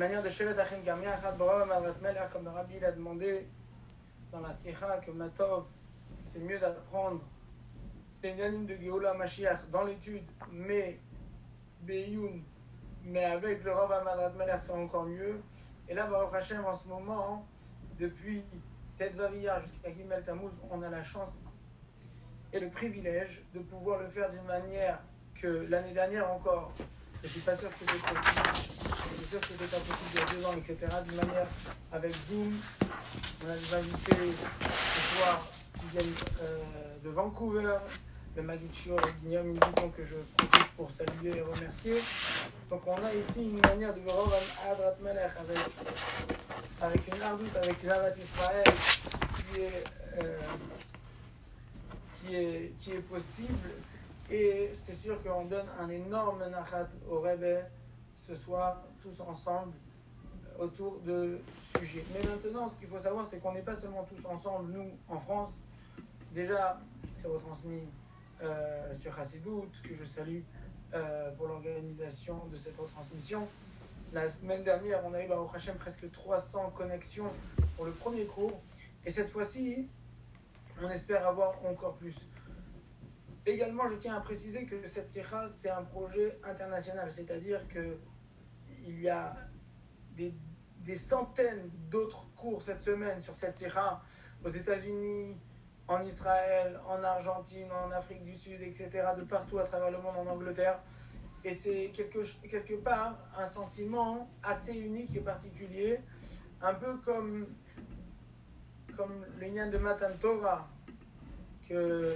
manière de Shevet Achim Gam Yachad, Borah Mavat Melech, comme le Rabbi l'a demandé dans la Sikha, que Matov, c'est mieux d'apprendre les Yanim de Geoula Mashiach dans l'étude, mais Beyoun, mais avec le Rav Amadat Melech, c'est encore mieux. Et là, Baruch Hashem, en ce moment, depuis Ted Vaviyar jusqu'à Gimel Tammuz, on a la chance et le privilège de pouvoir le faire d'une manière que l'année dernière encore, je ne suis pas sûr que c'était possible, je suis sûr que c'était pas possible il y a deux ans, etc. D'une manière avec Zoom, on a des invités ce soir qui viennent euh, de Vancouver, le Magichio et Guillaume Militon que je profite pour saluer et remercier. Donc on a ici une manière de Rov Adrat Melech avec, avec une ardoute, avec une Avat Israël qui est, euh, qui, est, qui est possible. Et c'est sûr qu'on donne un énorme nachat au Rebbe ce soir, tous ensemble, autour de sujets. Mais maintenant, ce qu'il faut savoir, c'est qu'on n'est pas seulement tous ensemble, nous, en France. Déjà, c'est retransmis euh, sur Hassidout, que je salue euh, pour l'organisation de cette retransmission. La semaine dernière, on a eu au Hachem presque 300 connexions pour le premier cours. Et cette fois-ci, on espère avoir encore plus. Également, je tiens à préciser que cette sikha, c'est un projet international, c'est-à-dire que il y a des, des centaines d'autres cours cette semaine sur cette sikha aux États-Unis, en Israël, en Argentine, en Afrique du Sud, etc., de partout à travers le monde, en Angleterre. Et c'est quelque, quelque part un sentiment assez unique et particulier, un peu comme, comme le de Matan Torah, que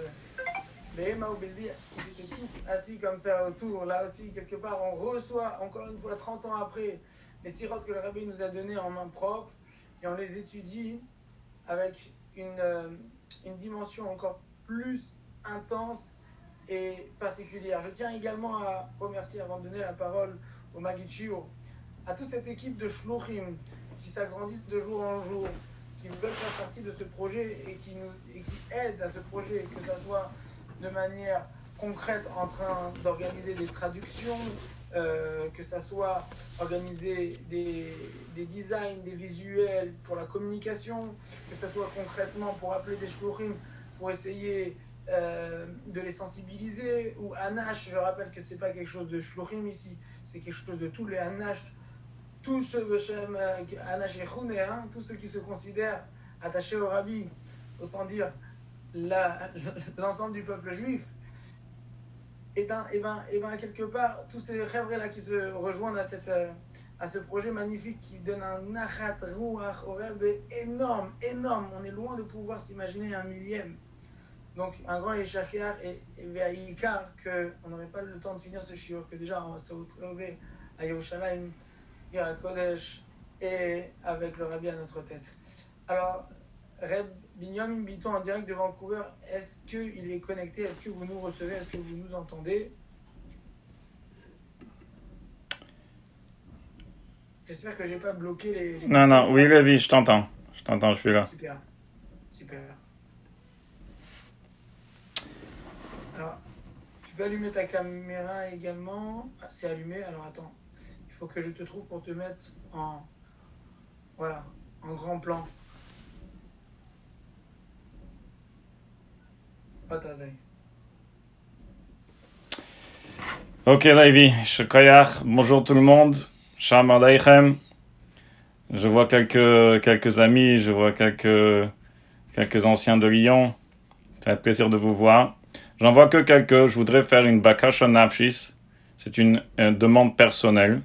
les Emma ils étaient tous assis comme ça autour. Là aussi, quelque part, on reçoit, encore une fois, 30 ans après, les sirotes que le rabbi nous a données en main propre, et on les étudie avec une, euh, une dimension encore plus intense et particulière. Je tiens également à remercier, avant de donner la parole au Magichio, à toute cette équipe de Shluchim qui s'agrandit de jour en jour, qui veulent faire partie de ce projet et qui, nous, et qui aident à ce projet, que ce soit de manière concrète en train d'organiser des traductions, euh, que ça soit organiser des, des, designs, des visuels pour la communication, que ça soit concrètement pour appeler des shluchim, pour essayer euh, de les sensibiliser, ou Anash, je rappelle que c'est pas quelque chose de shluchim ici, c'est quelque chose de tous les Anash, tous ceux, Anash et hein, tous ceux qui se considèrent attachés au Rabbi, autant dire l'ensemble du peuple juif, et ben, et ben, et ben quelque part, tous ces rêves-là qui se rejoignent à, cette, euh, à ce projet magnifique qui donne un nachat ruach au rêve énorme, énorme. On est loin de pouvoir s'imaginer un millième. Donc, un grand échakar et, et qu'on n'aurait pas le temps de finir ce shiur, que déjà on va se retrouver à Yerushalayim, à Kodesh, et avec le rabbi à notre tête. Alors, Reb Binyamin Biton en direct de Vancouver, est-ce qu'il est connecté? Est-ce que vous nous recevez? Est-ce que vous nous entendez? J'espère que j'ai pas bloqué les, Non, non, oui, Lévi, je t'entends. Je t'entends, je suis là. Super. Super. Alors, tu peux allumer ta caméra également? Ah, c'est allumé, alors attends. Il faut que je te trouve pour te mettre en. Voilà, en grand plan. Ok, Levi, bonjour tout le monde, Shalom Aleichem. Je vois quelques, quelques amis, je vois quelques, quelques anciens de Lyon. C'est un plaisir de vous voir. J'en vois que quelques, je voudrais faire une bakasha nafshis. C'est une, demande personnelle.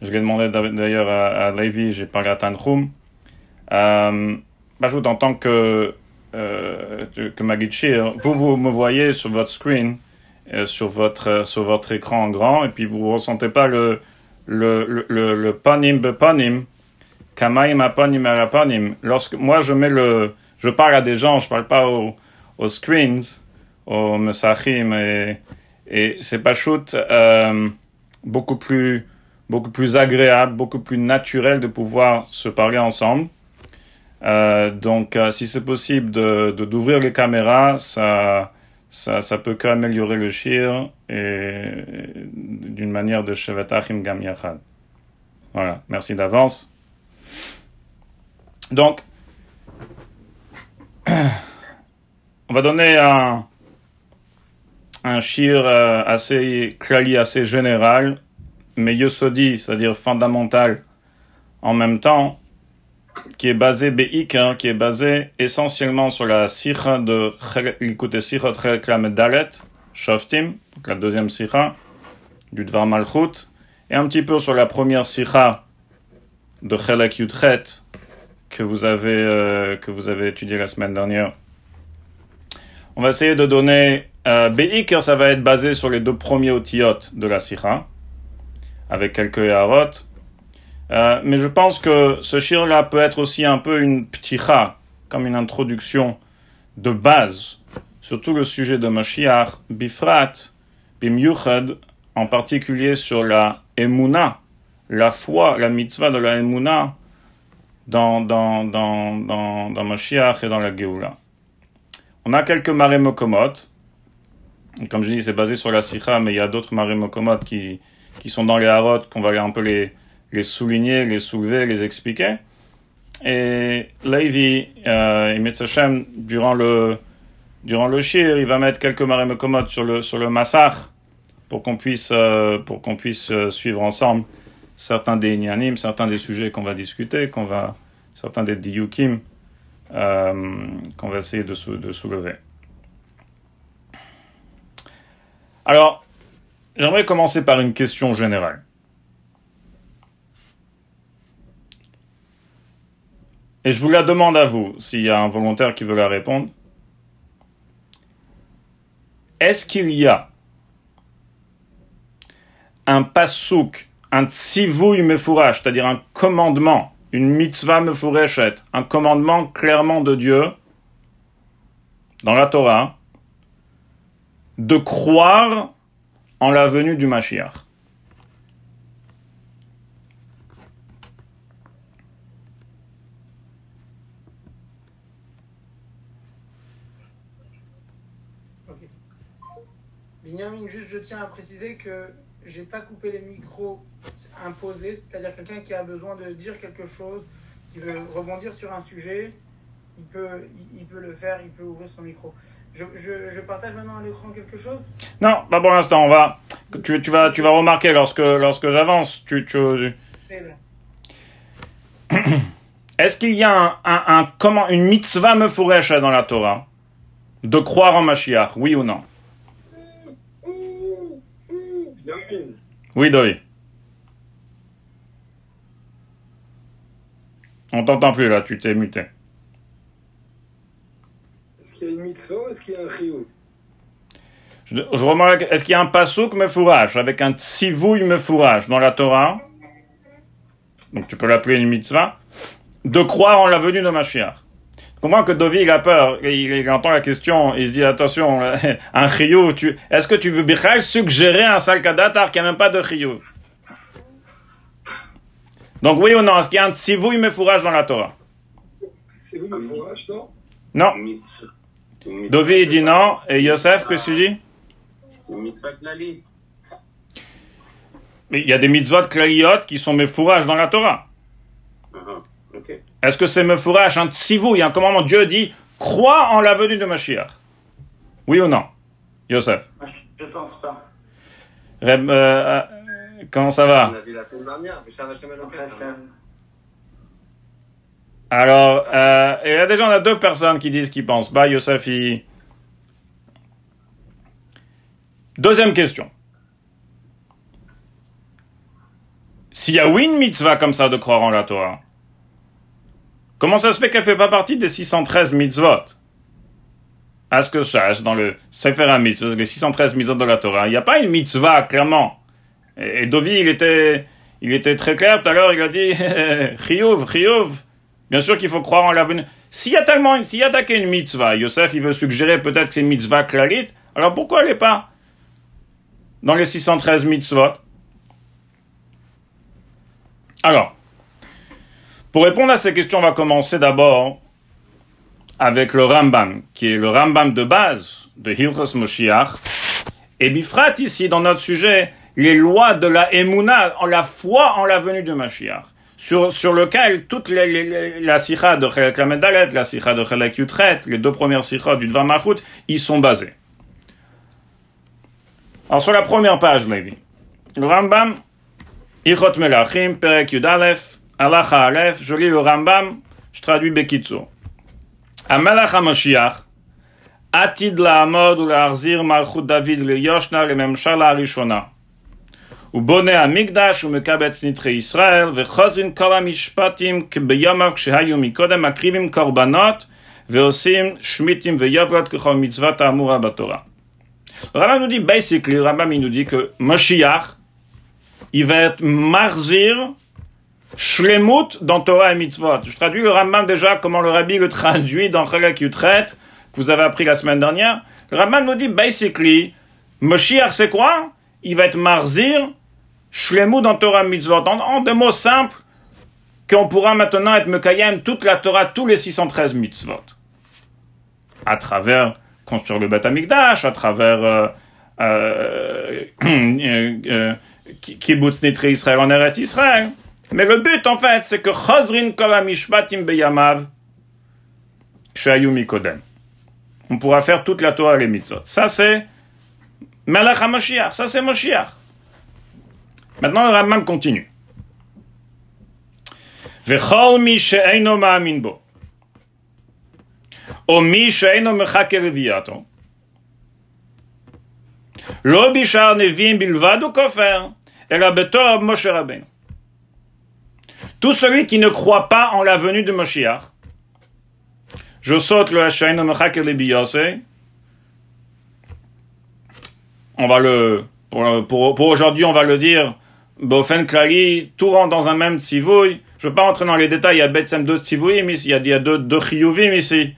Je l'ai demandé d'ailleurs à, à Levi, j'ai parlé à Tanchum. Euh, j'ajoute en tant que euh, que Magichir, vous, vous me voyez sur votre screen, euh, sur, votre, sur votre écran en grand, et puis vous ne ressentez pas le, le, le, le, panim bepanim, kamaim apanim. Lorsque moi je mets le, je parle à des gens, je parle pas aux, aux screens, aux mesachim, et, et c'est pas shoot, euh, beaucoup plus, beaucoup plus agréable, beaucoup plus naturel de pouvoir se parler ensemble. Euh, donc, euh, si c'est possible de d'ouvrir les caméras, ça, ça, ça peut qu'améliorer le shir et, d'une manière de Shevet Achim Gam Yachad. Voilà, merci d'avance. Donc, on va donner un, un shir euh, assez clali, assez général, mais yosodi, c'est-à-dire fondamental en même temps, qui est basé beik, hein, qui est basé essentiellement sur la sikha de l'écoute sikha de Dalet, Shoftim, la deuxième sikha du Dvar Malchut, et un petit peu sur la première sikha de Chelek Yudchet que vous avez euh, avez étudié la semaine dernière. On va essayer de donner euh, ça va être basé sur les deux premiers otiyot de la sikha, avec quelques harot. Euh, mais je pense que ce shir-là peut être aussi un peu une pticha, comme une introduction de base, surtout le sujet de Mashiach, Bifrat, Bimyuchad, en particulier sur la Emuna, la foi, la mitzvah de la Emuna dans, dans, dans, dans, dans Mashiach et dans la Geoula. On a quelques marées mokomot. Comme je dis, c'est basé sur la Sikha, mais il y a d'autres marées mokomot qui, qui sont dans les Harot, qu'on va un peu les, les souligner, les soulever, les expliquer. Et Levi, euh, durant le, durant le shir, il va mettre quelques marées mokomot sur le, sur le massach, pour qu'on puisse, euh, pour qu'on puisse euh, suivre ensemble certains des inyanim, certains des sujets qu'on va discuter, qu'on va, certains des diyukim, euh, qu'on va essayer de, de soulever. Alors, j'aimerais commencer par une question générale. Et je vous la demande à vous, s'il y a un volontaire qui veut la répondre. Est-ce qu'il y a un pasouk, un tzivouy mefourash, c'est-à-dire un commandement, une mitzvah mefoureshet, un commandement clairement de Dieu, dans la Torah, de croire en la venue du Mashiach? Ok. Binyamin, juste je tiens à préciser que j'ai pas coupé les micros imposés, c'est-à-dire quelqu'un qui a besoin de dire quelque chose, qui veut rebondir sur un sujet, il peut, il, peut le faire, il peut ouvrir son micro. Je, je, je partage maintenant à l'écran quelque chose? Non, pas pour l'instant, on va. Tu, tu, vas, tu vas remarquer lorsque, lorsque j'avance. Tu, tu... Est-ce qu'il y a un, un, un, comment, une mitzvah me dans la Torah? De croire en Mashiach, oui ou non? Oui, Doy. On t'entend plus là, tu t'es muté. Est-ce qu'il y a une mitzvah ou est-ce qu'il y a un chiyuv je, je, remarque, est-ce qu'il y a un pasuk mefourage avec un tzivouille mefourage dans la Torah? Donc tu peux l'appeler une mitzvah de croire en la venue de Mashiach. Comprends que Dovi, il a peur, il, il, entend la question, il se dit, attention, un chiyuv, tu, est-ce que tu veux bien suggérer un salkadatar qui n'a même pas de chiyuv? Donc oui ou non, est-ce qu'il y a un tzivouille mefourage dans la Torah? C'est vous mefourage, non? Non. Dovi dit non, et Yosef, qu'est-ce que tu dis? C'est une mitzvah klalit. Mais il y a des mitzvot klaliot qui sont mefourage dans la Torah. Est-ce que c'est mefourage, un y a un commandement, Dieu dit, crois en la venue de Mashiach Oui ou non? Yosef Je pense pas. Reb, euh, comment ça va? On a dit la semaine dernière, Bishar Hashem Elokecha. Alors, euh, il y a déjà on a deux personnes qui disent qu'ils pensent. Bah, Yosef, il... Deuxième question. S'il y a une mitzvah comme ça de croire en la Torah, comment ça se fait qu'elle fait pas partie des 613 mitzvot? À ce que je dans le Sefer HaMitzvot, les 613 mitzvot de la Torah, il n'y a pas une mitzvah, clairement. Et, et Dovi, il était, il était très clair tout à l'heure, il a dit, chiyuv, chiyuv. Bien sûr qu'il faut croire en l'avenir. S'il y a tellement, s'il y a une mitzvah, Yosef, il veut suggérer peut-être que c'est une mitzvah clarit, alors pourquoi elle n'est pas dans les 613 mitzvot? Alors, pour répondre à ces questions, on va commencer d'abord avec le Rambam, qui est le Rambam de base de Hilchos Moshiach. Et Bifrat, ici, dans notre sujet, les lois de la Emouna, la foi en la venue de Mashiach, sur, sur lequel toute les, la sikha de Chelek Lamedalet, la sikha de Chelek Yutret, les deux premières sikhas du Dvar Malchut, ils sont basés. Alors sur la première page, le Rambam, Ichot Melachim, Perek Yud Allah Aleph, je lis le Rambam, je traduis Bekitsu. Amalach HaMashiach, Atid Lahamod ou Laharzir Malchut David le Yoshna le Memshala Rishona. Ou Boné Amigdash ou Mekabetz Nitre Israël, Vechozin Kol HaMishpatim Kebeyomav Kshehayu Mikodem Akrivim Korbanot, Veosim Shmitim Veyovot Kechol Mitzvot Amura Batora. Le Rambam nous dit, basically, le Rambam il nous dit que Mashiach, il va être Marzir, Shlemut dans Torah et Mitzvot. Je traduis le Rambam déjà comment le Rabbi le traduit dans Chalak Yutret, que vous avez appris la semaine dernière. Le Rambam nous dit, basically, Moshiach c'est quoi? Il va être marzir, Shlemut dans Torah et Mitzvot. En, en deux mots simples, qu'on pourra maintenant être Mekayem toute la Torah, tous les 613 Mitzvot. À travers construire le Beth Amikdash, à travers euh, euh, euh, Kibbutz Nitre Israël en Eretz Israël. Mais le but, en fait, c'est que Chazrin Kolamishpatim Beyamav, Shayu Mikodem. On pourra faire toute la Torah et les mitzvot. Ça, c'est Malach HaMashiach. Ça, c'est Moshiach. Maintenant, le Rambam continue. Vechol mi she'eino ma'amin bo. O mi she'eino mechake reviato. Lo bishar nevi'im bilvad u kofer. Ela betor Moshe Rabbeinu. Tout celui qui ne croit pas en la venue de Moshiach, je saute le et le. On va le, pour, pour, aujourd'hui, on va le dire, Bofen Klali, tout rentre dans un même tzivouille. Je ne veux pas entrer dans les détails, il y a Betsem deux tzivouilles ici, il y a, deux, deux chiyuvim ici.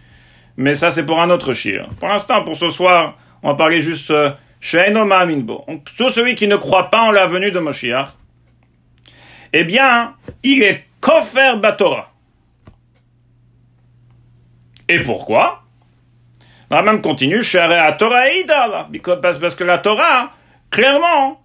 Mais ça, c'est pour un autre shir. Pour l'instant, pour ce soir, on va parler juste, euh, Ma'aminbo. Donc, Tout celui qui ne croit pas en la venue de Moshiach, eh bien, il est kofer batora. Et pourquoi? La même continue, parce que la Torah, clairement,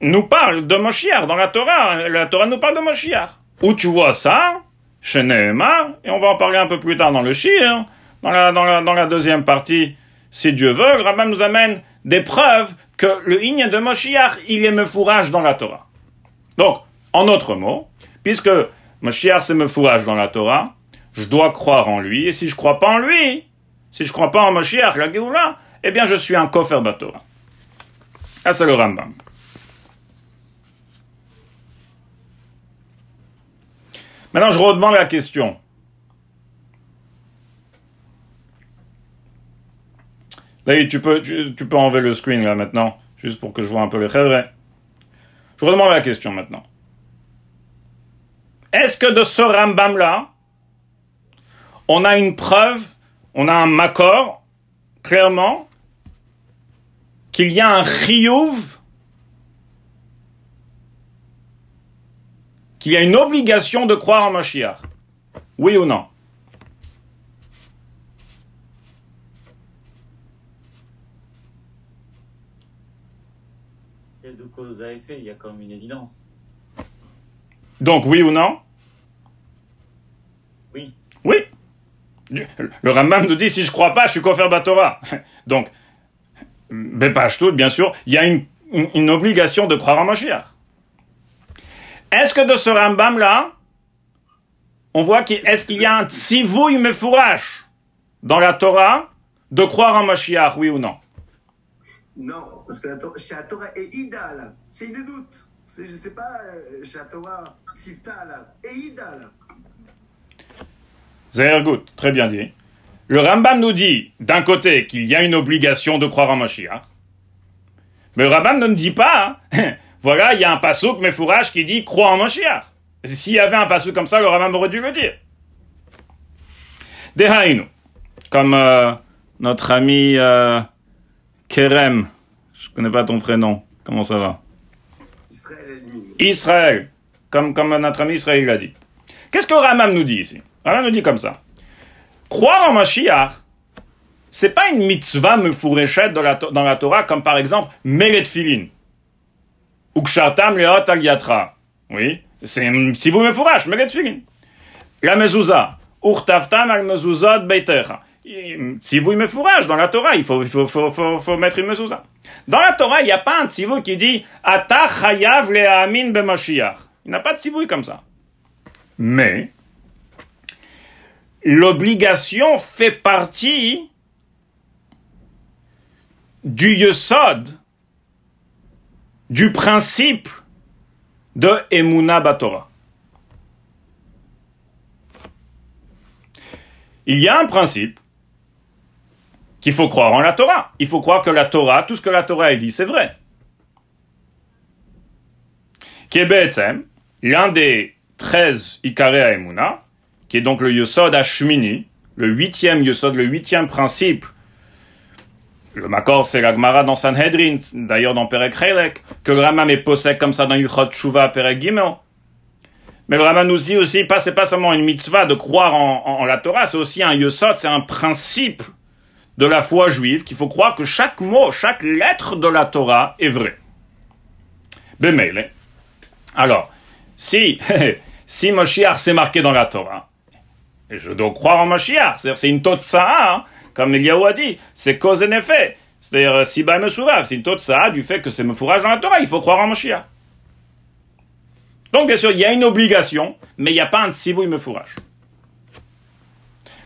nous parle de Moshiach. Dans la Torah, la Torah nous parle de Moshiach. Où tu vois ça? Chez Nehemar, et on va en parler un peu plus tard dans le Shir, dans la, deuxième partie, si Dieu veut, le nous amène des preuves que le Igne de Moshiach, il est me fourrage dans la Torah. Donc, en d'autres mots, puisque Moshiach c'est me fourrage dans la Torah, je dois croire en lui, et si je crois pas en lui, si je crois pas en Moshiach, la Géoula, eh bien je suis un kofer Torah. Ça c'est le Rambam. Maintenant je redemande la question. Là, tu peux, tu peux enlever le screen là maintenant, juste pour que je vois un peu les rêves. Je redemande la question maintenant. Est-ce que de ce Rambam-là, on a une preuve, on a un makor, clairement, qu'il y a un chiyuv, qu'il y a une obligation de croire en Mashiach? Oui ou non? Il y a de cause à effet, il y a comme une évidence. Donc oui ou non? Oui. Oui. Le Rambam nous dit si je crois pas, je suis kofer Batora. Donc, ben pas tout, bien sûr, il y a une, une, une obligation de croire en Mashiach. Est-ce que de ce Rambam là, on voit qu'il est-ce qu'il y a un tzivouille mefourash dans la Torah de croire en Mashiach, oui ou non? Non, parce que la Torah, chez la Torah et Ida, là, c'est une doute. Je sais pas, euh, chez la Torah, Sifta, là, et Ida, là. Sehr gut, très bien dit. Le Rambam nous dit, d'un côté, qu'il y a une obligation de croire en Mashiach. Mais le Rambam ne nous dit pas, hein, voilà, il y a un pasouk mefourash qui dit crois en Mashiach. S'il y avait un pasouk comme ça, le Rambam aurait dû le dire. Dehainu, comme euh, notre ami euh, Kerem, je connais pas ton prénom, comment ça va? Israël. Israël, comme, comme notre ami Israël l'a dit. Qu'est-ce que le Rambam nous dit ici? Le Rambam nous dit comme ça. Croire en Mashiach, c'est pas une mitzvah me dans la, dans la Torah, comme par exemple Melet Filin. Ukshartam leot al yatra. Oui, c'est un petit bout mefourash, mais les La mezouza. Urtaftam al mezuzot beitecha. Tzivouy mefourage dans la Torah, il faut, il faut, faut, faut, faut mettre une mezouza. Dans la Torah, il n'y a pas un tzivouy qui dit Ata chayav le'amin b'mashiach. Il n'y a pas de tzivouy comme ça. Mais, l'obligation fait partie du yesod, du principe de Emuna Batora. Il y a un principe qu'il faut croire en la Torah. Il faut croire que la Torah, tout ce que la Torah a dit, c'est vrai. Est l'un des 13 Ikare Emuna, qui est donc le Yosod Ashmini, le huitième Yosod, le huitième principe. Le Makor, c'est la Gemara dans Sanhedrin, d'ailleurs dans Perek Chelek, que le Rama est possède comme ça dans Yuchot Shuva Perek Gimel. Mais le Rama nous dit aussi, pas, c'est pas seulement une mitzvah de croire en, en, la Torah, c'est aussi un Yosod, c'est un principe de la foi juive qu'il faut croire que chaque mot, chaque lettre de la Torah est vrai. Bemele. Alors, si, si Moshiach c'est marqué dans la Torah, je dois croire en Mashiach. C'est-à-dire, c'est une totsa'a, hein, comme Eliyahu a dit. C'est cause et effet. C'est-à-dire, euh, si me souvave, c'est une totsa'a du fait que c'est me fourrage dans la Torah. Il faut croire en Mashiach. Donc, bien sûr, il y a une obligation, mais il n'y a pas un tsivou, me fourrage.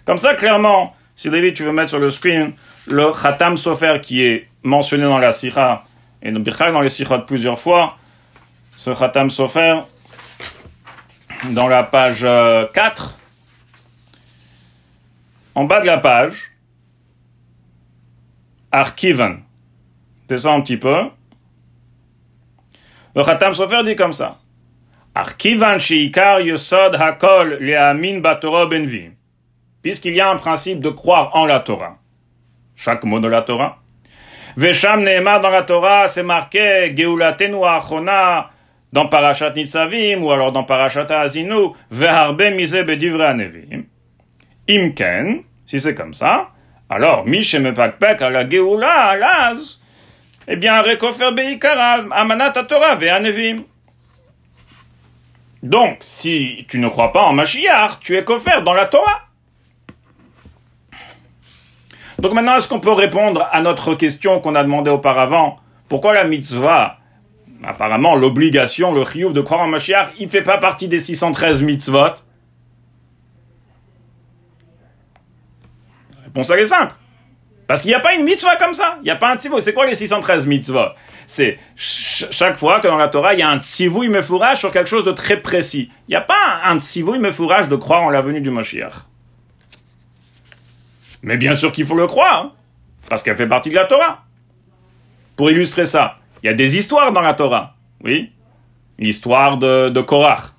Comme ça, clairement, si David, tu veux mettre sur le screen le Khatam Sofer qui est mentionné dans la Sikha et dans les Sikhot plusieurs fois, ce Khatam Sofer, dans la page 4, euh, en bas de la page, Arkivan. Descends un petit peu. Le Khatam Sofer dit comme ça. Arkivan sheikar yosod hakol le'amin batoro benvi. Puisqu'il y a un principe de croire en la Torah. Chaque mot de la Torah. Vesham ne'emar dans la Torah, c'est marqué Geulatenu achona dans Parashat Nitzavim ou alors dans Parashat Azinu, ve'harbe mise bedivre anevim. Imken, si c'est comme ça, alors Miche Mepakpek à la Geoula, à l'Az, eh bien, Rekofer Beikara, Amanat Torah, Ve'anevim. Donc, si tu ne crois pas en Mashiach, tu es kofer dans la Torah. Donc maintenant, est-ce qu'on peut répondre à notre question qu'on a demandé auparavant? Pourquoi la mitzvah, apparemment l'obligation, le chiyuv de croire en Mashiach, il fait pas partie des 613 mitzvot réponse elle est simple. Parce qu'il n'y a pas une mitzvah comme ça. Il n'y a pas un tzivou. C'est quoi les 613 mitzvahs C'est chaque fois que dans la Torah, il y a un tzivou fourrage sur quelque chose de très précis. Il n'y a pas un tzivou fourrage de croire en la venue du Moshiach. Mais bien sûr qu'il faut le croire, hein, parce qu'elle fait partie de la Torah. Pour illustrer ça, il y a des histoires dans la Torah. Oui, l'histoire de, de Korach.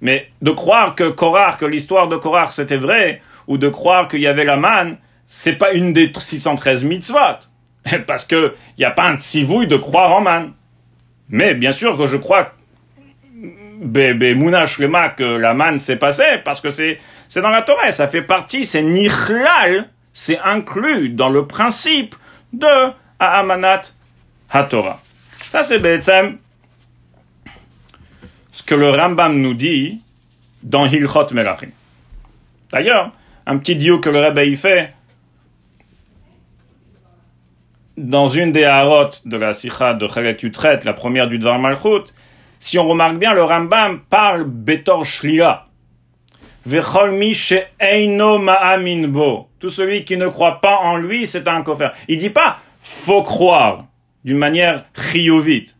Mais de croire que Korach, que l'histoire de Korach c'était vrai, ou de croire qu'il y avait la manne, c'est pas une des 613 mitzvot. Parce que il n'y a pas un tsivouille de croire en man. Mais bien sûr que je crois bébé Mounash Lema que la manne s'est passée parce que c'est c'est dans la Torah, ça fait partie, c'est nichlal, c'est inclus dans le principe de Amanat HaTorah. Ça c'est Betsem ce que le Rambam nous dit dans Hilchot Melachim. D'ailleurs, un petit dieu que le Rebbe fait dans une des harotes de la sikha de Chalek Utret, la première du Dvar Malchut, si on remarque bien, le Rambam parle Betor Shlia. Tout celui qui ne croit pas en lui, c'est un kofer. Il dit pas faut croire d'une manière chiyovite.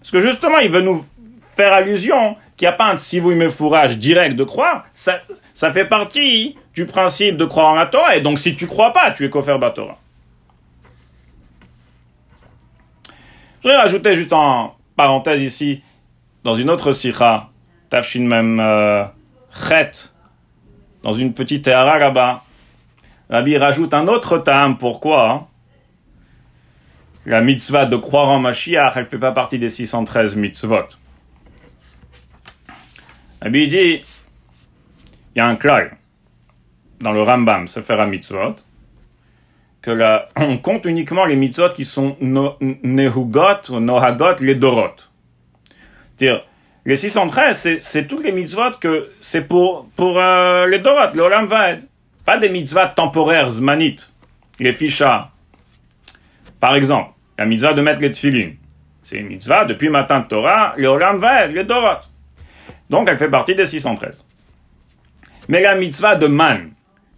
Parce que justement, il veut nous faire allusion qu'il n'y a pas un me fourrage direct de croire. Ça, ça fait partie du principe de croire en la Torah. Et donc, si tu crois pas, tu es kofer Torah. Je voudrais rajouter juste en parenthèse ici, dans une autre sikha, Tafshin même euh, Chet, dans une petite Tehara là-bas, Rabbi rajoute un autre tam. Pourquoi hein? La mitzvah de croire en Mashiach, elle ne fait pas partie des 613 mitzvot. Rabbi dit, il y a un klal dans le Rambam, Sefer Mitzvot. Que la, on compte uniquement les mitzvot qui sont nehugot ou nohagot, les dorot. C'est-à-dire, les 613, c'est, toutes les mitzvot que c'est pour, pour euh, les dorot, vaed. Pas des mitzvot temporaires, zmanit, les fichas. Par exemple, la mitzvah de mettre les tefillin. C'est une mitzvah depuis matin de Torah, le olam vaed, les dorot. Donc, elle fait partie des 613. Mais la mitzvah de man,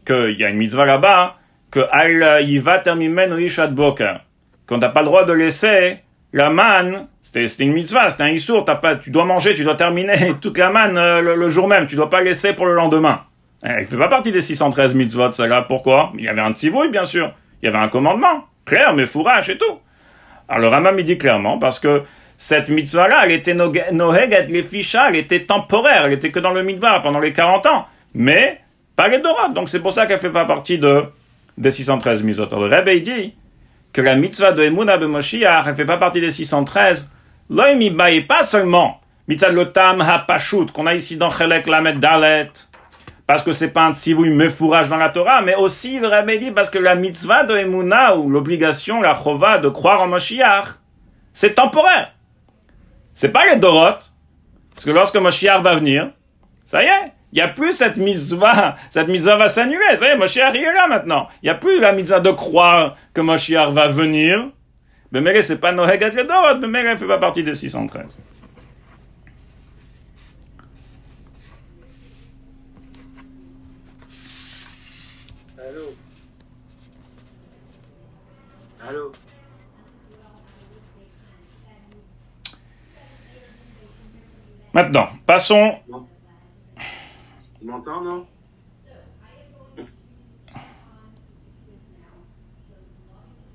qu'il y a une mitzvah là-bas, que al boker, qu'on n'a pas le droit de laisser la manne, c'était c'était une mitzvah, c'était un issour, t'as pas, tu dois manger, tu dois terminer toute la manne euh, le, jour même, tu dois pas laisser pour le lendemain. Elle fait pas partie des 613 mitzvot, celle-là. Pourquoi? Il y avait un tzivouille, bien sûr. Il y avait un commandement. Clair, mais fourrage et tout. Alors le il dit clairement, parce que cette mitzvah-là, elle était noheget, les fichas, elle était temporaire, elle était que dans le mitzvah pendant les 40 ans. Mais, pas les Dorot. Donc c'est pour ça qu'elle fait pas partie de, des 613 mitzvot. Alors, le Rebbe, dit que la mitzvah de Emunah de elle fait pas partie des 613. L'oimiba est pas seulement mitzvah lotam ha-pashut, qu'on a ici dans Chelek Lamed Dalet, parce que c'est pas un tzivouille mefourage dans la Torah, mais aussi, le Rebbe dit, parce que la mitzvah de Emunah, ou l'obligation, la chova de croire en Moshiach, c'est temporaire. C'est pas les Dorot. Parce que lorsque Moshiach va venir, ça y est, il n'y a plus cette mitzvah, cette mitzvah va s'annuler, ça y est, Moshiach est là maintenant. Il n'y a plus la mitzvah de croire que Moshiach va venir. Mais Mele, c'est pas Nohegat le Dorot, mais Mele fait pas partie des 613. Allô? Allô? Maintenant, passons. M'entends, non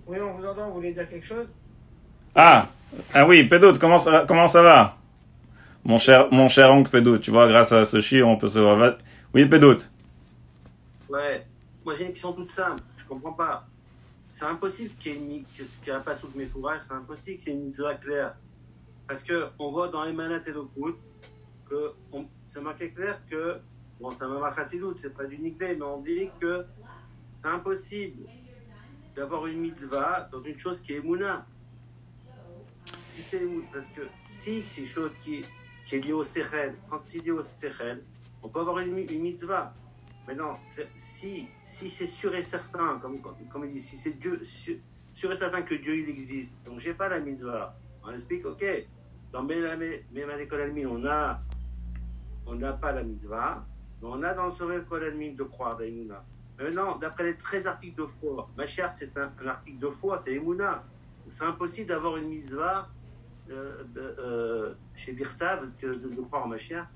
Oui, on vous entend, vous voulez dire quelque chose? Ah, ah oui, Pédout, comment ça, comment ça va? Mon cher, mon cher oncle Pédout, tu vois, grâce à ce chien, on peut se voir. Oui, Pédout. Ouais. Moi, j'ai une question toute simple. Je comprends pas. C'est impossible qu'il y ait une que qu'il n'y a pas sous mes fourrages, c'est impossible que c'est une mitzvah claire. Parce que on voit dans Emanat et Lokut que on- c'est marqué clair que, bon, un Mamar Chassidout, c'est pas du nickname, mais on dit que c'est impossible d'avoir une mitzvah dans une chose qui est Mouna. Si c'est, parce que si c'est une chose qui, qui est liée au Sechel, quand au Sechel, on peut avoir une, une mitzvah. Mais non, si, si c'est sûr et certain, comme, comme, comme il dit, si c'est Dieu, sûr, sûr et certain que Dieu il existe, donc j'ai pas la mitzvah. On explique, ok, dans à l'école Almi, on a, on n'a pas la mitzvah, on a dans Kol Almi de croire d'Aïmouna. Maintenant, d'après les 13 articles de foi, ma chère, c'est un, article de foi, c'est Emouna. C'est impossible d'avoir une mitzvah euh, euh, chez Birtav que de, croire en ma chère.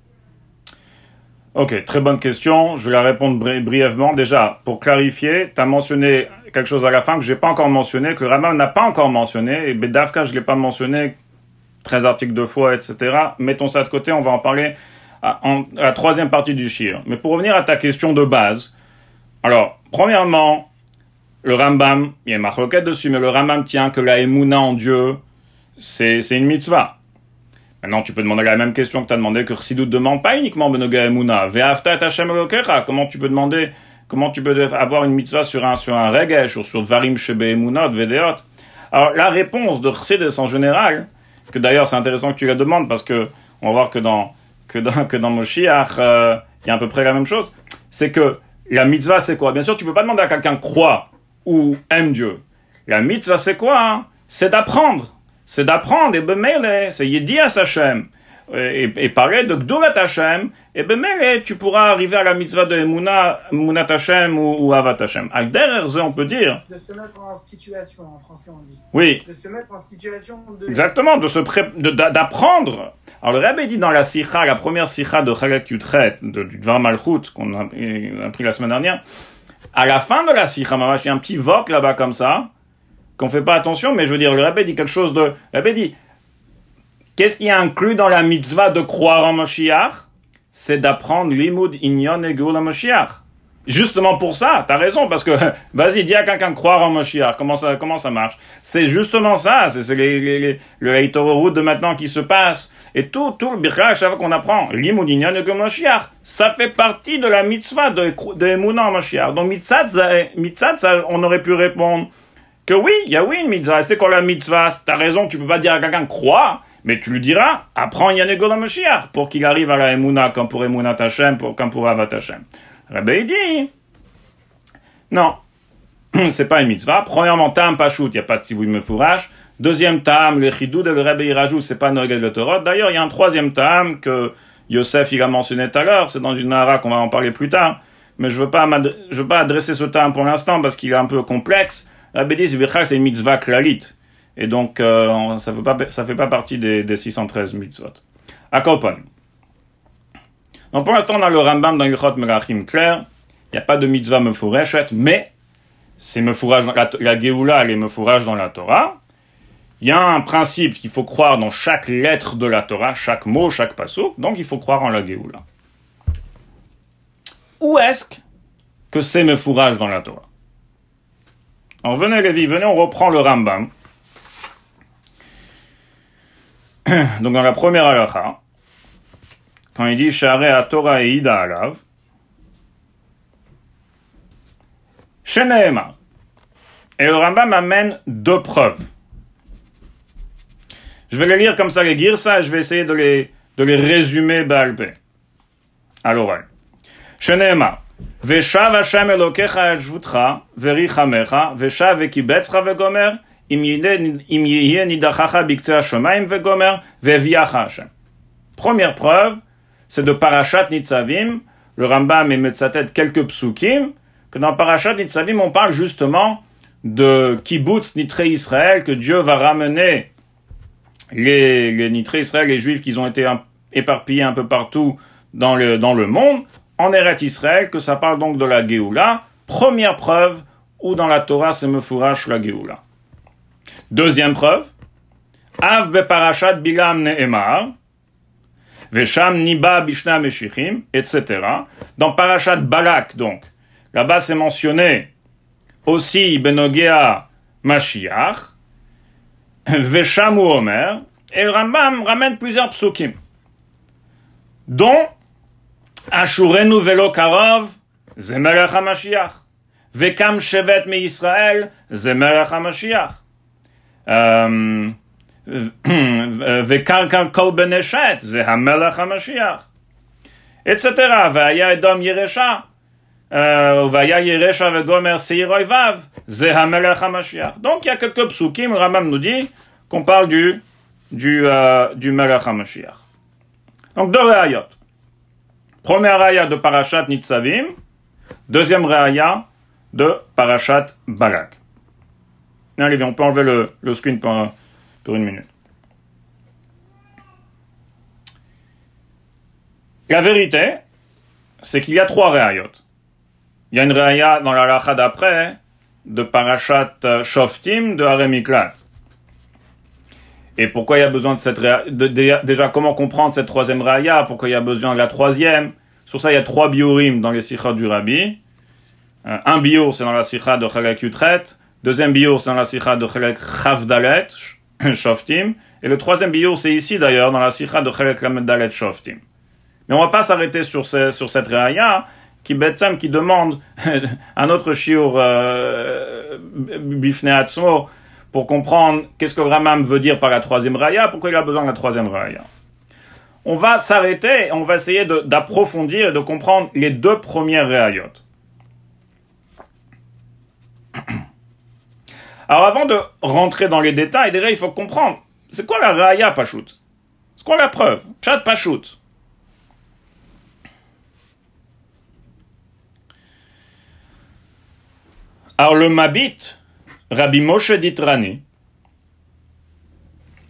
Ok, très bonne question. Je vais la répondre bri- brièvement. Déjà, pour clarifier, tu as mentionné quelque chose à la fin que j'ai pas encore mentionné, que Raman n'a pas encore mentionné, et Bedavka, je l'ai pas mentionné, 13 articles de foi, etc. Mettons ça de côté, on va en parler en- la troisième partie du shir. Mais pour revenir à ta question de base, alors, premièrement, le Rambam, il y a ma requête dessus, mais le Rambam tient que la Emouna en Dieu, c'est une mitzvah. Maintenant, tu peux demander la même question que tu as demandé que Chassidut demande pas uniquement Benoga Emouna. Ve'afta. Comment tu peux demander, comment tu peux avoir une mitzvah sur un, sur un regesh ou sur Dvarim Shebe Emunot, Vedeot? Alors, la réponse de Chassidus en général, que d'ailleurs c'est intéressant que tu la demandes parce que on va voir que dans, que dans, que dans euh, il y a à peu près la même chose, c'est que la mitzvah c'est quoi? Bien sûr, tu peux pas demander à quelqu'un croit ou aime Dieu. La mitzvah c'est quoi? C'est d'apprendre c'est d'apprendre, et bemele, c'est Yedias Hashem, et, et parler de Gdulat Hashem, et bemele, tu pourras arriver à la mitzvah de Emunah, Emunat Hashem ou, ou Avat Hashem. Al on peut dire, De se mettre en situation, en français on dit. oui, De se mettre en situation de... exactement, de se pré, d'apprendre. Alors le Rebbe dit dans la sikha, la première sikha de Chalak Yutret, du Dvar Malchut, qu'on a, a pris la semaine dernière, à la fin de la sikha, il y a un petit voc là-bas comme ça, qu'on fait pas attention, mais je veux dire, le Rebbe dit quelque chose de, le Rebbe dit, qu'est-ce qui est inclus dans la mitzvah de croire en Mashiach? C'est d'apprendre l'imoud inyon et Geoula Mashiach. Justement pour ça, t'as raison, parce que, vas-y, dis à quelqu'un de croire en Moshiach, comment ça, comment ça marche? C'est justement ça, c'est les, les, les, le route de maintenant qui se passe. Et tout, tout le birach qu'on apprend, l'imoudinyan de Moshiach, ça fait partie de la mitzvah de, de Emouna en Moshiach. Donc, mitzvah, mitzvah, ça, on aurait pu répondre que oui, il y a oui une mitzvah. C'est quoi la mitzvah? T'as raison, tu peux pas dire à quelqu'un croire, mais tu lui diras, apprends Yanego dans Moshiach, pour qu'il arrive à la Emouna, comme pour Emouna Tachem, pour, comme pour Avat Tachem. Rabbi dit, non, c'est pas une mitzvah. Premièrement, tam pachout, il n'y a pas de me fourrage. Deuxième tam, le chidou de le Rabbi rajoute, c'est pas Nogel de Torah. D'ailleurs, il y a un troisième tam que Yosef il a mentionné tout à l'heure, c'est dans une nara qu'on va en parler plus tard. Mais je veux veux pas adresser ce tam pour l'instant parce qu'il est un peu complexe. Rabbi dit, c'est une mitzvah klalit. Et donc, euh, ça ne fait, pas partie des, des 613 mitzvot. À Kopan. Donc pour l'instant, on a le Rambam dans Ilchot Melachim clair. Il n'y a pas de mitzvah mefureshet, mais c'est mefourage dans la, la elle est mefourage dans la Torah. Il y a un principe qu'il faut croire dans chaque lettre de la Torah, chaque mot, chaque passouk, donc il faut croire en la Géoula. Où est-ce que c'est mefourage dans la Torah? Alors venez Lévi, venez, on reprend le Rambam. Donc dans la première halakha, quand il dit Share à Torah et Ida Alav, Sheneema. Et le Rambam amène deux preuves. Je vais les lire comme ça, les dire ça, je vais essayer de les, de les résumer balpé. À l'oral. Sheneema. Veshav Hashem Elokecha et Verichamecha, Veshav Vegomer, Première preuve, c'est de Parashat Nitzavim. Le Rambam met de sa tête quelques psukim, que dans Parashat Nitzavim, on parle justement de kibbutz nitré Israël, que Dieu va ramener les, les nitré Israël, les juifs qui ont été éparpillés un peu partout dans le, dans le monde, en Eretz Israël, que ça parle donc de la Géoula. Première preuve où dans la Torah c'est Mefourash la Géoula. Deuxième preuve, Av be Parashat Bilam Ne'emar, Vesham Niba Bishna Meshichim, etc. Dans Parashat Balak, donc, là-bas c'est mentionné aussi Benogea Mashiach, Vesham ou Omer, et Rambam ramène plusieurs psukim, dont Ashurenu Velo Karov, Zemelech HaMashiach, Vekam Shevet Me Israël, Zemelech HaMashiach. Euh, וקרקע כל בני שת, זה המלך המשיח. אצטרה, והיה אדום ירשה, והיה ירשה וגומר שעיר אויביו, זה המלך המשיח. Donc il y a quelques psukim, le Rambam nous dit qu'on parle du, du, euh, du melech HaMashiach. Donc deux réayot. Première réaya de Parashat Nitzavim, deuxième réaya de Parashat Balak. Allez, on peut enlever le, le screen pour, pour une minute. La vérité, c'est qu'il y a trois réayot. Il y a une réaya dans la lacha d'après, de Parashat Shoftim de Haremiklat. Et pourquoi il y a besoin de cette réaya, déjà comment comprendre cette troisième réaya, pourquoi il y a besoin de la troisième? Sur ça, il y a trois biorim dans les sikhas du Rabbi. Euh, un bio, c'est dans la sikha de Chalak Yutret. Deuxième bio, c'est dans la sikha de Chalak Chavdalet, Shoftim. Et le troisième bio, c'est ici d'ailleurs, dans la sikha de Chalak Lamed Shoftim. Mais on va pas s'arrêter sur, ce, sur cette réaya qui, qui demande un autre shiur euh, pour comprendre qu'est-ce que Ramam veut dire par la troisième raya, pourquoi il a besoin de la troisième raya. On va s'arrêter, on va essayer d'approfondir et de comprendre les deux premières rayot. Alors avant de rentrer dans les détails, il faut comprendre, c'est quoi la raya Pachout C'est quoi la preuve? Chat Pachout. Alors le Mabit, Rabbi Moshe Ditrani,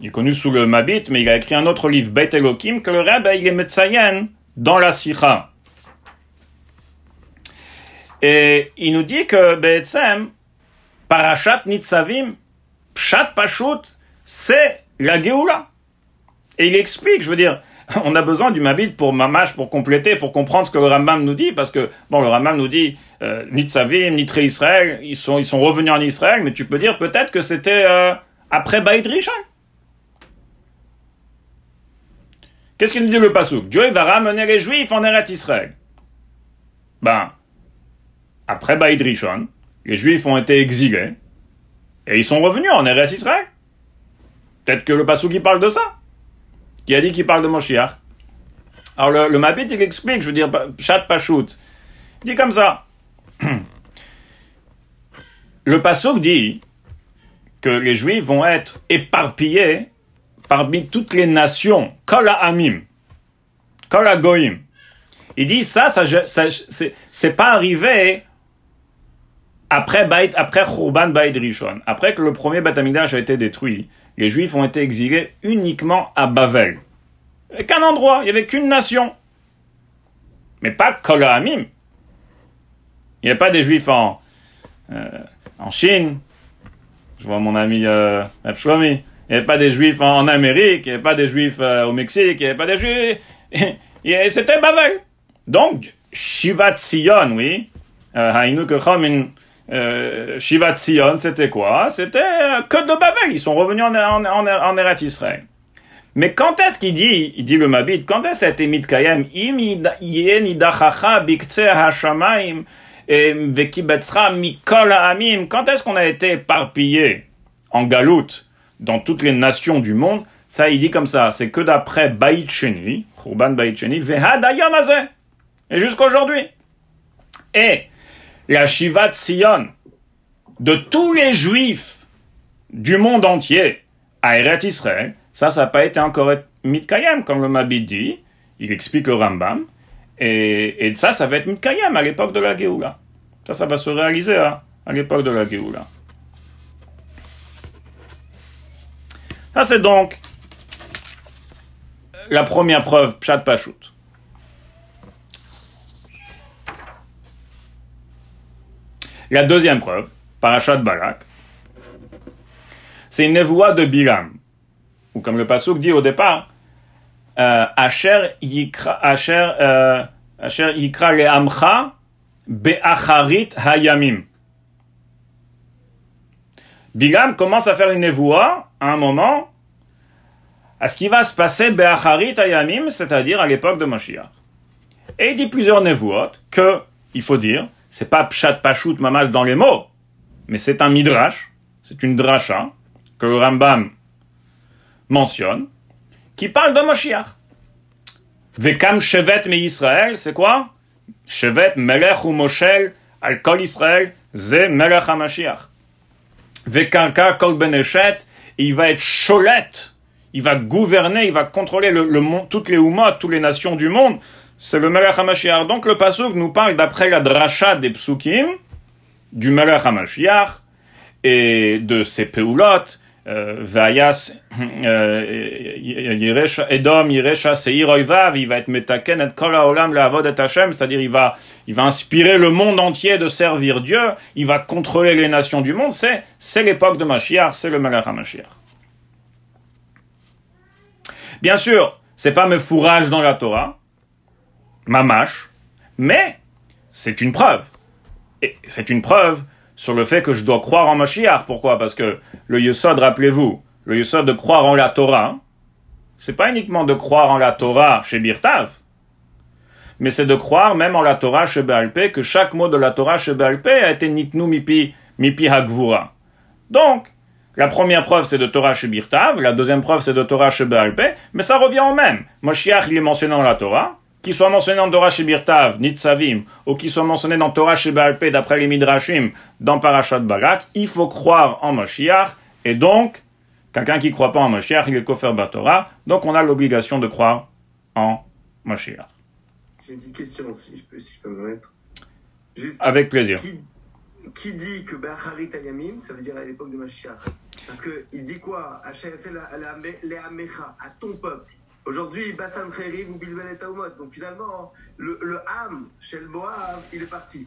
il est connu sous le Mabit, mais il a écrit un autre livre, Beit Elohim, que le Rabbi il est Metzayen dans la Sikha. Et il nous dit que Be'etzem, Parashat Nitzavim, Pshat Pashut, c'est la Géoula. Et il explique, je veux dire, on a besoin du Mabit pour Mamash, pour compléter, pour comprendre ce que le Rambam nous dit, parce que, bon, le Rambam nous dit, euh, ni Tsavim, ni Tré Israël, ils sont, ils sont revenus en Israël, mais tu peux dire peut-être que c'était euh, après Baïd Rishon. Qu'est-ce qu'il nous dit le Passouk Dieu va ramener les Juifs en Eretz Israël. Ben, après Baïd Rishon, les Juifs ont été exilés, et ils sont revenus en Eretz Israël. Peut-être que le Passouk qui parle de ça. Qui a dit qu'il parle de Moshiach. Alors le, le Mabit, il explique, je veux dire, chat Pachout. Il dit comme ça. Le Passouk dit que les Juifs vont être éparpillés parmi toutes les nations. Kol Amim. Kol Goïm. Il dit ça, ça, ça c'est pas arrivé après Baït, après Khurban Baït Rishon. Après que le premier Amikdash a été détruit, les Juifs ont été exilés uniquement à Bavel. Il n'y avait qu'un endroit, il n'y avait qu'une nation. Mais pas Kol Amim. Il n'y avait pas des Juifs en, euh, en Chine. Je vois mon ami euh. Il n'y avait pas des Juifs en, Amérique. Il n'y avait pas des Juifs euh, au Mexique. Il n'y avait pas des Juifs. C'était Bavel. Donc, Shivat Sion, oui. Kechomin. Euh, Shivat Sion, c'était quoi? C'était euh, que de Bavel. Ils sont revenus en, en, en, Israël. Mais quand est-ce qu'il dit, il dit le Mabit, quand est-ce que c'était Mitkayem Im bikte mikol amim. Quand est-ce qu'on a été éparpillé en galoute dans toutes les nations du monde? Ça, il dit comme ça. C'est que d'après Baït Sheni, Churban Baït Sheni, vehadayam Et jusqu'aujourd'hui. Et la Shivat Sion de tous les juifs du monde entier à Eret Israël, ça, ça n'a pas été encore Mitkayem, comme le Mabit dit, il explique le Rambam, et, ça, ça va être Mitkayem à l'époque de la Géoula. Ça, ça va se réaliser hein, à l'époque de la Géoula. Ça, c'est donc la première preuve, Pshat Pashut. La deuxième preuve, Parashat Barak, c'est une névoie de Bilam, ou comme le Passouk dit au départ, euh, Asher yikra, euh, yikra le amcha be'acharit hayamim. Bilam commence à faire une névoie à un moment à ce qui va se passer be'acharit hayamim, c'est-à-dire à, l'époque de Mashiach. Et il dit plusieurs névoies que, il faut dire, c'est pas pshat pashut mamash dans les mots, mais c'est un midrash, c'est une dracha que Rambam mentionne, qui parle de Moshiach. Vekam shevet me Israël, c'est quoi? Shevet melech ou moshel al kol Israël, ze melech ha-Mashiach. Vekanka kol beneshet, il va être cholette, il va gouverner, il va contrôler le, toutes les umot, toutes les nations du monde, c'est le Melech HaMashiach. Donc le Pasuk nous parle d'après la dracha des psukim, du Melech HaMashiach, et de ses peulot, Vayas, Edom, Yeresha, Seir Oivav, il va être metaken et kol haolam le'avod et Hashem, c'est-à-dire il va, il va inspirer le monde entier de servir Dieu, il va contrôler les nations du monde, c'est, c'est l'époque de Mashiach, c'est le Melech HaMashiach. Bien sûr, c'est pas me fourrage dans la Torah, mamash, mais c'est une preuve. Et c'est une preuve sur le fait que je dois croire en Mashiach. Pourquoi? Parce que le Yesod, rappelez-vous, le Yesod de croire en la Torah, c'est pas uniquement de croire en la Torah chez Birtav, mais c'est de croire même en la Torah chez Be'alpé, que chaque mot de la Torah chez Be'alpé a été nitnu mipi, mipi hagvura. Donc, la première preuve, c'est de Torah chez Birtav, la deuxième preuve, c'est de Torah chez Be'alpé, mais ça revient au même. Moshiach, il est mentionné dans la Torah, qu'il soit mentionné dans Torah chez Birtav, Nitzavim, ou qu'il soit mentionné dans Torah chez Baalpé, d'après les Midrashim, dans Parashat Balak, il faut croire en Moshiach, et donc, quelqu'un qui ne croit pas en Moshiach, il est kofer Torah, donc on a l'obligation de croire en Moshiach. J'ai une petite question, si je peux, si je peux me mettre. Je- Avec plaisir. Qui, qui dit que Be'acharit Ayamim, ça veut dire à l'époque de Mashiach? Parce que il dit quoi? À ton peuple. Aujourd'hui, Bassan Kheriv ou Bilbel et Taumot. Donc finalement, le, le Ham, chez le il est parti.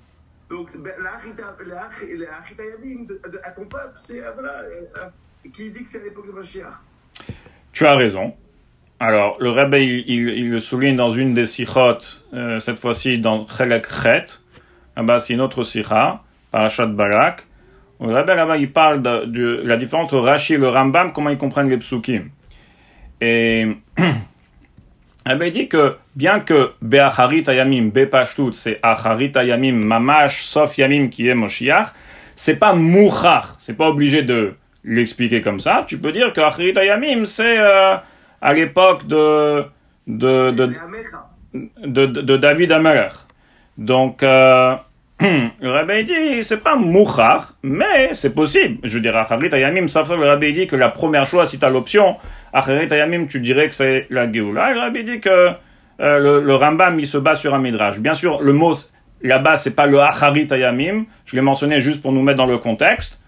Donc, ben, la Achita- la Ach- la Achit Ayamim de- à ton peuple, c'est, euh, voilà, euh, euh, qui dit que c'est à l'époque de Mashiach Tu as raison. Alors, le Rebbe, il, il, il le souligne dans une des sikhot, euh, cette fois-ci dans Chelek Chet. Là-bas, c'est une autre sikha, Parashat Barak. Le Rebbe, là-bas, il parle de, de la différence entre Rashi et le Rambam, comment ils comprennent les psukim. Et le Rebbe dit que, bien que Be'acharit Ayamim, c'est Acharit Ayamim, Mamash, Sof Yamim, qui est Moshiach, c'est pas Mouchar, c'est pas obligé de l'expliquer comme ça. Tu peux dire que Acharit Ayamim, c'est euh, à l'époque de, de, de, de, de, de David Amelech. Donc, euh, le rabbi dit, c'est pas mouchar, mais c'est possible. Je dirais, Acharit Ayamim, sauf ça, le rabbi dit que la première choix, si tu as l'option, Acharit Ayamim, tu dirais que c'est la Géoula. Le rabbi dit que euh, le, le Rambam, il se base sur un midrash. Bien sûr, le mot là-bas, c'est pas le Acharit Ayamim. Je l'ai mentionné juste pour nous mettre dans le contexte.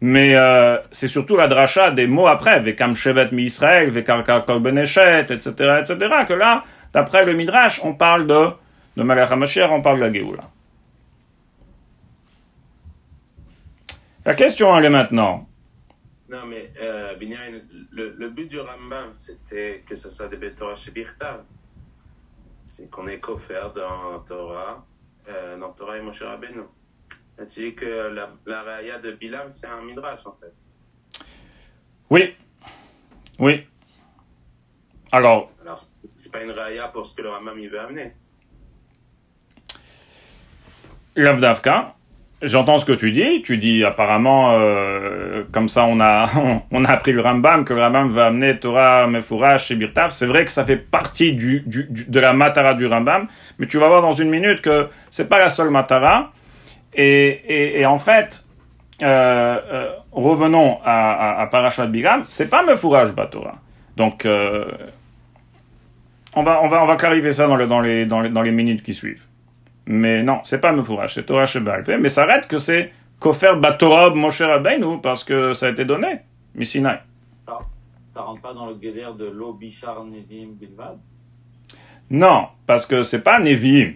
Mais euh, c'est surtout la dracha des mots après, Vekam Shevet mi Israël, Vekarka Kol Beneshet, etc., etc., que là, d'après le Midrash, on parle de, de Malach on parle de la Géoula. La question, elle est maintenant. Non, mais euh, le, le but du Rambam, c'était que ce soit des Betorah chez Birtav. C'est qu'on est coffert dans Torah, euh, dans Torah et Moshe Rabbeinu. Tu dis que la, la raya de Bilam, c'est un midrash, en fait. Oui. Oui. Alors, Alors, c'est pas une raya pour ce que le Rambam il veut amener. Lavdavka, j'entends ce que tu dis. Tu dis apparemment, euh, comme ça on a, on a appris le Rambam, que le Rambam va amener Torah, Mefourash et Birtav. C'est vrai que ça fait partie du, du, du- de la Matara du Rambam, mais tu vas voir dans une minute que c'est pas la seule Matara. Et, et, et en fait, euh, euh, revenons à, à, à Parashat Bilam, c'est pas Mefourash Batora. Donc, euh, on va, on va, on va clarifier ça dans, le, dans, les, dans, les, dans les minutes qui suivent. Mais non, c'est pas Mefourash, c'est Torah Shebal Peh, mais ça arrête que c'est Kofer Batorah Moshe Rabbeinu, parce que ça a été donné, Missinai. Ça rentre pas dans le guédère de l'eau Bichar Nevim Bilvad? Non, parce que c'est pas Nevi'im.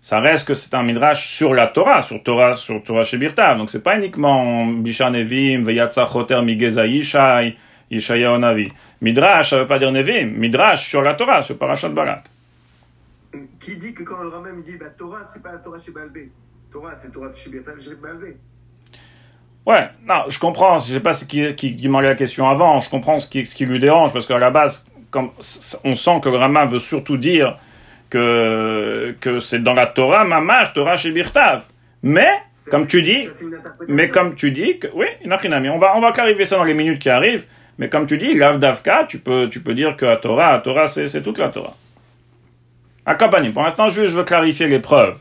Ça reste que c'est un midrash sur la Torah, sur Torah, sur Torah Shebirtav. Donc c'est pas uniquement Bishar Nevi'im, Veyatsa Choter Migeza Yishai, Yishaya Onavi. Midrash, ça veut pas dire Nevi'im. Midrash sur la Torah, sur Parashat Balak. Qui dit que quand le Rambam il dit bah, Torah, c'est pas la Torah chez Balbé. Torah, c'est Torah chez Birtav chez Balbé. Ouais, non, je comprends. Je sais pas ce qui, qui, qui la question avant. Je comprends ce qui, ce qui lui dérange parce qu'à la base, comme, on sent que le Rama veut surtout dire que, que c'est dans la Torah, Mamash, Torah chez Birtav. Mais, comme tu dis, mais comme tu dis, que, oui, Nachinami, on va, on va clarifier ça dans les minutes qui arrivent. Mais comme tu dis, l'Avdavka, tu peux, tu peux dire que la Torah, la Torah, c'est toute la Torah. Accompagné. Pour l'instant, juste, je veux clarifier les preuves.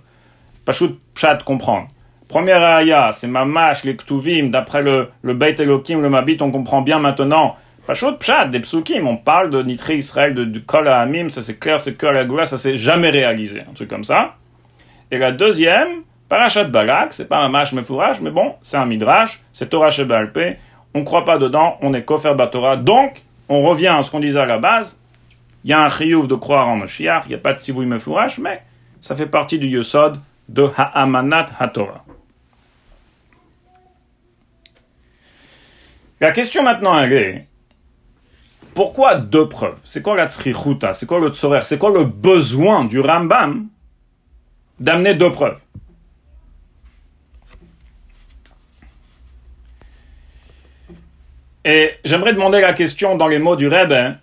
Pachout Pshat comprendre. Première aya, c'est Mamash, les Ktuvim, d'après le, le Beit Elohim, le Mabit, on comprend bien maintenant. Pachout Pshat, des Psukim, on parle de Nitré Israël, de, du Kol Hamim, ça c'est clair, c'est que la Goula, ça s'est jamais réalisé, un truc comme ça. Et la deuxième, Parashat Balak, c'est pas Mamash Mefourage, mais bon, c'est un Midrash, c'est Torah Shebalpe, on croit pas dedans, on est Kofer Batora, donc, on revient à ce qu'on disait à la base, il y a un chiyuv de croire en Mashiach, il n'y a pas de Sivouy Mefourage, mais ça fait partie du Yosod de Ha'amanat HaTorah. La question maintenant, est pourquoi deux preuves? C'est quoi la tzrichuta C'est quoi le tzorer C'est quoi le besoin du Rambam d'amener deux preuves? Et j'aimerais demander la question dans les mots du Rebbe.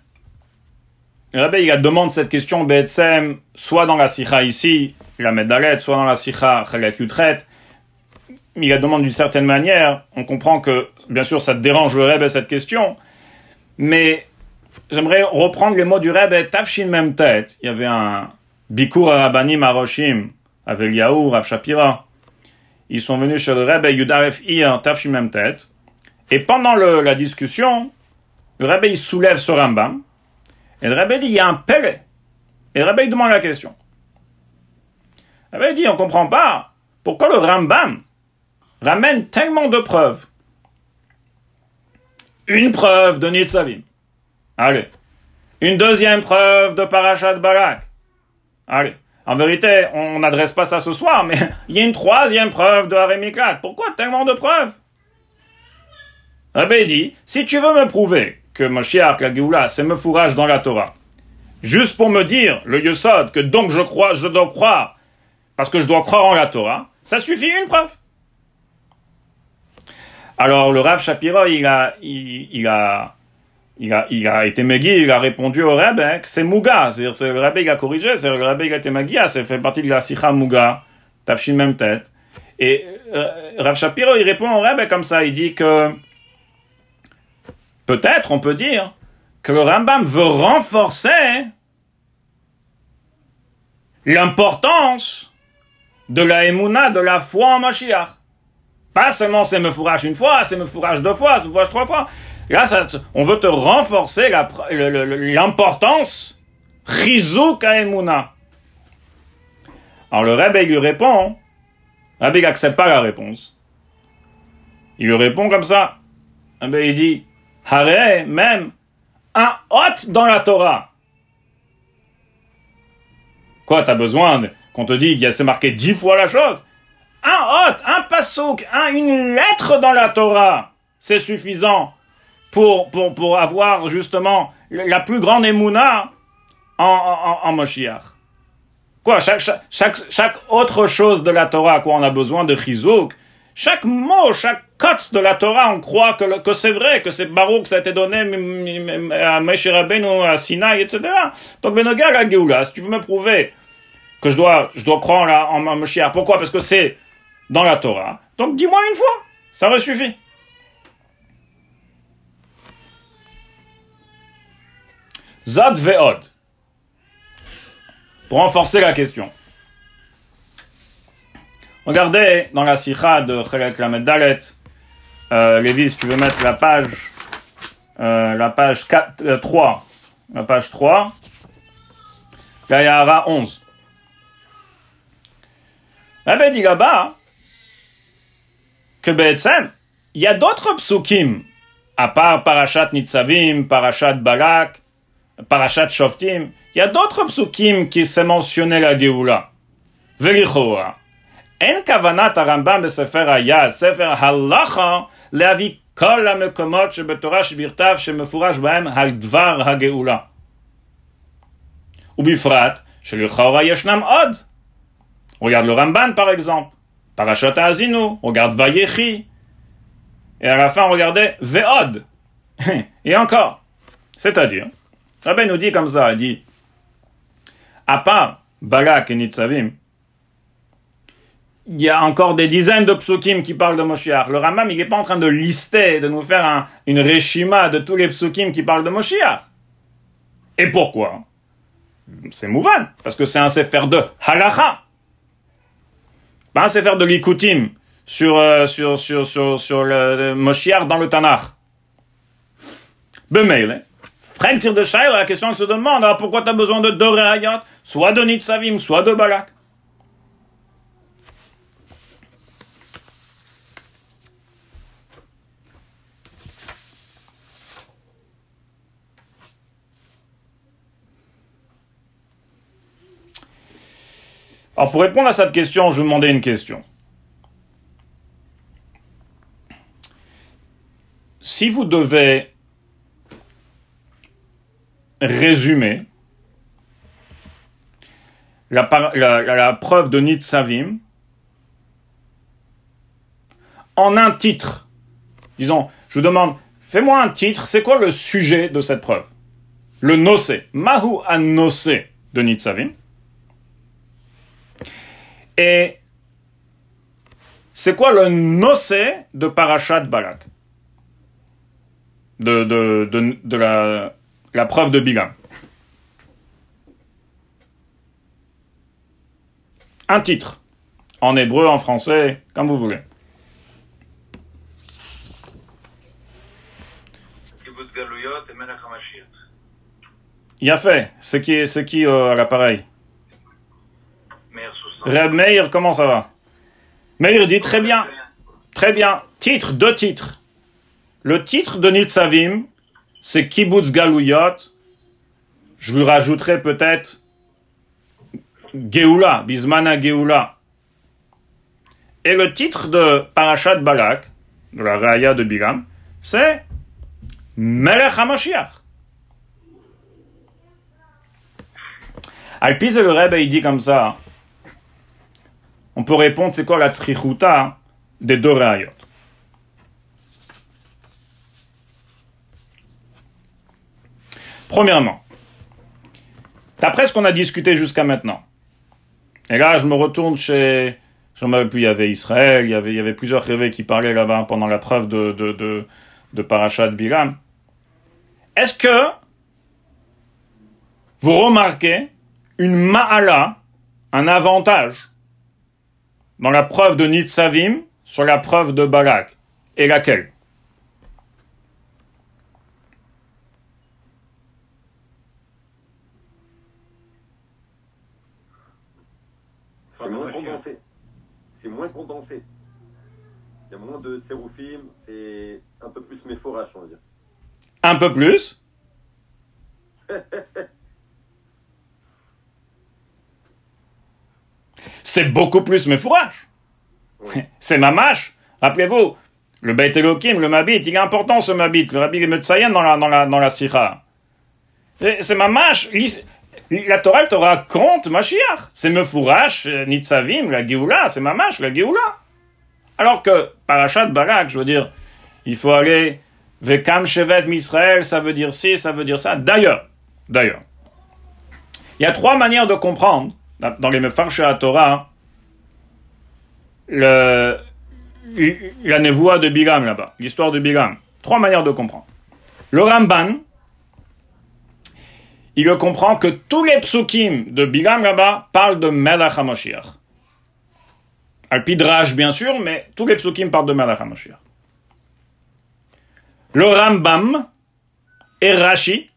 Le Rebbe, il demande cette question, Betsem, soit dans la Sikha ici, la Medalet, soit dans la Sikha Chalak Yutret. Il la demande d'une certaine manière. On comprend que, bien sûr, ça dérange le Rebbe, cette question. Mais j'aimerais reprendre les mots du Rebbe, Tafshin Mem Tet. Il y avait un Bikur Arabanim Aroshim, avec Yaour, Rav Shapira. Ils sont venus chez le Rebbe, Yudaref Ir, Tafshin Mem Tet. Et pendant la discussion, le Rebbe, il soulève ce Rambam. Et le Rebbe dit, il y a un Pélé. Et le Rebbe, il demande la question. Le dit, on comprend pas pourquoi le Rambam ramène tellement de preuves. Une preuve de Nitzavim. Allez. Une deuxième preuve de Parashat Balak. Allez. En vérité, on n'adresse pas ça ce soir, mais il y a une troisième preuve de Harémiklat. Pourquoi tellement de preuves? Rabbi dit, si tu veux me prouver que Moshiach, la Géoula, c'est me fourrage dans la Torah, juste pour me dire, le Yesod, que donc je crois, je dois croire, parce que je dois croire en la Torah, ça suffit une preuve. Alors le Rav Shapiro, il a, il, a, il a, il a été Megui, il a répondu au Rebbe hein, que c'est Muga, c'est-à-dire c'est le Rebbe il a corrigé, c'est le Rebbe il a été Magia, ça fait partie de la Sikha Muga, Tafshin même tête. Et euh, Rav Shapiro, il répond au Rebbe comme ça, il dit que peut-être on peut dire que le Rambam veut renforcer l'importance de la Emouna, de la foi en Mashiach. Pas seulement c'est me fourrage une fois, c'est me fourrage deux fois, c'est me fourrage trois fois. Là, ça, on veut te renforcer l'importance Emouna. Alors le Rebbe lui répond, le Rebbe il n'accepte pas la réponse. Il lui répond comme ça. Il dit, Hare, même un hôte dans la Torah. Quoi, t'as besoin qu'on te dise qu'il y a marqué dix fois la chose Un hôte, un passouk, un, une lettre dans la Torah, c'est suffisant pour, pour, pour avoir justement la plus grande émouna en, en, en Moshiach. Quoi, chaque, chaque, chaque, autre chose de la Torah, quoi on a besoin de chizouk, chaque mot, chaque cote de la Torah, on croit que, c'est vrai, que c'est Baruch, ça a été donné à Moshe Rabbeinu, à Sinaï, etc. Donc, Benogar à Géoula, si tu veux me prouver que je dois, je dois croire en, Moshiach, pourquoi? Parce que c'est dans la Torah. Donc, dis-moi une fois, ça me suffit. Zod ve'od. Pour renforcer la question. Regardez dans la sikha de Chelek Lamed Dalet, euh, tu veux mettre la page, euh, la page 4, euh, 3, la page 3, Gayara 11. Rabbi dit là-bas que Be'etzem, il y a d'autres psukim, à part Parashat Nitzavim, Parashat Balak, Parashat Shoftim, il y a d'autres psukim qui s'est mentionné la Géoula. Velichoa. En kavanat Rambam besefer hayad, sefer halacha, leavi kol hamekomot shebetorah shebirtav shemefurash bahem al dvar hageula. Ubifrat, shelechora yeshnam od. Regarde le Ramban par exemple. Parashat Azinu, regarde Vayechi. Et à la fin, regardez Veod. Et encore. C'est-à-dire, Rabbi nous dit comme ça, il dit, à part Balak et Nitzavim, il y a encore des dizaines de psukim qui parlent de Moshiach. Le Ramam, il n'est pas en train de lister, de nous faire un- une reshima de tous les psukim qui parlent de Moshiach. Et pourquoi? C'est mouvan, parce que c'est un sefer de halacha. Pas un sefer de likutim sur, euh, sur, sur, sur, sur le, Moshiach dans le Tanakh. Bemail, Frank tire de Shaila, la question se demande, alors pourquoi tu as besoin de deux réayot, soit de Nitzavim, soit de Balak Alors pour répondre à cette question, je vais vous demander une question. Si vous devez résumer la, preuve de Nitzavim en un titre, disons, je vous demande, fais-moi un titre, c'est quoi le sujet de cette preuve? Le nocé, Mahu an nocé de Nitzavim. Et c'est quoi le nocé de Parachat Balak? De, de, de, de, la, la preuve de Bilam Un titre, en hébreu, en français, comme vous voulez. Il a fait ce qui, ce qui euh, à l'appareil. Reb Meir, comment ça va Meir dit très bien. Très bien. Titre, deux titres. Le titre de Nitzavim, c'est Kibbutz Galouyot. Je lui rajouterai peut-être Geoula, Bismana Geoula. Et le titre de Parashat Balak, de la Raya de Bilam, c'est Melech HaMashiach. Alpis le Rebbe, il dit comme ça. On peut répondre, c'est quoi la tzrichuta des deux rayot Premièrement, d'après ce qu'on a discuté jusqu'à maintenant, et là je me retourne chez, je me rappelle y avait Israël, il y avait, plusieurs rêves qui parlaient là-bas pendant la preuve de, de, de, de Parashat Bilam. Est-ce que vous remarquez une ma'ala, un avantage, dans la preuve de Nitzavim sur la preuve de Balak Et laquelle? C'est moins condensé. C'est moins condensé. Il y a moins de tséroufim, c'est un peu plus méphorage, on va dire. Un peu plus? C'est beaucoup plus méfourage. C'est mamash. Rappelez-vous, le Beit Elohim, le Mabit, il est important ce Mabit. Le Rabbi Metzayen dans la, dans la, dans la. Et C'est mamash. Lis- La Torah, elle te raconte Mashiach. C'est Mefourash, euh, Nitzavim, la Géoula, c'est mamash, la Géoula. Alors que, Parashat Barak, je veux dire, il faut aller Vekam Shevet Misraël, ça veut dire ci, ça veut dire ça. D'ailleurs, d'ailleurs, il y a trois manières de comprendre, dans les Mefarshé à Torah, le, la névoie de Bilam là-bas, l'histoire de Bilam. Trois manières de comprendre. Le Ramban, il comprend que tous les psukim de Bilam là-bas parlent de Melech HaMashiach. Alpidrash, bien sûr, mais tous les psukim parlent de Melech HaMashiach. Le Rambam et Rashi,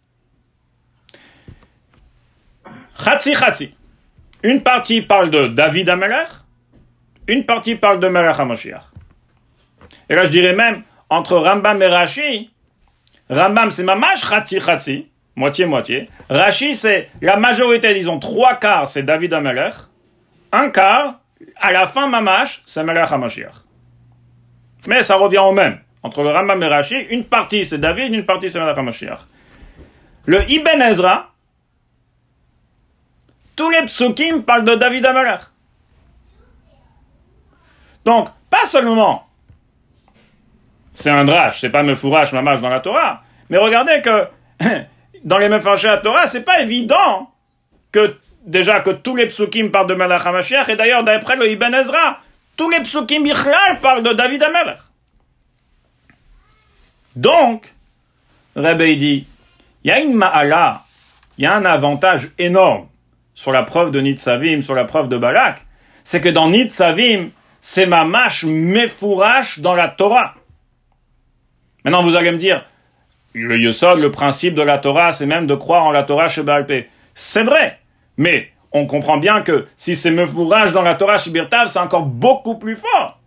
Chatzi Chatzi. Une partie parle de David Amelech, une partie parle de Melech HaMashiach. Et là, je dirais même, entre Rambam et Rashi, Rambam, c'est mamash Chatzi Chatzi, moitié-moitié. Rashi, c'est la majorité, disons, trois quarts, c'est David Amelech. Un quart, à la fin, mamash, c'est Melech HaMashiach. Mais ça revient au même. Entre le Rambam et Rashi, une partie c'est David, une partie c'est Melech HaMashiach. Le Ibn Ezra, tous les psukim parlent de David Amelech. Donc, pas seulement c'est un drash, c'est pas mefourash mamash dans la Torah, mais regardez que dans les mefarshé à Torah, c'est pas évident que déjà que tous les psukim parlent de Melech HaMashiach, et d'ailleurs d'après le Ibn Ezra, tous les psukim bichlal parlent de David Amelech. Donc, Rebbe dit, il y a une ma'ala, il y a un avantage énorme sur la preuve de Nitzavim, sur la preuve de Balak, c'est que dans Nitzavim, c'est mamash mefourash dans la Torah. Maintenant, vous allez me dire, le yosod, le principe de la Torah, c'est même de croire en la Torah chez Balpé. C'est vrai, mais on comprend bien que si c'est mefourash dans la Torah chez Birtav, c'est encore beaucoup plus fort.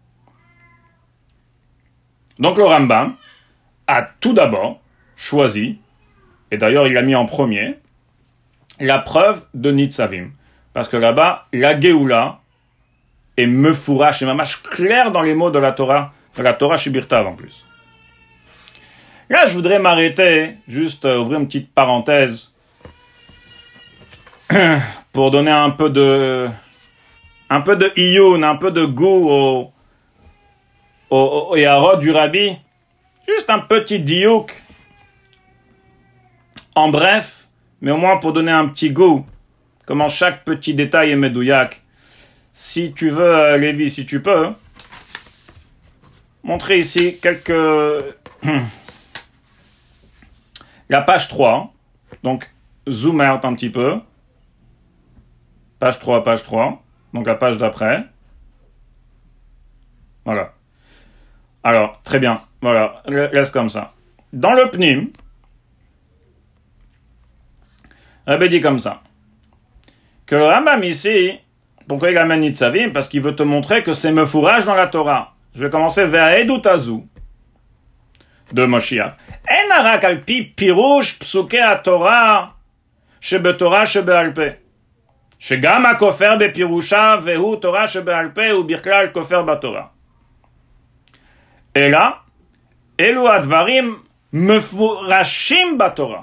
Donc le Rambam a tout d'abord choisi, et d'ailleurs il l'a mis en premier, la preuve de Nitzavim. Parce que là-bas, la Géoula est mefourash et mamash clair dans les mots de la Torah, de la Torah Shibirtav en plus. Là, je voudrais m'arrêter, juste euh, ouvrir une petite parenthèse, pour donner un peu de, un peu de iyun, un peu de goût au, au, au yarod du rabbi. Juste un petit diouk. En bref, mais au moins pour donner un petit goût, comment chaque petit détail est médouillac. Si tu veux, euh, Lévi, si tu peux, montrer ici quelques... La page 3, donc zoom out un petit peu. Page 3, page 3, donc la page d'après. Voilà. Alors, très bien, voilà, laisse comme ça. Dans le PNIM, Rabbi dit comme ça. Que le Rambam ici, pourquoi il amène Nitzavim Parce qu'il veut te montrer que c'est mefourage dans la Torah. Je vais commencer vers Edutazu de Moshiach. אין רק על פי פירוש פסוקי התורה שבתורה שבעל פה. שגם הכופר בפירושה והוא תורה שבעל פה הוא בכלל כופר בתורה. אלא אלו הדברים מפורשים בתורה.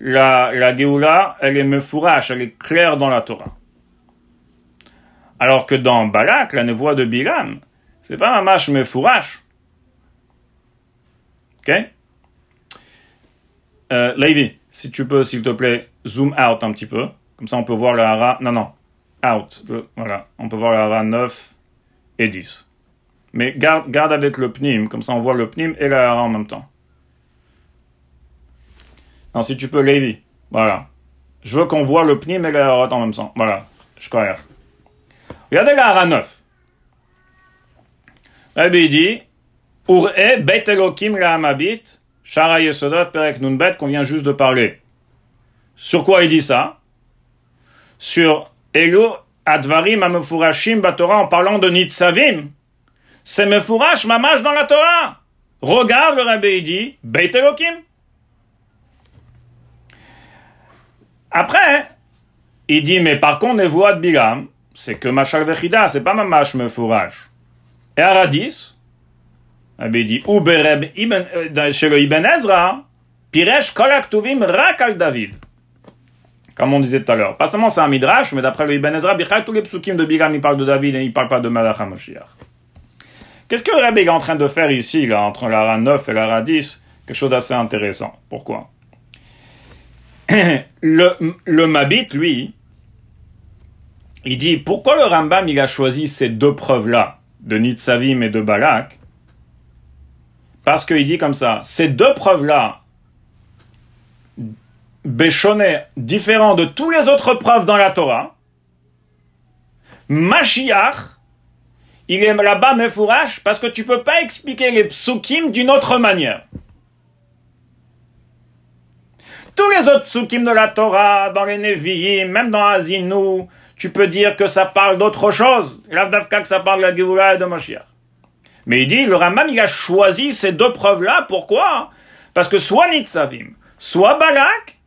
la, la Géoula, elle est mefourache, elle est claire dans la Torah. Alors que dans Balak, la névoie de Bilam, c'est pas un mâche mefourache. Ok? Euh, si tu peux, s'il te plaît, zoom out un petit peu. Comme ça, on peut voir le hara. Non, non. Out. Voilà. On peut voir le hara 9 et 10. Mais garde, garde avec le pnim. Comme ça, on voit le pnim et le hara en même temps. Si tu peux, Levi. Voilà. Je veux qu'on voit le pnim et hara en même temps. Voilà. Je crois. Regardez le hara 9. Rabbi dit Ur-e bet Elokim la-hamabit, Shara Yesodot Perek Nunbet, qu'on vient juste de parler. Sur quoi il dit ça? Sur Elu Advarim Amefurashim Batorah en parlant de Nitzavim. C'est Mefurash Mamash dans la Torah. Regarde le rabbi, dit Beit Elokim. Après, il dit mais par contre, les voix de Bilam, c'est que Machal Vechida, c'est pas Mamash Mefurash. Et Aradis, Rabbi dit, ou bereb euh, chez le Ibn Ezra, Piresh kol haktuvim rak al David. Comme on disait tout à l'heure. Pas seulement c'est un midrash, mais d'après le Ibn Ezra, Bichal, tous les psukim de Bilam, il parle de David et il parle pas de Malach HaMashiach. Qu'est-ce que le Rabbi est en train de faire ici, là, entre l'ara 9 et l'ara 10? Quelque chose d'assez intéressant. Pourquoi? le, Mabit, lui, il dit, pourquoi le Rambam, il a choisi ces deux preuves-là, de Nitzavim et de Balak? Parce qu'il dit comme ça, ces deux preuves-là, Béchonet, différents de tous les autres preuves dans la Torah, Mashiach, il est là-bas Mefourash parce que tu peux pas expliquer les psukim d'une autre manière. Tous les autres psukim de la Torah, dans les Nevi'im, même dans Azinu, tu peux dire que ça parle d'autre chose. L'Avdavka que ça parle de la et de Mashiach. Mais il dit, le Rambam, il a choisi ces deux preuves-là. Pourquoi? Parce que soit Nitzavim, soit Balak,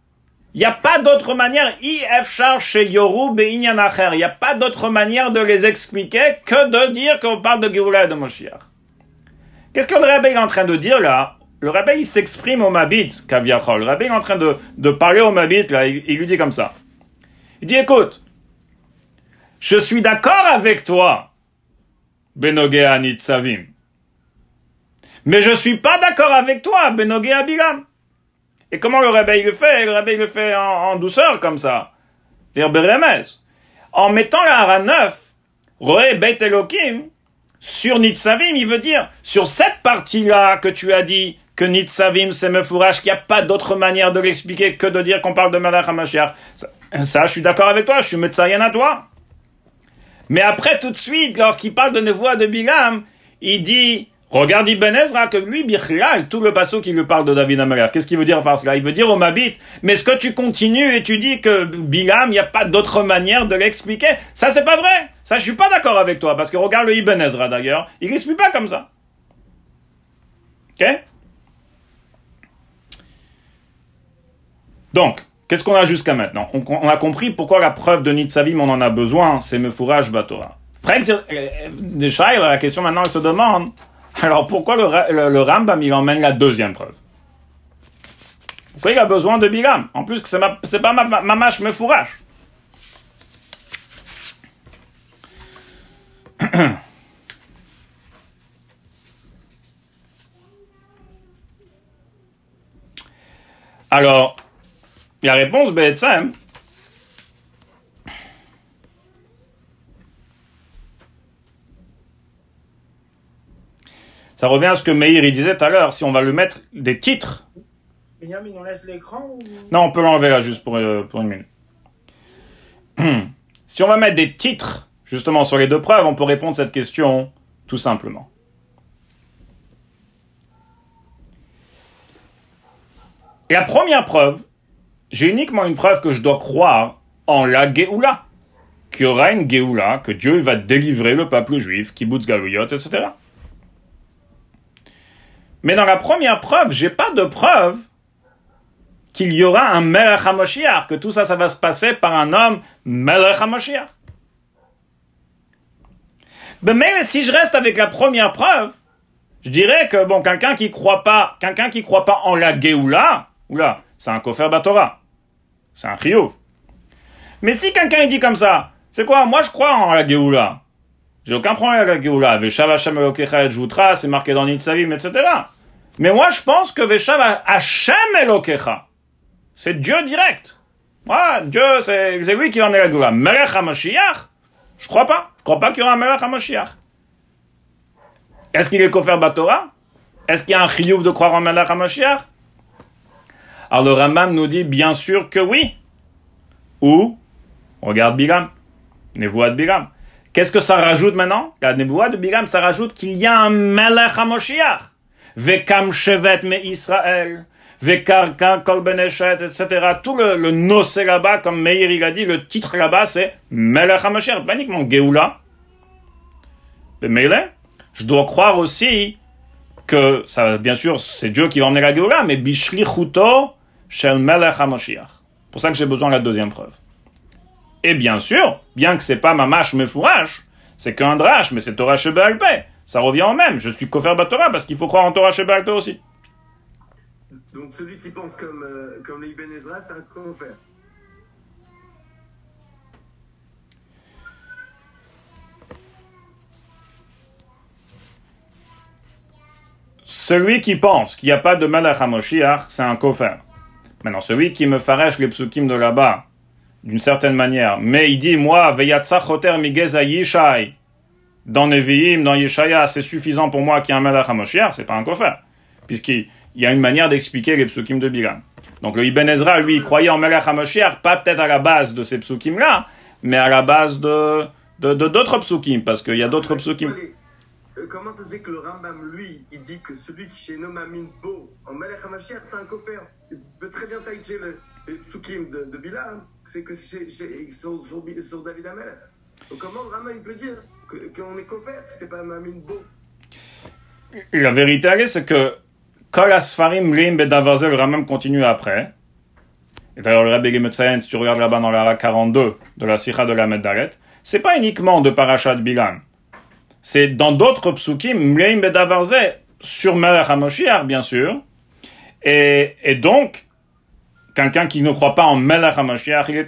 il n'y a pas d'autre manière, Ifchar chez Yoru Be'inyan Acher. Il n'y a pas d'autre manière de les expliquer que de dire qu'on parle de Géoula et de Moshiach. Qu'est-ce que le est en train de dire là? Le Rabbi, il s'exprime au Mabit, Kaviachol. Le Rabbi est en train de, parler au Mabit, là, il, lui dit comme ça. Il dit, écoute, je suis d'accord avec toi, Benogea Nitzavim. Mais je suis pas d'accord avec toi, Benogea Bilam. Et comment le réveil le fait? Le réveil le fait en, douceur, comme ça. C'est-à-dire. En mettant la hara 9, Roé Beit Elohim, sur Nitzavim, il veut dire, sur cette partie-là que tu as dit, que Nitzavim c'est Mefourash, qu'il n'y a pas d'autre manière de l'expliquer que de dire qu'on parle de Malach HaMashiach. Ça, ça, je suis d'accord avec toi, je suis Metzayen à toi. Mais après, tout de suite, lorsqu'il parle de Nevoa de Bilam, il dit, regarde Ibn Ezra, que lui, Bichlal, tout le passo qui lui parle de David Ameler. Qu'est-ce qu'il veut dire par cela? Il veut dire au Mabit, mais est-ce que tu continues et tu dis que Bilam, il n'y a pas d'autre manière de l'expliquer? Ça, c'est pas vrai. Ça, je suis pas d'accord avec toi, parce que regarde le Ibn Ezra d'ailleurs, il l'explique pas comme ça. Ok? Donc, Qu'est-ce qu'on a jusqu'à maintenant on, a compris pourquoi la preuve de Nitzavim, on en a besoin, c'est Mefourage Batora. Frank de Shai, la question maintenant, elle se demande, alors pourquoi le, le, Rambam, il emmène la deuxième preuve Pourquoi il a besoin de Bilam En plus, c'est pas ma, ma, ma mâche Mefourage. Alors, la réponse, ben, simple. Ça revient à ce que Meir il disait tout à l'heure. Si on va lui mettre des titres. Benjamin, on laisse l'écran ou... Non, on peut l'enlever là juste pour, euh, pour une minute. si on va mettre des titres justement sur les deux preuves, on peut répondre à cette question tout simplement. La première preuve, j'ai uniquement une preuve que je dois croire en la Géoula. Qu'il y aura une Géoula, que Dieu va délivrer le peuple juif, kibbutz galuyot, etc. Mais dans la première preuve, j'ai pas de preuve qu'il y aura un Melech HaMashiach, que tout ça, ça va se passer par un homme Melech HaMashiach. Ben, mais si je reste avec la première preuve, je dirais que bon, quelqu'un qui croit pas, quelqu'un qui croit pas en la Géoula, oula, c'est un Kofer Batora. C'est un Chiyuv. Mais si quelqu'un dit comme ça, c'est quoi? Moi, je crois en la Géoula. J'ai aucun problème avec la Géoula. Veshav Hashem Elokecha et Joutra, c'est marqué dans Nitzavim, etc. Mais moi, je pense que Veshav Hashem c'est Dieu direct. Ouais, Dieu, c'est, lui qui va emmener la Géoula. Melech HaMashiach, je crois pas. Je crois pas qu'il y aura un Melech HaMashiach. Est-ce qu'il est Kofer Batora? Est-ce qu'il y a un chiyuv de croire en Melech HaMashiach? Alors le nous dit bien sûr que oui. Ou, regarde Bilam, Nevoa de Bilam. Qu'est-ce que ça rajoute maintenant? La Nevoa de Bilam, ça rajoute qu'il y a un Melech HaMashiach. Vekam Shevet me Israël. Vekarka Kol Beneshet, etc. Tout le, le nocé là-bas, comme Meir il a dit, le titre là-bas, c'est Melech HaMashiach. Pas uniquement Geoula. Mais je dois croire aussi que, ça, bien sûr, c'est Dieu qui va emmener la Géoula, mais Bishlichuto Shel Melech HaMashiach. pour ça que j'ai besoin de la deuxième preuve. Et bien sûr, bien que c'est pas Mamash Mefourash, c'est qu'un Drash, mais c'est Torah Shebe'alpe. Ça revient au même. Je suis Kofer Batora parce qu'il faut croire en Torah Shebe'alpe aussi. Donc celui qui pense comme, euh, comme les Ibn Ezra, c'est un confère. Celui qui pense qu'il n'y a pas de Malach HaMoshiach, c'est un kofer. Maintenant, celui qui me farèche les psukim de là-bas, d'une certaine manière, mais il dit, moi, Veyatsa Choter Migeza Yishai, dans Nevi'im, dans Yeshaya, c'est suffisant pour moi qu'il y ait un Malach HaMoshiach, c'est pas un kofer. Puisqu'il y a une manière d'expliquer les psukim de Bilam. Donc le Ibn Ezra, lui, il croyait en Melech HaMashiach, pas peut-être à la base de ces psukim-là, mais à la base de d'autres psukim, parce qu'il y a d'autres psukim. Euh, Comment ça se fait que le Rambam, lui, il dit que celui qui chez Nomamin Bo, en Melech HaMashiach, c'est un copain très bien taïcher le, le psukim de, de Bilam, c'est que c'est sur, David. Donc comment le Rambam, il peut dire qu'on est copain c'était pas Mamin Bo? La vérité, c'est que Kol Asfarim Lim Bedavazel, le Ramam continue après. Et d'ailleurs, le Rabbi Gemetzayen, si tu regardes là-bas dans la 42 de la Sikha de la Meddalet, c'est pas uniquement de Parashat Bilam. C'est dans d'autres psukim, Mleim Bedavarze, sur Melech HaMoshiach, bien sûr. Et, et donc, quelqu'un qui ne croit pas en Melech HaMoshiach, il est.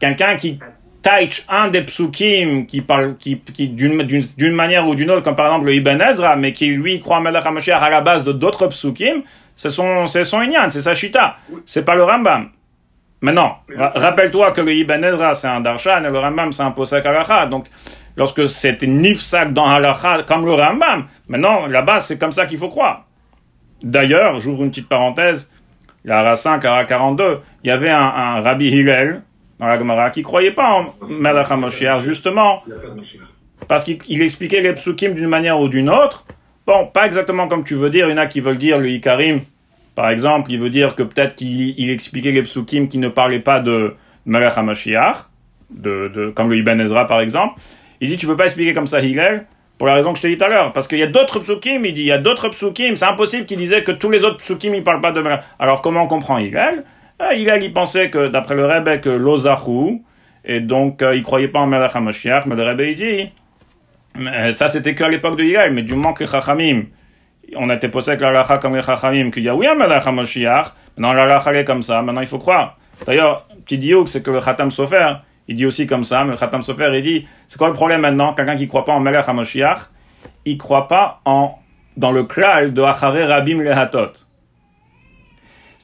Quelqu'un qui taïch un des psukim qui parle, qui, qui d'une, d'une, d'une manière ou d'une autre, comme par exemple le Ibn Ezra, mais qui lui croit en Melech HaMashiach à la base de d'autres psukim, c'est son, c'est son inyan, c'est sa shita. C'est pas le Rambam. Maintenant, ra- rappelle-toi que le Ibn Ezra c'est un darshan et le Rambam c'est un posek halacha. Donc, lorsque c'est nifsak dans halacha comme le Rambam, maintenant, là-bas c'est comme ça qu'il faut croire. D'ailleurs, j'ouvre une petite parenthèse, la Hara 5, Hara 42, il y avait un, un Rabbi Hillel, dans la Gemara, qui croyait pas en Melech HaMashiach, justement, parce qu'il il expliquait les psukim d'une manière ou d'une autre. Bon, pas exactement comme tu veux dire, il y en a qui veulent dire le Ikarim, par exemple, il veut dire que peut-être qu'il il expliquait les psukim qui ne parlaient pas de Melech HaMashiach, de, de, comme le Ibn Ezra par exemple. Il dit, tu peux pas expliquer comme ça Hillel, pour la raison que je t'ai dit tout à l'heure, parce qu'il y a d'autres psukim, il dit, il y a d'autres psukim, c'est impossible qu'il disait que tous les autres psukim, ils parlent pas de Melech. Alors comment on comprend Hillel? Ah, Hillel, il pensait que, d'après le Rebbe, que l'Ozahu, et donc euh, il croyait pas en Melech HaMashiach, mais le Rebbe, il dit, mais ça, c'était que à l'époque de Hillel, mais du moment que Chachamim, on était posé avec la lacha comme les Chachamim, qu'il y a oui un Melech HaMashiach, maintenant la lacha elle est comme ça, maintenant il faut croire. D'ailleurs, petit diouk, c'est que le Khatam Sofer, il dit aussi comme ça, mais Khatam Sofer, il dit, c'est quoi le problème maintenant, quelqu'un qui croit pas en Melech HaMashiach, il croit pas en, dans le klal de Achare Rabim Lehatot.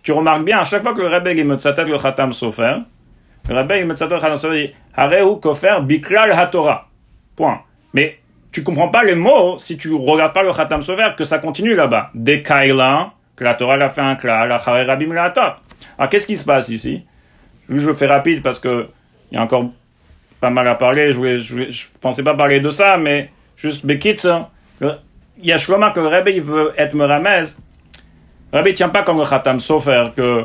Tu remarques bien, à chaque fois que le Rebbe il me tzatet le Khatam Sofer, le Rebbe il me tzatet le Khatam Sofer, il dit, Hareu Kofer Biklal HaTorah. Point. Mais tu comprends pas les mots si tu regardes pas le Khatam Sofer, que ça continue là-bas. Des Kaila, que la Torah a fait un klal, la Chare Rabim Lehatot. Alors qu'est-ce qui se passe ici? Je fais rapide parce que il y a encore pas mal à parler, je, voulais, je, pensais pas parler de ça, mais juste Bekitz, il y a Shlomo que le Rebbe il veut être Meramez. Le Rabbi tient pas comme le Khatam Sofer que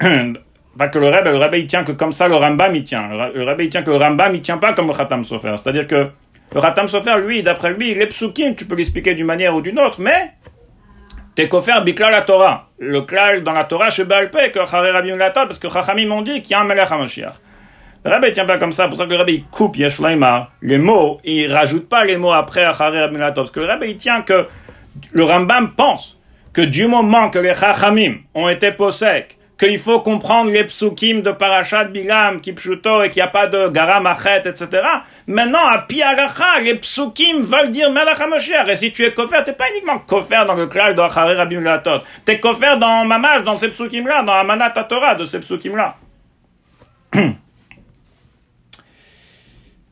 pas que le Rabbi, le Rabbi il tient que comme ça le Rambam il tient. Le Rabbi il tient que le Rambam il tient pas comme le Khatam Sofer. C'est-à-dire que le Khatam Sofer, lui, d'après lui, les psukim, tu peux l'expliquer d'une manière ou d'une autre, mais t'es kofer bikla la Torah. Le klal dans la Torah chez Balpé, que Chare Rabbi parce que Chachamim m'ont dit qu'il y a un Melech HaMashiach. Le Rabbi tient pas comme ça, pour ça que le Rabbi il coupe Yesh Laimar, les mots, et il rajoute pas les mots après Chare Rabbi parce que le Rabbi tient que le Rambam pense que du moment que les Chachamim ont été possèques, qu'il faut comprendre les psukim de Parashat Bilam, Kipshuto, et qu'il n'y a pas de Garam Achet, etc. Maintenant, à Pialacha, les psukim veulent dire HaMashiach. Et si tu es kofer, t'es pas uniquement kofer dans le klal de Achare Rabbi Latot. T'es kofer dans Mamash, dans ces psukim-là, dans Amanat Torah de ces psukim-là.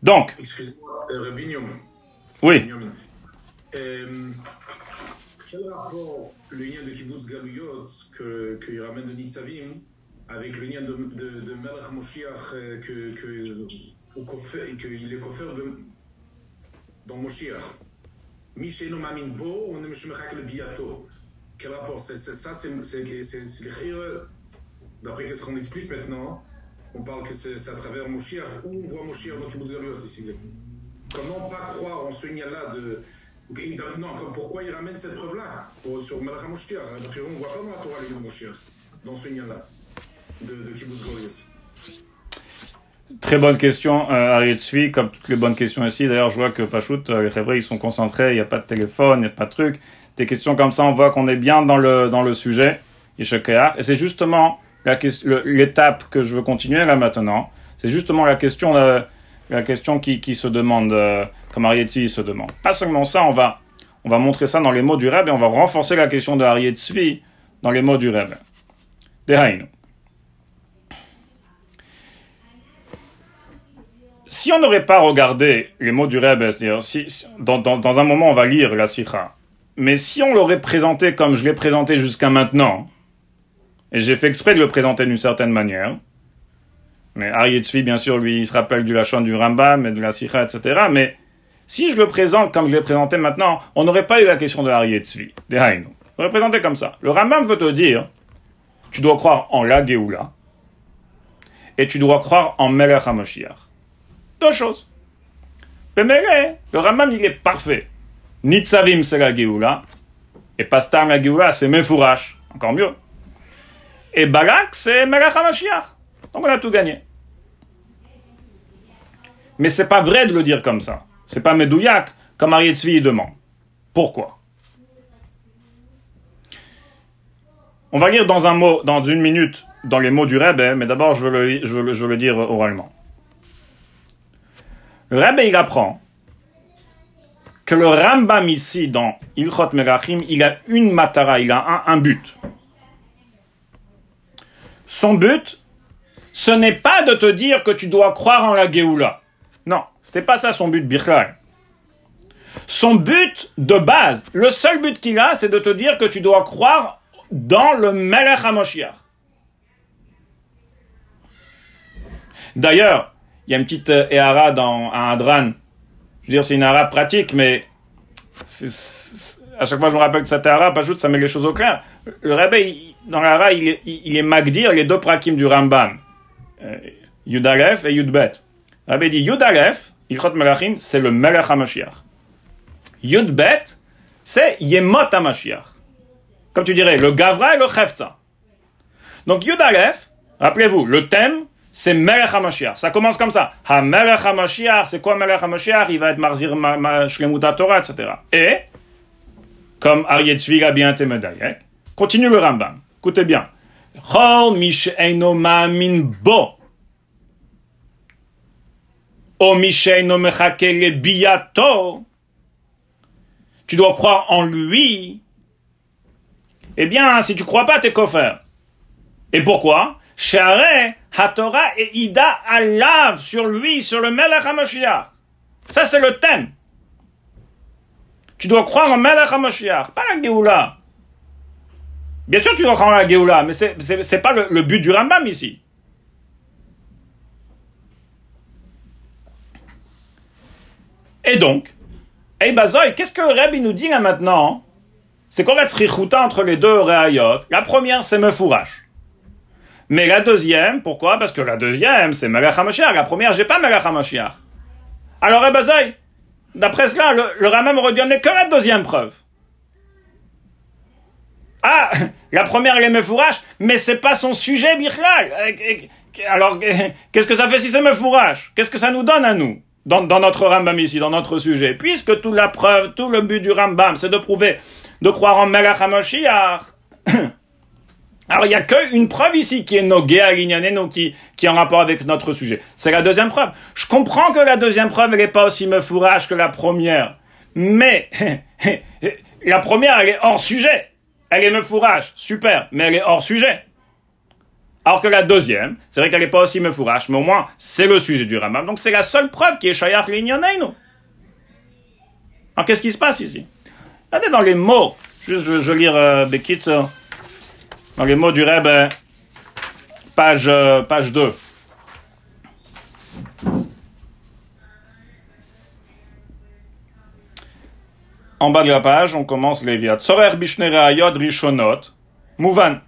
Donc. Excusez-moi, euh. Oui. Euh, quel rapport le lien de Kibbutz Galuyot que, qu'il ramène de Nitzavim avec le lien de, de, de Moshiach euh, que, que, qu'il est coffert dans Moshiach Misheno Mamin Bo, on est Meshmechak le Biato. Quel rapport? C'est, Ça, c'est. D'après ce qu'on explique maintenant, on parle que c'est, à travers Moshiach. Où on voit Moshiach dans Kibbutz Galuyot ici Comment pas croire en ce lien-là de. Non, pourquoi il ramène cette preuve-là sur Malach Parce qu'on ne voit pas dans la Torah les dans ce lien-là, de, de Kibbutz Goliath. Très bonne question, euh, Ariel comme toutes les bonnes questions ici. D'ailleurs, je vois que Pachout, euh, les Révrais, ils sont concentrés, il n'y a pas de téléphone, il n'y a pas de truc. Des questions comme ça, on voit qu'on est bien dans le, dans le sujet. Et c'est justement l'étape que je veux continuer là maintenant. C'est justement la question, euh, la question qui, qui se demande, euh, comme se demande. Pas seulement ça, on va, on va montrer ça dans les mots du Reb et on va renforcer la question de Ariel Tzvi dans les mots du Reb. Dehainu. si on n'aurait pas regardé les mots du Rebbe, c'est-à-dire si, dans, un moment on va lire la Sikha, mais si on l'aurait présenté comme je l'ai présenté jusqu'à maintenant, et j'ai fait exprès de le présenter d'une certaine manière, mais Arié Tzvi, bien sûr, lui, il se rappelle du Lachon du Rambam et de la Sikha, etc., mais si je le présente comme je l'ai présenté maintenant, on n'aurait pas eu la question de Arié Tzvi, des Haïnou. On l'aurait présenté comme ça. Le Rambam veut te dire, tu dois croire en la Géoula, et tu dois croire en Melech HaMashiach. Deux choses. Pemele, le Rambam, il est parfait. Nitzavim, c'est la Géoula. Et Pastam, la Géoula, c'est Mefourash. Encore mieux. Et Balak, c'est Melech HaMashiach. Donc on a tout gagné. Mais c'est pas vrai de le dire comme ça. C'est pas Medouyak, comme Arié Tzvi demande. Pourquoi? On va lire dans un mot, dans une minute, dans les mots du Rebbe, mais d'abord je veux le, dire oralement. Le Rebbe, il apprend que le Rambam ici, dans Ilchot Merachim, il a une matara, il a un, un but. Son but, ce n'est pas de te dire que tu dois croire en la Géoula. C'était pas ça son but, Birklal. Son but de base, le seul but qu'il a, c'est de te dire que tu dois croire dans le Melech HaMoshiach. D'ailleurs, il y a une petite euh, Ehara dans un Hadran. Je veux dire, c'est une Ehara pratique, mais à chaque fois que je me rappelle de cette Ehara, ajoute, ça met les choses au clair. Le Rebbe, dans la Ehara, il, est- il est Magdir, les deux prakim du Rambam. Euh, Yud Aleph et Yud Bet. Le Rebbe dit Yud Aleph, Ilchot Melachim, c'est le Melech HaMashiach. Yud Bet, c'est Yemot HaMashiach. Comme tu dirais, le Gavra et le Chefza. Donc Yud Aleph, rappelez-vous, le thème, c'est Melech HaMashiach. Ça commence comme ça. Ha Melech HaMashiach, c'est quoi Melech HaMashiach? Il va être Marzir ma, ma, HaTorah, etc. Et, comme Tzvi l'a bien été médaillé, continue le Rambam. Écoutez bien. Chol misheino ma'amin bo. O misheino mechake le biyato. Tu dois croire en lui. Eh bien, si tu crois pas, t'es kofer. Et pourquoi? Share HaTorah et Ida alav sur lui, sur le Melech HaMashiach. Ça, c'est le thème. Tu dois croire en Melech HaMashiach, pas la Géoula. Bien sûr, tu dois croire en la Géoula, mais c'est, c'est, c'est pas le but du Rambam ici. Et donc, Bazoï, qu'est-ce que Rebbe nous dit là maintenant c'est qu'on va être entre les deux réayot. La première, c'est Mefourash. Mais la deuxième, pourquoi? Parce que la deuxième, c'est Melech. La première, j'ai pas Melech. Alors, eh d'après cela, le, le Ramam aurait donné que la deuxième preuve. Ah, la première, elle est Mefourash, mais c'est pas son sujet, Bichlal. Alors, qu'est-ce que ça fait si c'est Mefourash Qu'est-ce que ça nous donne à nous? Dans, dans, notre Rambam ici, dans notre sujet Puisque toute la preuve, tout le but du Rambam, c'est de prouver, de croire en Melech HaMashiach. Alors, il n'y a qu'une preuve ici qui est Nogé à qui, qui est en rapport avec notre sujet. C'est la deuxième preuve. Je comprends que la deuxième preuve, elle n'est pas aussi me fourrage que la première. Mais, la première, elle est hors sujet. Elle est me fourrage. Super. Mais elle est hors sujet. Alors que la deuxième, c'est vrai qu'elle n'est pas aussi me fourrage, mais au moins, c'est le sujet du Ramam. Donc, c'est la seule preuve qui est Shayach nous. Alors, qu'est-ce qui se passe ici? Regardez dans les mots. Juste, je, je lire euh, dans les mots du Rebbe, page, euh, page 2. En bas de la page, on commence les viat. Tzorer bishnere ayod rishonot. Mouvan.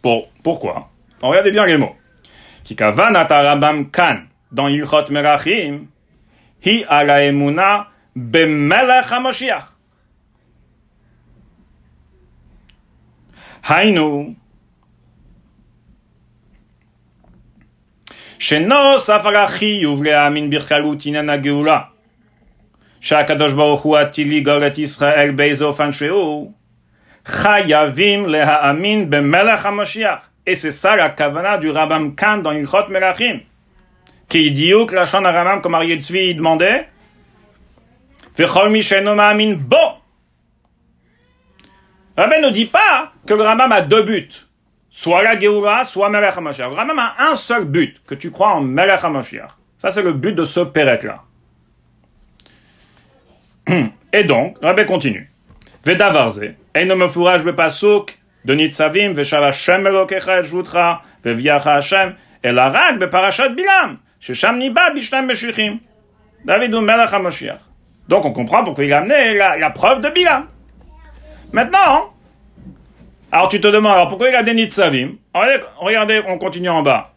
Pour, pourquoi? Regardez bien les mots. Kikavan atarabam kan. Dans Ilchot Merachim. Hi ala emuna bemelech HaMashiach. היינו, שנוסף על החיוב להאמין בכללות עניין הגאולה, שהקדוש ברוך הוא עתיד לגאול את ישראל באיזה אופן שהוא, חייבים להאמין במלך המשיח. Et c'est ça la kavana du Rambam Khan dans Ilchot Melachim. Qui dit que la chante Rambam, comme Ariel Tzvi demandait, Vechol ma'amin bo, Rabbi ne dit pas que le Rambam a deux buts. Soit la Géoula, soit Melech HaMashiach. Le Rambam a un seul but, que tu crois en Melech. Ça, c'est le but de ce Pérec-là. Et donc, Rabbi continue. Vedavarze, Eino mefuraj bepasuk, de Nitzavim, veshav Hashem elokecha et jutra, veviacha Hashem, el harag beparashat bilam, shesham niba bishtam beshichim. David ou Melech. Donc, on comprend pourquoi il a amené la, la preuve de Bilam. Maintenant, alors tu te demandes, alors pourquoi il a des Nitzavim regardez, on continue en bas.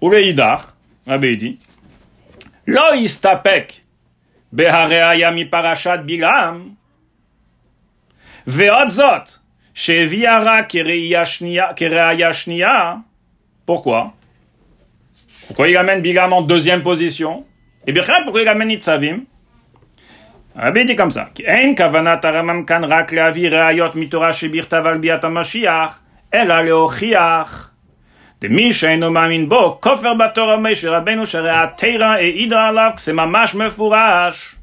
Ou le Hidar, Rabbi dit, Lo istapek behareaya mi parashat bilam, ve'od chez Viara Kereyashnia, pourquoi? Pourquoi il amène Bilam en deuxième position? Et bien, pourquoi il amène Itzavim Rabbi dit comme ça. Hein, en kavanat aramam kan rak leavi reayot mitora shebirtav al biat. De mi mamin bo, kofer shara alav, kse mamash.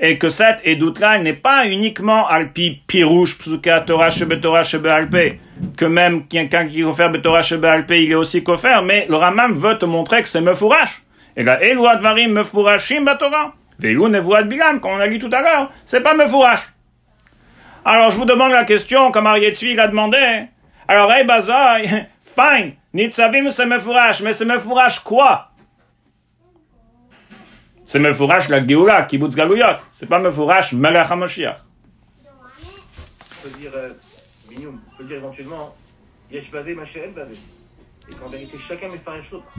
Et que cette édoute-là n'est pas uniquement alpi pirouche psuka Torah shebe Torah shebe alpe, que même quelqu'un qui offert Torah shebe alpe, il est aussi coffert, mais le Ramam veut te montrer que c'est mefourash. Et là, elu advarim mefourashim Torah. Veillou de Bilam, comme on a dit tout à l'heure, c'est pas Mefourash. Alors je vous demande la question, comme Arietvi l'a demandé. Alors, hey Bazaï, fine, Nitzavim c'est Mefourash, mais c'est Mefourash quoi? C'est Mefourash la Géoula, Kibbutz Galouyot. C'est pas Mefourash Melech HaMashiach. On peut dire, euh, on peut dire éventuellement, Yesh Bazé, Machéel Bazé. Et qu'en vérité, chacun met l'autre.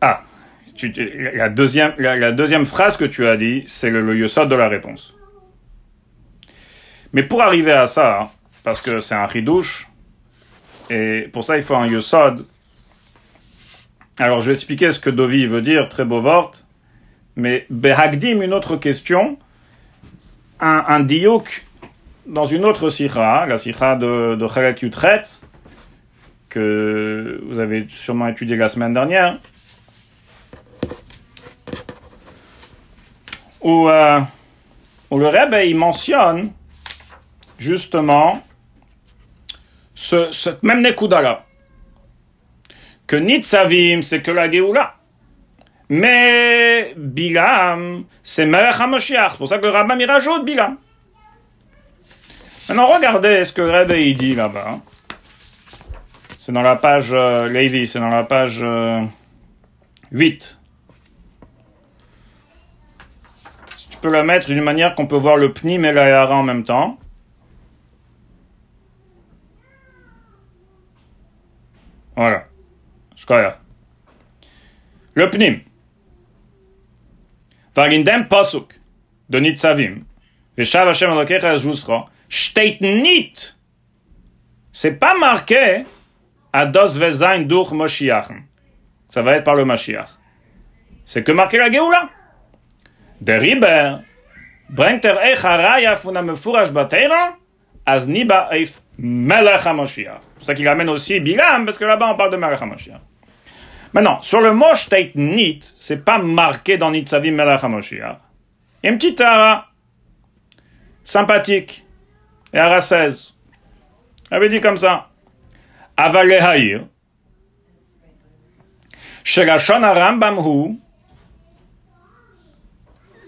Ah, tu, la, deuxième, la, deuxième phrase que tu as dit, c'est le, le yosod de la réponse. Mais pour arriver à ça, parce que c'est un ridouche, et pour ça il faut un yosod. Alors je vais expliquer ce que Dovi veut dire, très beau vort, mais Behagdim, une autre question, un, un diouk dans une autre sikha, la sikha de, de Chalak Yutret, que vous avez sûrement étudié la semaine dernière, où, euh, où le Rebbe il mentionne justement ce, cette même Nekuda Que Nitzavim, c'est que la Géoula. Mais Bilam, c'est Melech HaMashiach. C'est pour ça que le il Bilam. Maintenant, regardez ce que Rebbe il dit là-bas. C'est dans la page euh, c'est dans la page euh, 8. peut la mettre d'une manière qu'on peut voir le pnim et la yara en même temps. Voilà. Le pnim. Varindem pasuk de Nitzavim. Veshav Hashem Elokecha Ezrusra. Steht. C'est pas marqué à dos vezain durch Moshiach. Ça va être par le Mashiach. C'est que marqué la Geoula. Der Riber bringt er eich haraya am Mefurash Batera az niba eif Melech HaMashiach. C'est ça qu'il amène aussi Bilam, parce que là-bas on parle de Melech HaMashiach. Maintenant, sur le Shteit Nit, c'est pas marqué dans Nitzavim Melech HaMashiach. Il y a une petite ara sympathique, et ara 16. Elle avait dit comme ça. Aval lehaïr, Shelashon Rambam hu,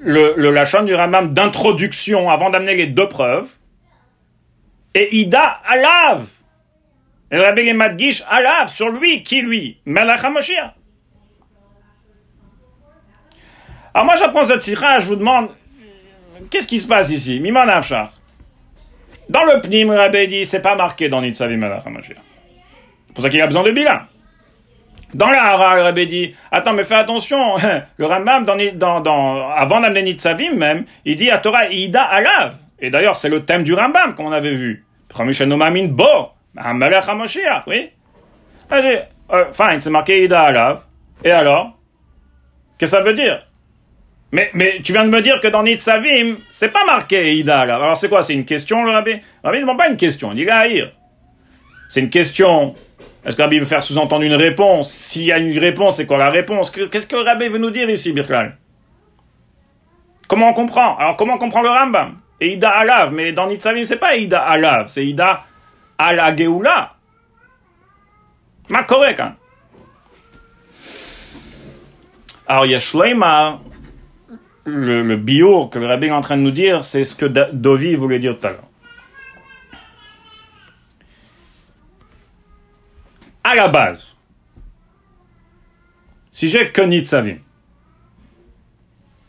le, le Lachon du Rambam d'introduction avant d'amener les deux preuves, et Ida Alav. Et le Rabbi Madgish Alav, sur lui, qui lui? Melech HaMashiach. Alors moi j'apprends cette sira, je vous demande, qu'est-ce qui se passe ici? Miman Afshar. Dans le Pnim, Rabbi dit, c'est pas marqué dans Nitzavi Melech HaMashiach. C'est pour ça qu'il a besoin de bilan. Dans la Hara, le Rabbi dit, attends, mais fais attention, le Rambam, dans, dans, dans, avant d'amener Nitzavim même, il dit à Torah, Ida Alav. Et d'ailleurs, c'est le thème du Rambam qu'on avait vu. Bo, Melech HaMashiach, oui. Allez, euh, fine, c'est marqué Ida Alav. Et alors? Qu'est-ce que ça veut dire? Mais, mais tu viens de me dire que dans Nitzavim, c'est pas marqué Ida Alav. Alors c'est quoi? C'est une question, le Rabbi? Le Rabbi ne demande pas une question, il dit Gaïr. C'est une question. Est-ce que le Rabbi veut faire sous-entendre une réponse? S'il y a une réponse, c'est quoi la réponse? Qu'est-ce que le Rabbi veut nous dire ici, Birklal Comment on comprend? Alors comment on comprend le Rambam? Ida Alav, mais dans Nitzavim, c'est pas Ida Alav, c'est Ida Ala Geoula. Ma correct, hein? Alors, il y a Shleima, le, le bio que le rabbin est en train de nous dire, c'est ce que Dovi voulait dire tout à l'heure. À la base, si j'ai que Nitzavim,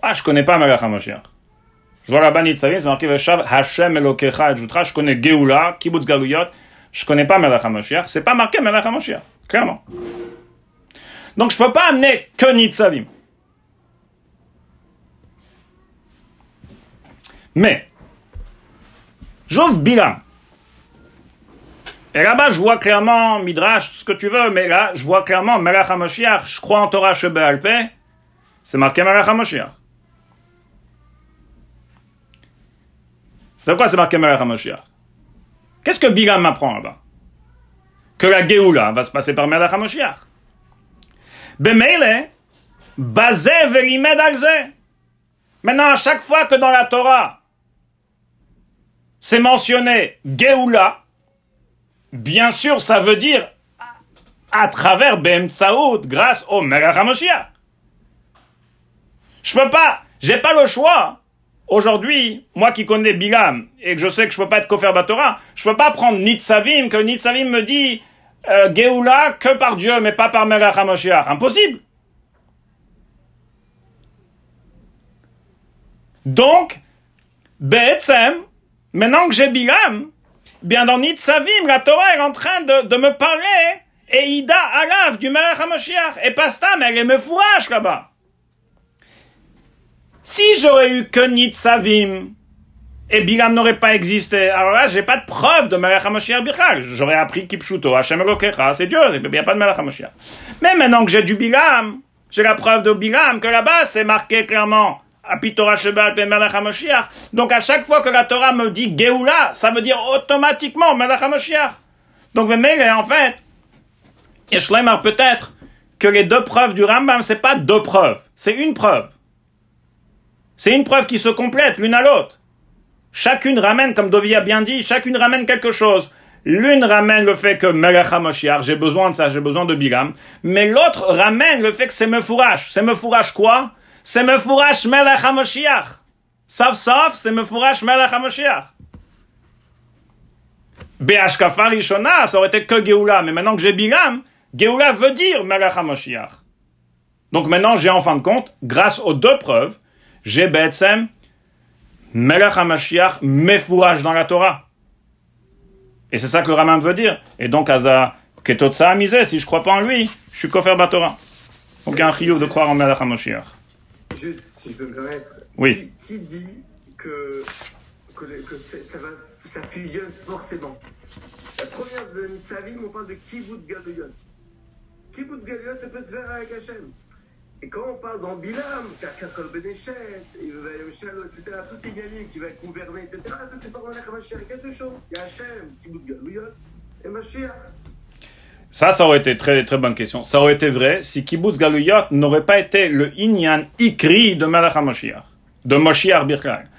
ah, je connais pas Malach HaMashiach. Je vois là-bas Nitzavim, c'est marqué Veshav Hashem Elokecha Edjutra, je connais Geoula, Kibbutz Galuyot, je connais pas Melech HaMashiach, c'est pas marqué Melech HaMashiach, clairement. Donc je peux pas amener que Nitzavim. Mais, j'ouvre Bilam. Et là-bas, je vois clairement Midrash, tout ce que tu veux, mais là, je vois clairement Melech HaMashiach, je crois en Torah Shebe Alpe, c'est marqué Melech HaMashiach. C'est quoi c'est marqué Melech HaMashiach Qu'est-ce que Bilam m'apprend là-bas? Que la Géoula va se passer par Melech HaMashiach. Bemele, basé velimed alze. Maintenant, à chaque fois que dans la Torah, c'est mentionné Géoula, bien sûr, ça veut dire à travers Ben Saoud, grâce au Melech HaMashiach. Je peux pas, j'ai pas le choix. Aujourd'hui, moi qui connais Bilam et que je sais que je peux pas être Kofer Batora, je peux pas prendre Nitzavim, que Nitzavim me dit euh, que par Dieu, mais pas par Melech HaMashiach. Impossible. Donc, Be'etzem, maintenant que j'ai Bilam, bien dans Nitzavim, la Torah est en train de, de me parler et Ida Alav du Melech HaMashiach. Et pas ça, mais elle est me fouache là-bas. Si j'aurais eu que Nitzavim, et Bilam n'aurait pas existé, alors là, j'ai pas de preuve de Melech HaMashiach. J'aurais appris Kipshuto, Hashem Elokecha, c'est Dieu, il n'y a pas de Melech HaMashiach. Mais maintenant que j'ai du Bilam, j'ai la preuve de Bilam, que là-bas, c'est marqué clairement, Apitora Shebal Melech HaMashiach. Donc à chaque fois que la Torah me dit Geoula, ça veut dire automatiquement Melech HaMashiach. Donc, mais en fait, Yeshlemar peut-être que les deux preuves du Rambam, c'est pas deux preuves, c'est une preuve. C'est une preuve qui se complète l'une à l'autre. Chacune ramène, comme Dovi a bien dit, chacune ramène quelque chose. L'une ramène le fait que Melech j'ai besoin de ça, j'ai besoin de Bilam. Mais l'autre ramène le fait que c'est Mefourash. C'est Mefourash quoi? C'est Mefourash Melech HaMashiach. Sauf, sauf, c'est Mefourash Melech HaMashiach. Be'ashkafa Rishona, ça aurait été que Geoula. Mais maintenant que j'ai Bilam, Geoula veut dire Melech. Donc maintenant, j'ai en fin de compte, grâce aux deux preuves, j'ai Betsem Melech HaMashiach mefourage dans la Torah. Et c'est ça que le Raman veut dire. Et donc, Aza, Ketotsa misé, si je crois pas en lui, je suis kofer Torah. Donc, il y a un chiyuv de croire en Melech HaMashiach. Juste, si je peux me permettre. Oui. Qui, qui dit que, que, que ça, va, ça fusionne forcément? La première de Nitzavim, on parle de Kibbutz Galuyot. Kibbutz Galuyot, ça peut se faire avec Hachem. Et quand on parle dans Bilam, Kakakol Benéchet, Shalo, etc., tous ces galim qui va être gouverné, etc., ça c'est pas Malach HaMashiach. Il y a. Il y a Hachem, Kibbutz Galuyot, et Mashiach. Ça, ça aurait été très, très bonne question. Ça aurait été vrai si Kibbutz Galuyot n'aurait pas été le Inyan Ikri de HaMashiach, de Moshiach Birkal.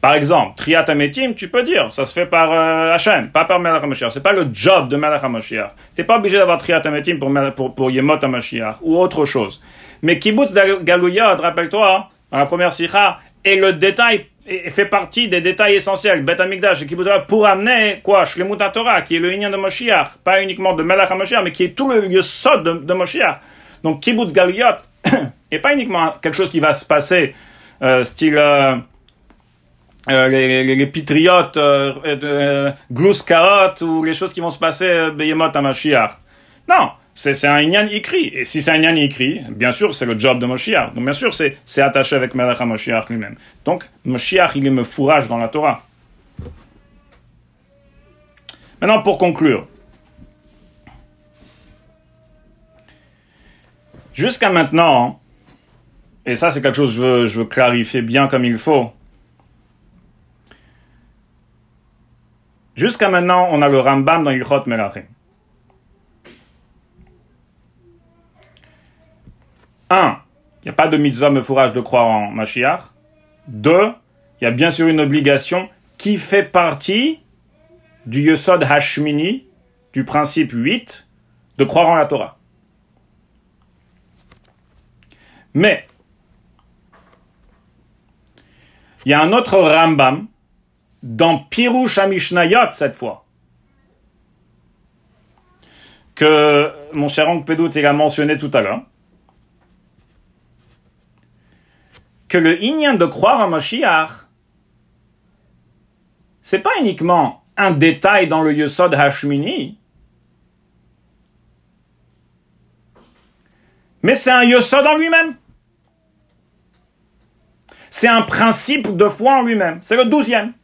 Par exemple, Triat Ametim, tu peux dire, ça se fait par euh, Hachem, pas par Melech HaMashiach. C'est pas le job de Melech HaMashiach. T'es pas obligé d'avoir Triat Ametim pour, pour Yemot HaMashiach ou autre chose. Mais Kibbutz Galuyot, rappelle-toi, dans la première sikha, et le détail fait partie des détails essentiels, Bet Amikdash et Kibbutz pour amener quoi Shlemut Torah, qui est le Inyan de Moshiach, pas uniquement de Melech HaMashiach, mais qui est tout le Yesod de, de Moshiach. Donc Kibbutz Galuyot, et pas uniquement quelque chose qui va se passer, euh, style... euh, euh, les, les, les euh, euh, Glouskaot, ou les choses qui vont se passer, euh, Beyemot à Mashiach. Non, c'est un Inyan écrit. Et si c'est un Inyan écrit, bien sûr, c'est le job de Moshiach. Donc, bien sûr, c'est attaché avec Melech HaMoshiach lui-même. Donc, Moshiach, il est me fourrage dans la Torah. Maintenant, pour conclure. Jusqu'à maintenant, et ça, c'est quelque chose que je veux, je veux clarifier bien comme il faut. Jusqu'à maintenant, on a le Rambam dans Ilchot Melachim. Un, il n'y a pas de mitzvah me fourrage de croire en Mashiach. Deux, il y a bien sûr une obligation qui fait partie du Yesod Hashmini, du principe 8, de croire en la Torah. Mais, il y a un autre Rambam, dans Pirouche Mishnayot cette fois, que mon cher oncle Pédout a mentionné tout à l'heure, que le Inyan de croire en Mashiach, c'est pas uniquement un détail dans le Yesod Hashmini, mais c'est un Yesod en lui-même. C'est un principe de foi en lui-même. C'est le douzième.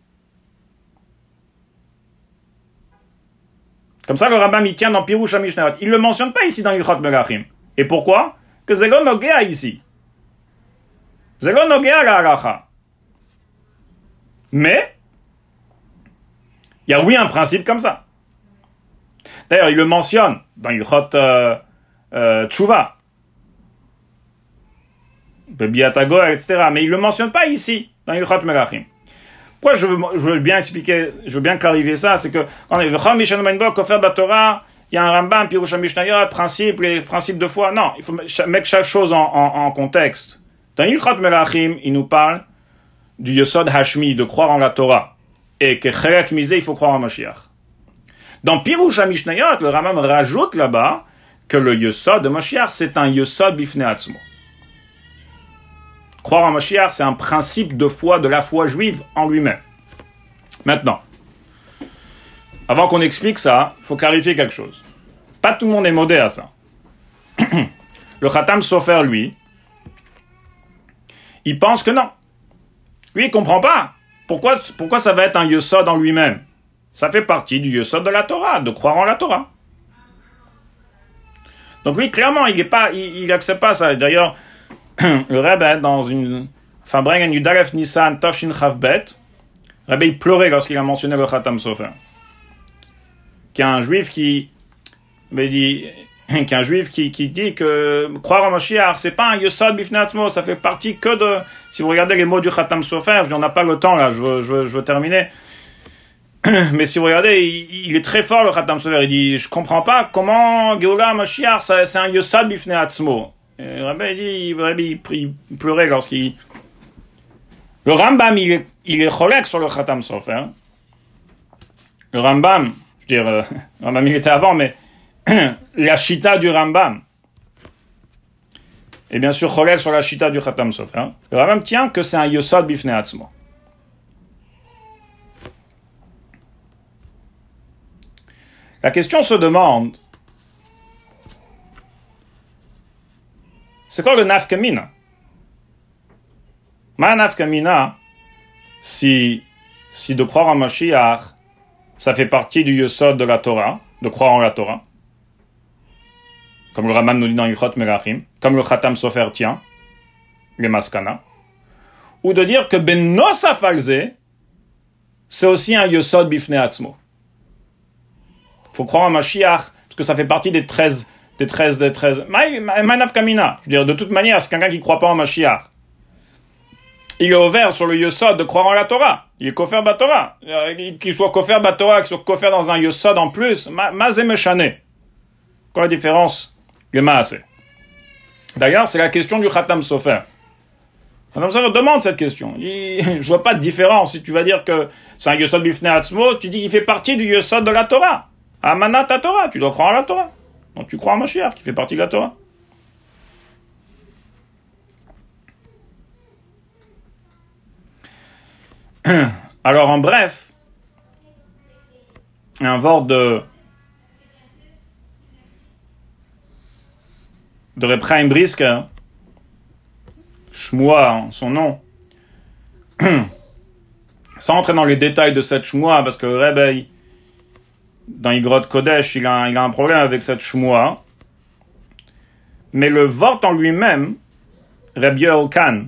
Comme ça, le rabbin tient dans Pirouche Mishnayot. Il ne le mentionne pas ici dans Ilchot Melachim. Et pourquoi? Que Nogea ici. Le Nogea la halacha. Mais, il y a oui un principe comme ça. D'ailleurs, il le mentionne dans Ilchot euh, euh, etc. Mais il ne le mentionne pas ici, dans Ilchot Melachim. Pourquoi je veux, bien expliquer, je veux bien clarifier ça, c'est que quand il y a un Rambam, Piroucha Mishnayot, principe, les principes de foi. Non, il faut mettre chaque chose en contexte. Dans Ilchot Melachim, il nous parle du Yosod Hashmi, de croire en la Torah. Et que Chelek Mizé, il faut croire en Mashiach. Dans Piroucha Mishnayot, le Rambam rajoute là-bas que le Yosod de Mashiach, c'est un Yosod Bifne Atzmo. Croire en Mashiach, c'est un principe de foi, de la foi juive en lui-même. Maintenant, avant qu'on explique ça, il faut clarifier quelque chose. Pas tout le monde est modé à ça. le Khatam Sofer, lui, il pense que non. Lui, il comprend pas. Pourquoi, pourquoi ça va être un Yesod en lui-même? Ça fait partie du Yesod de la Torah, de croire en la Torah. Donc lui, clairement, il n'accepte pas, il, il accepte pas ça. D'ailleurs, le Rebbe, dans une Fabring en Yudalef Nissan Tofshin Chavbet, le Rebbe, il pleurait lorsqu'il a mentionné le Khatam Sofer. Qu'il y a un juif qui, ben, dit, qu'il y a un juif qui, qui dit que croire en Mashiach, c'est pas un Yosod Bifnatmo, ça fait partie que de, si vous regardez les mots du Khatam Sofer, n'en ai pas le temps là, je veux, je veux, terminer. Mais si vous regardez, il, est très fort le Khatam Sofer, il dit, je comprends pas comment Geoula Mashiach, c'est un Yosod Bifnatmo. Et Rabbi il, pleurait lorsqu'il. Le Rambam, il est, il est sur le Khatam Sofer. Le Rambam, je veux dire, euh, le Rambam il était avant, mais la chita du Rambam. Et bien sûr, Cholek sur la chita du Khatam Sofer. Hein. Le Rambam tient que c'est un Yosod Bifne Atzmo. La question se demande c'est quoi le Nafkamina Ma Nafkamina, si, si de croire en Mashiach, ça fait partie du Yosod de la Torah, de croire en la Torah comme le Raman nous dit dans Ilchot Melachim, comme le Khatam Sofer tient, les Maskana, ou de dire que Ben Nosafalze, c'est aussi un Yosod Bifne Atzmo. Faut croire en Mashiach, parce que ça fait partie des 13, des 13, des 13. Manaf Kamina. Je veux dire, de toute manière, c'est quelqu'un qui ne croit pas en Mashiach. Il est ouvert sur le Yosod de croire en la Torah. Il est kofer Torah. Qu'il soit kofer Torah, qu'il soit kofer dans un Yosod en plus, Mazé Meshane. Quoi la différence D'ailleurs, c'est la question du Khatam Sofer. Khatam Sofer demande cette question. Il, je vois pas de différence. Si tu vas dire que c'est un Yosod Bifne Atzmo, tu dis qu'il fait partie du Yosod de la Torah. Amanat Torah. Tu dois croire en la Torah. Donc tu crois en Mashiach, qui fait partie de la Torah. Alors en bref, un vort de de Repraim Briske, Shmoa, son nom, sans entrer dans les détails de cette Shmoa, parce que Rebbe, dans Igrod Kodesh, il a, il a un problème avec cette Shmoa, mais le vort en lui-même, Rebbe Khan,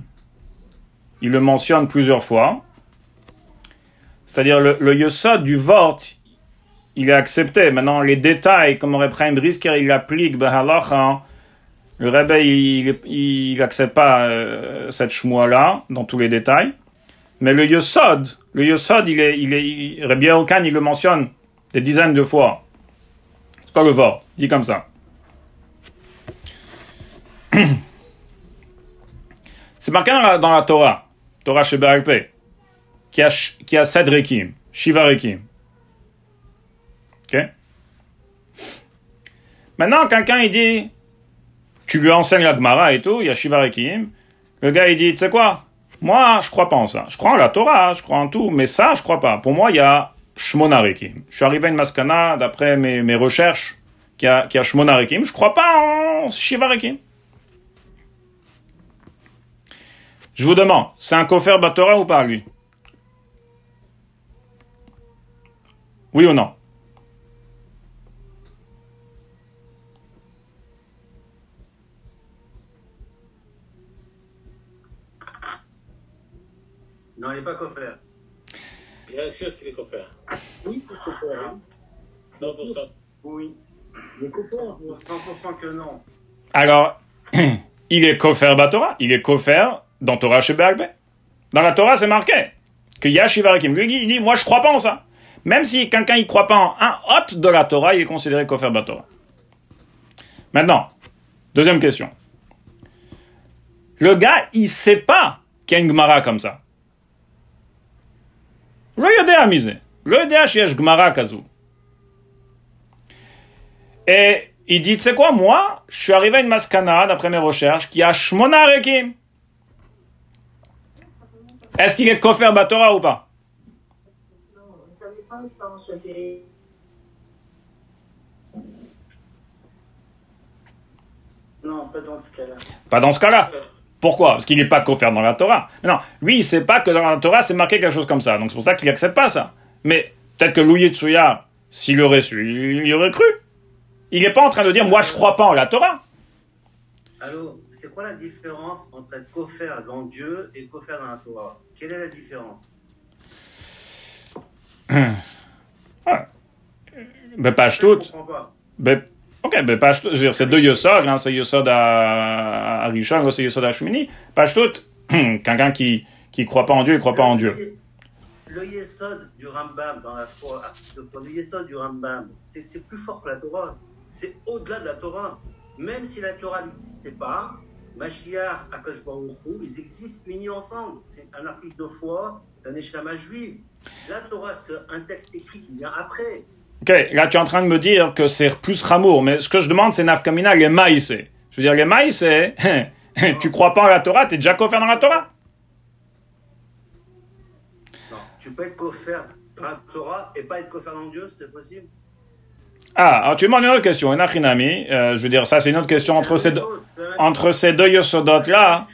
il le mentionne plusieurs fois, c'est-à-dire le, le yosod du vort, il est accepté. Maintenant, les détails, comme pris Brisker, il applique, Bahalacha, le Rebbe, il n'accepte pas euh, cette chmois-là, dans tous les détails. Mais le yosod, le yosod, il est, il il, Rabbi Elkan, il le mentionne des dizaines de fois. C'est pas le vort, il dit comme ça. C'est marqué dans la, Torah, Torah Shebaralpeh qui a, qui a sept rekim, Shiva rekim. Ok? Maintenant, quelqu'un, il dit, tu lui enseignes la Gemara et tout, il y a Shiva rekim. Le gars, il dit, tu sais quoi? Moi, je crois pas en ça. Je crois en la Torah, je crois en tout, mais ça, je crois pas. Pour moi, il y a Shmona rekim. Je suis arrivé à une maskana, d'après mes, mes recherches, qui a, qui a Shmona. Je crois pas en Shiva rekim. Je vous demande, c'est un kofer Batora ou pas, lui? Oui ou non? Non, il n'est pas coffert. Bien sûr qu'il est coffert. Oui, c'est coffert. Hein. Non, pour ça. Oui. Il est coffert. 100% que non. Alors, il est coffert Batora, il est coffert dans Torah chez Dans la Torah, c'est marqué que Yashivarikim. Il dit, moi, je crois pas en ça. Même si quelqu'un ne croit pas en un hôte de la Torah, il est considéré Kofer Batora. Maintenant, deuxième question. Le gars, il sait pas qu'il y a une Gemara comme ça. Misé. Le yodea shiyesh Gemara kazou. Et il dit, sais quoi, moi, je suis arrivé à une maskana, d'après mes recherches, qui a Shmona Rekim. Est-ce qu'il est Kofer Batora ou pas non, pas dans ce cas-là. Pas dans ce cas-là. Pourquoi? Parce qu'il n'est pas confère dans la Torah. non, lui, il ne sait pas que dans la Torah, c'est marqué quelque chose comme ça. Donc c'est pour ça qu'il n'accepte pas ça. Mais peut-être que Louis Tsuya, s'il aurait su, il aurait cru. Il n'est pas en train de dire, moi, je crois pas en la Torah. Alors, c'est quoi la différence entre être coffert dans Dieu et coffert dans la Torah? Quelle est la différence? Ah. Ben, page toute. Ben, ok, ben, page. C'est deux Yosod, hein, c'est Yosod à, à Rishon, c'est Yosod à Shumini. Page toute. Quelqu'un qui, qui croit pas en Dieu, il croit pas en Dieu. Le Yesod du Rambam dans la foi, le Yesod du Rambam, c'est plus fort que la Torah. C'est au-delà de la Torah. Même si la Torah n'existait pas, Mashiach, Akash ils existent unis ensemble. C'est un article de foi d'un échama juif. La Torah, c'est un texte écrit qui vient après. Ok, là tu es en train de me dire que c'est plus Ramour, mais ce que je demande c'est Nafkamina, les maïs. Je veux dire, les maïs, tu crois pas en la Torah, tu es déjà coffert dans la Torah? Non, tu peux être coffert dans la Torah et pas être coffert dans Dieu, c'est possible? Ah, alors tu demandes une autre question, une achinami. Euh, je veux dire, ça c'est une autre question entre ces deux, entre ces deux yosodot là,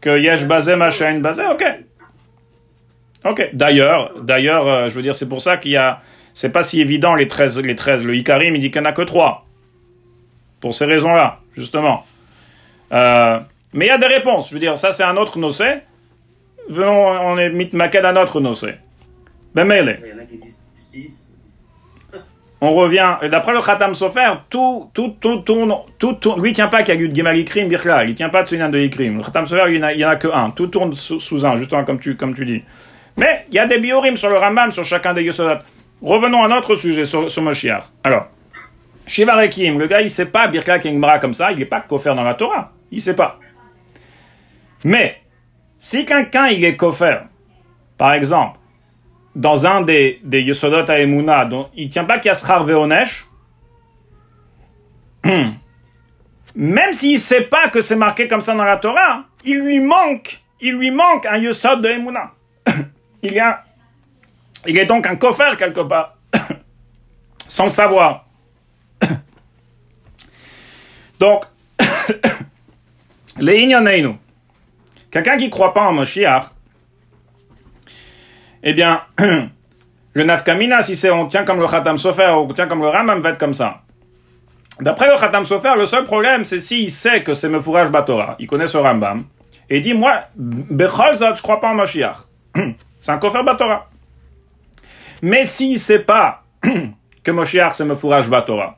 que yesh basé, machin basé, ok. Ok. D'ailleurs, d'ailleurs, euh, je veux dire, c'est pour ça qu'il y a, c'est pas si évident les 13, les 13. Le Ikarim, il dit qu'il n'y en a que 3. Pour ces raisons-là, justement. Euh, mais il y a des réponses. Je veux dire, ça c'est un autre nocé. Venons, on est mitmaked à notre nocé. Ben, 6. On revient, d'après le Khatam Sofer, tout, tout, tout tourne, tout tourne, lui il tient pas qu'il y a eu de Gemal Ikrim, Birkla, il tient pas de Sunan de Ikrim. Le Khatam Sofer, il y en en a que un. Tout tourne sous, sous un, justement, comme tu, comme tu dis. Mais, il y a des biorim sur le Rambam, sur chacun des Yosodot. Revenons à notre sujet, sur, sur Moshiach. Alors, Shiva Rekim, le gars, il sait pas Birkla Kengbra comme ça, il est pas kofer dans la Torah. Il sait pas. Mais, si quelqu'un, il est kofer, par exemple, dans un des, des Yesodot à Emouna, dont il tient pas Schar Veonesh, même s'il sait pas que c'est marqué comme ça dans la Torah, il lui manque, il lui manque un Yesod de Emouna. il, y a, il est donc un kofer quelque part, sans le savoir. donc, les Inyaneinu, quelqu'un qui croit pas en Moshiach, eh bien, le nafkamina, si c'est on tient comme le Khatam Sofer on tient comme le Ramam, va être comme ça. D'après le Khatam Sofer, le seul problème, c'est s'il sait que c'est Mefouraj Batora, il connaît ce Rambam, et il dit, moi, Becholzot, je crois pas en Mashiach. c'est un Kofer Batora. Mais s'il sait pas que Moshiach c'est Mefouraj Batora,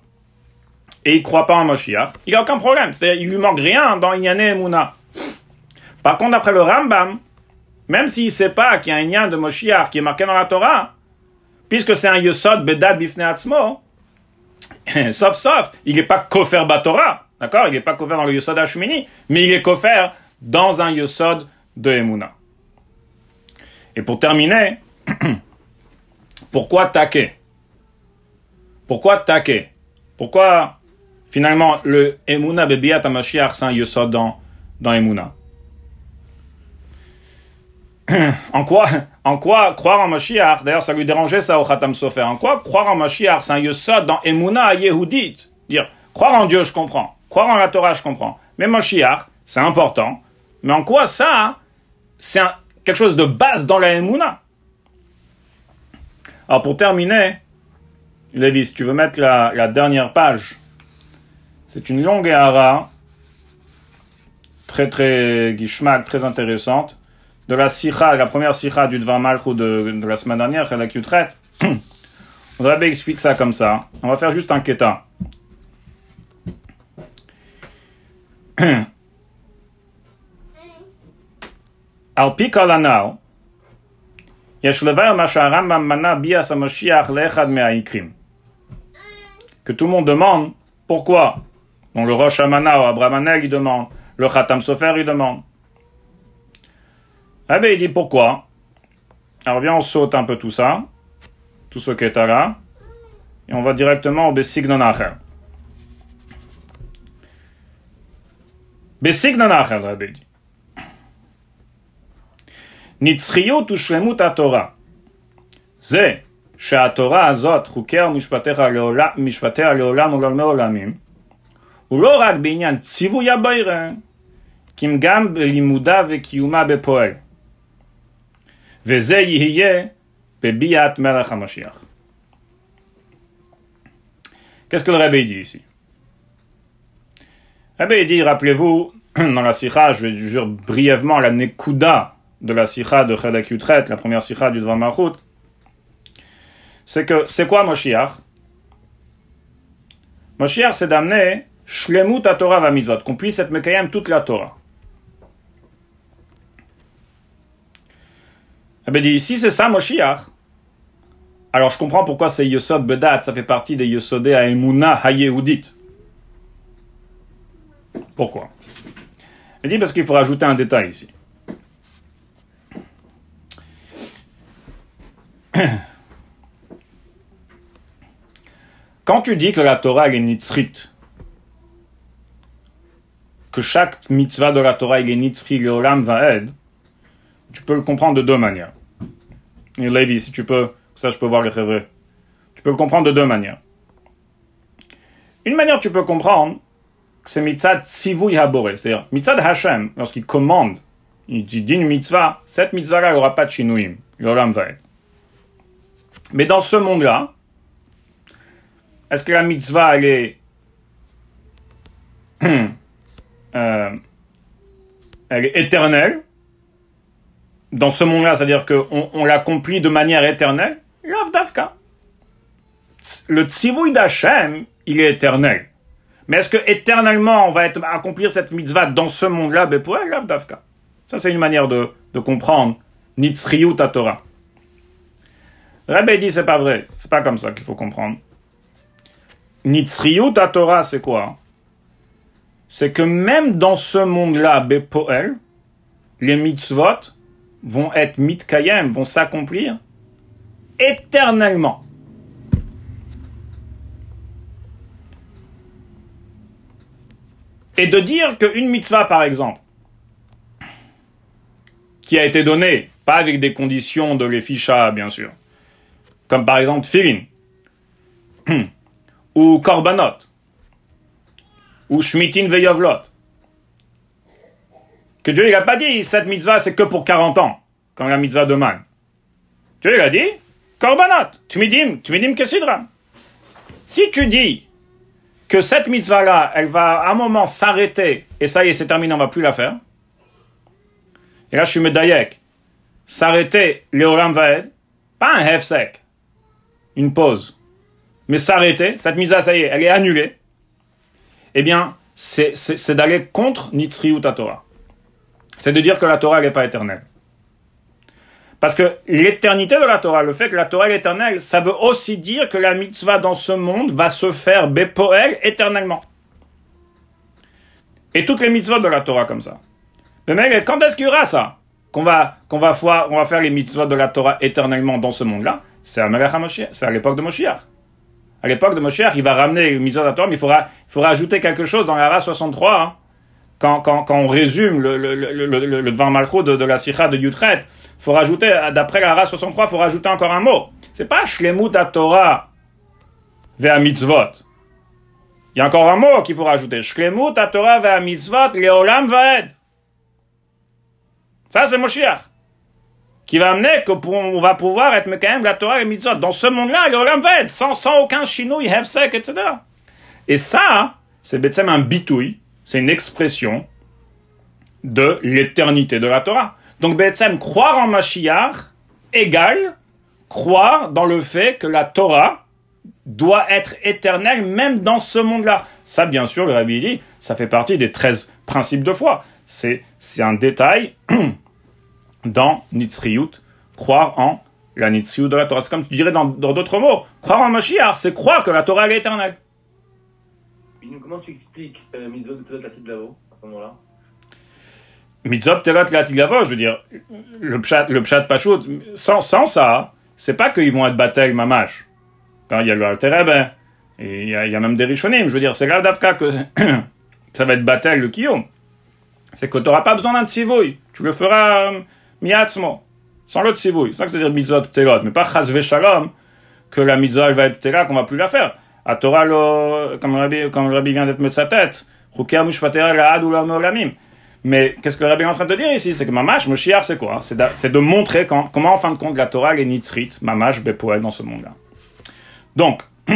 et il croit pas en Moshiach, il a aucun problème. C'est-à-dire, il lui manque rien dans Inyane et Mouna. Par contre, d'après le Rambam, même s'il ne sait pas qu'il y a un lien de Moshiach qui est marqué dans la Torah, puisque c'est un Yosod Bedad Bifne Atzmo, sauf sauf, il n'est pas Kofer Batora, d'accord? Il n'est pas Kofer dans le Yosod Hashmini, mais il est Kofer dans un Yosod de Emouna. Et pour terminer, pourquoi taquer Pourquoi taquer Pourquoi finalement le Emouna Bebiat Mashiach c'est un Yosod dans, dans Emouna? En quoi, en quoi croire en Mashiach, d'ailleurs ça lui dérangeait ça au Khatam Sofer, en quoi croire en Mashiach, c'est un yosod dans Emouna Yehudit? Dire, croire en Dieu, je comprends. Croire en la Torah, je comprends. Mais Mashiach, c'est important. Mais en quoi ça, c'est quelque chose de base dans la Emouna? Alors pour terminer, Lévis, si tu veux mettre la, dernière page, c'est une longue hara, très très guishmak, très intéressante de la sikha, la première sikha du Dvar Malchou de, de la semaine dernière, la traite. On va explique ça comme ça. On va faire juste un keta. Al pi kalanao, Que tout le monde demande pourquoi? Donc le Rosh Hashanah ou Abramanel il demande, le Khatam Sofer il demande. Ah ben il dit pourquoi? Alors viens, on saute un peu tout ça, tout ce qui est là, et on va directement au Besignon Acher. Rabbi dit. נצחיות ושלמות התורה. זה שהתורה הזאת, חוקיה ומשפטיה לעולם, משפטיה לעולם ולעולמי עולמים, הוא לא רק בעניין ציווי הביירה, כי אם גם בלימודה וקיומה בפועל. וזה יהיה בביאת מלך המשיח. Qu'est-ce que le Rabbi dit ici Le Rabbi dit, rappelez-vous, dans la sikha, je vais dire brièvement la nekuda de la sikha de Chedak Yutret, la première sikha du Dvar Malchut, c'est que, c'est quoi Moshiach? Moshiach, c'est d'amener Shlemut à Torah va qu'on puisse être Mekayem toute la Torah. Eh bien, dit, si c'est ça, Moshiach, alors je comprends pourquoi c'est Yosod Bedat, ça fait partie des Yosodé à Emouna Hayehudit. Pourquoi? Il dit parce qu'il faut rajouter un détail ici. Quand tu dis que la Torah est nitzrit, que chaque mitzvah de la Torah est nitzri, le olam va'ed, tu peux le comprendre de deux manières. Et si tu peux, ça je peux voir les rêves. Tu peux le comprendre de deux manières. Une manière tu peux comprendre que c'est mitzvah tzivui habore, c'est-à-dire mitzvah Hashem, lorsqu'il commande, il dit une mitzvah, cette mitzvah-là, il n'y aura pas de shinouim, yoram va Mais dans ce monde-là, est-ce que la mitzvah, elle est, euh, elle est éternelle? Dans ce monde-là, c'est-à-dire qu'on on, l'accomplit de manière éternelle, Lav Davka. Le tzivouï d'Hachem, il est éternel. Mais est-ce que éternellement on va accomplir cette mitzvah dans ce monde-là Bepoel, Lav Davka. Ça, c'est une manière de, comprendre Nitzriut Torah. Rabbi dit c'est pas vrai. C'est pas comme ça qu'il faut comprendre. Nitzriut Torah, c'est quoi? C'est que même dans ce monde-là, Bepoel, les mitzvot, vont être mitkayem, vont s'accomplir éternellement. Et de dire qu'une mitzvah, par exemple, qui a été donnée, pas avec des conditions de l'efficha, bien sûr, comme par exemple Tfilin, ou Korbanot, ou Shmitin Veyovlot, que Dieu n'a pas dit cette mitzvah c'est que pour 40 ans, comme la mitzvah de Man. Dieu a dit Korbanot, Tmidim, Tmidim Kesidra. Si tu dis que cette mitzvah-là, elle va à un moment s'arrêter, et ça y est, c'est terminé, on ne va plus la faire. Et là, je suis medayek. S'arrêter, Léolam Vaed, pas un hefsek, une pause, mais s'arrêter, cette mitzvah, ça y est, elle est annulée. Eh bien, c'est d'aller contre Nitzri ou Torah c'est de dire que la Torah n'est pas éternelle. Parce que l'éternité de la Torah, le fait que la Torah est éternelle, ça veut aussi dire que la mitzvah dans ce monde va se faire bepoel éternellement. Et toutes les mitzvahs de la Torah comme ça. Mais quand est-ce qu'il y aura ça? Qu'on va, qu'on va, on va faire les mitzvahs de la Torah éternellement dans ce monde-là? C'est à, à l'époque de Moshiach. À l'époque de Moshiach, il va ramener mitzvahs de la Torah, mais il faudra, il faudra ajouter quelque chose dans la Ra 63. Hein quand, quand, quand on résume le, le, le, le, devant Malchut de, de, la Sikha de Yutret, faut rajouter, d'après la Ra 63, faut rajouter encore un mot. C'est pas Shlemut Torah vers mitzvot. Il y a encore un mot qu'il faut rajouter. Shlemut Torah vers mitzvot leolam vaed. Ça, c'est Moshiach. Qui va amener qu'on va pouvoir être même la Torah et mitzvot. Dans ce monde-là, leolam vaed. Sans, sans aucun chinouille, hefsek, etc. Et ça, c'est bêtement un bitouille c'est une expression de l'éternité de la Torah. Donc, Betsem, croire en Mashiach égale croire dans le fait que la Torah doit être éternelle même dans ce monde-là. Ça, bien sûr, le Rabbi dit, ça fait partie des 13 principes de foi. C'est un détail dans Nitzriyut, croire en la Nitzriyut de la Torah. C'est comme tu dirais dans, d'autres mots, croire en Mashiach, c'est croire que la Torah est éternelle comment tu expliques euh, Mitzvot Telat Lavo à ce moment-là? Mitzvot Telat Lavo, je veux dire, le pshat, le pshat Pachout, sans, sans ça, c'est pas qu'ils vont être battel mamash. Quand il y a le Altereben, il y, a, il y a même des Rishonim, je veux dire, c'est grave d'Afka que ça va être battel le Kiyom. C'est que tu n'auras pas besoin d'un tsivouille. Tu le feras euh, miatzmo, sans le tsivouille. C'est ça que c'est-à-dire mitzvot telot, mais pas chazve shalom, que la mitzvah va être tela, qu'on va plus la faire. À Torah, comme, le rabbi, comme rabbi vient d'être mettre sa tête, mais qu'est-ce que le rabbi est en train de dire ici? C'est que Mamash, Moshiach, c'est quoi? C'est de, de, montrer comment, en fin de compte, la Torah est nitzrit, Mamash, Bepoel dans ce monde-là. Donc,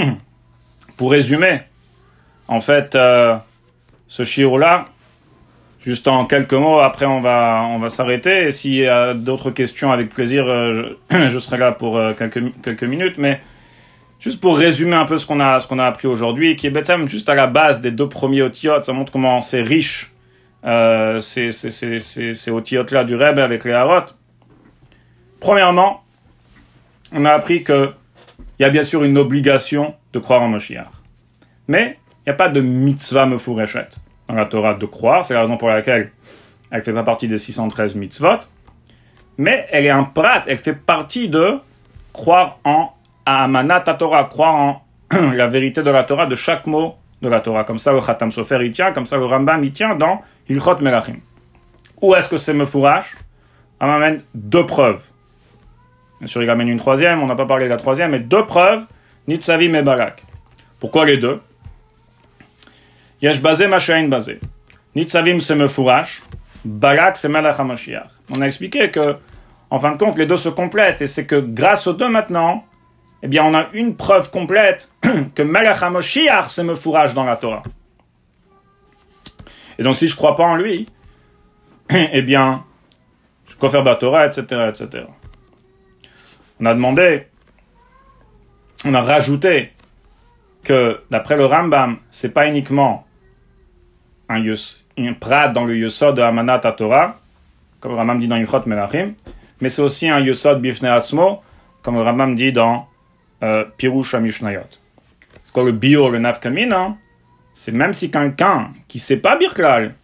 pour résumer, en fait, euh, ce shiro-là, juste en quelques mots, après on va, on va s'arrêter. Et s'il y a d'autres questions, avec plaisir, euh, je, je, serai là pour euh, quelques, quelques minutes. Mais Juste pour résumer un peu ce qu'on a, ce qu'on a appris aujourd'hui, qui est Betsam juste à la base des deux premiers otiotes, ça montre comment c'est riche, euh, ces, ces, ces, ces otiotes-là du Rebbe avec les Harot. Premièrement, on a appris que il y a bien sûr une obligation de croire en Moshiach. Mais il n'y a pas de mitzvah mefureshet dans la Torah de croire, c'est la raison pour laquelle elle ne fait pas partie des 613 mitzvot, mais elle est un prat, elle fait partie de croire en à Manat Torah, croire en la vérité de la Torah, de chaque mot de la Torah. Comme ça, le Khatam Sofer il tient, comme ça, le Rambam il tient dans Ilchot Melachim. Où est-ce que c'est Mefourash On m'amène deux preuves. Bien sûr, il amène une troisième, on n'a pas parlé de la troisième, mais deux preuves, Nitzavim et Balak. Pourquoi les deux? Yesh basé Mashain basé. Nitzavim c'est Mefourash, Barak c'est Melech HaMashiach. On a expliqué que, en fin de compte, les deux se complètent, et c'est que grâce aux deux maintenant, eh bien, on a une preuve complète que Melech HaMashiach c'est Mefourash dans la Torah. Et donc, si je crois pas en lui, eh bien, je faire la Torah, etc., etc. On a demandé, on a rajouté que d'après le Rambam, c'est pas uniquement un, yus, un prat dans le yusod de Amanat Torah, comme le Rambam dit dans Yichot Melachim, mais c'est aussi un yusod bifne atzmo, comme le Rambam dit dans euh, Pirush Mishnayot. C'est quoi le bio, le nafkamina C'est même si quelqu'un qui sait pas Birklal,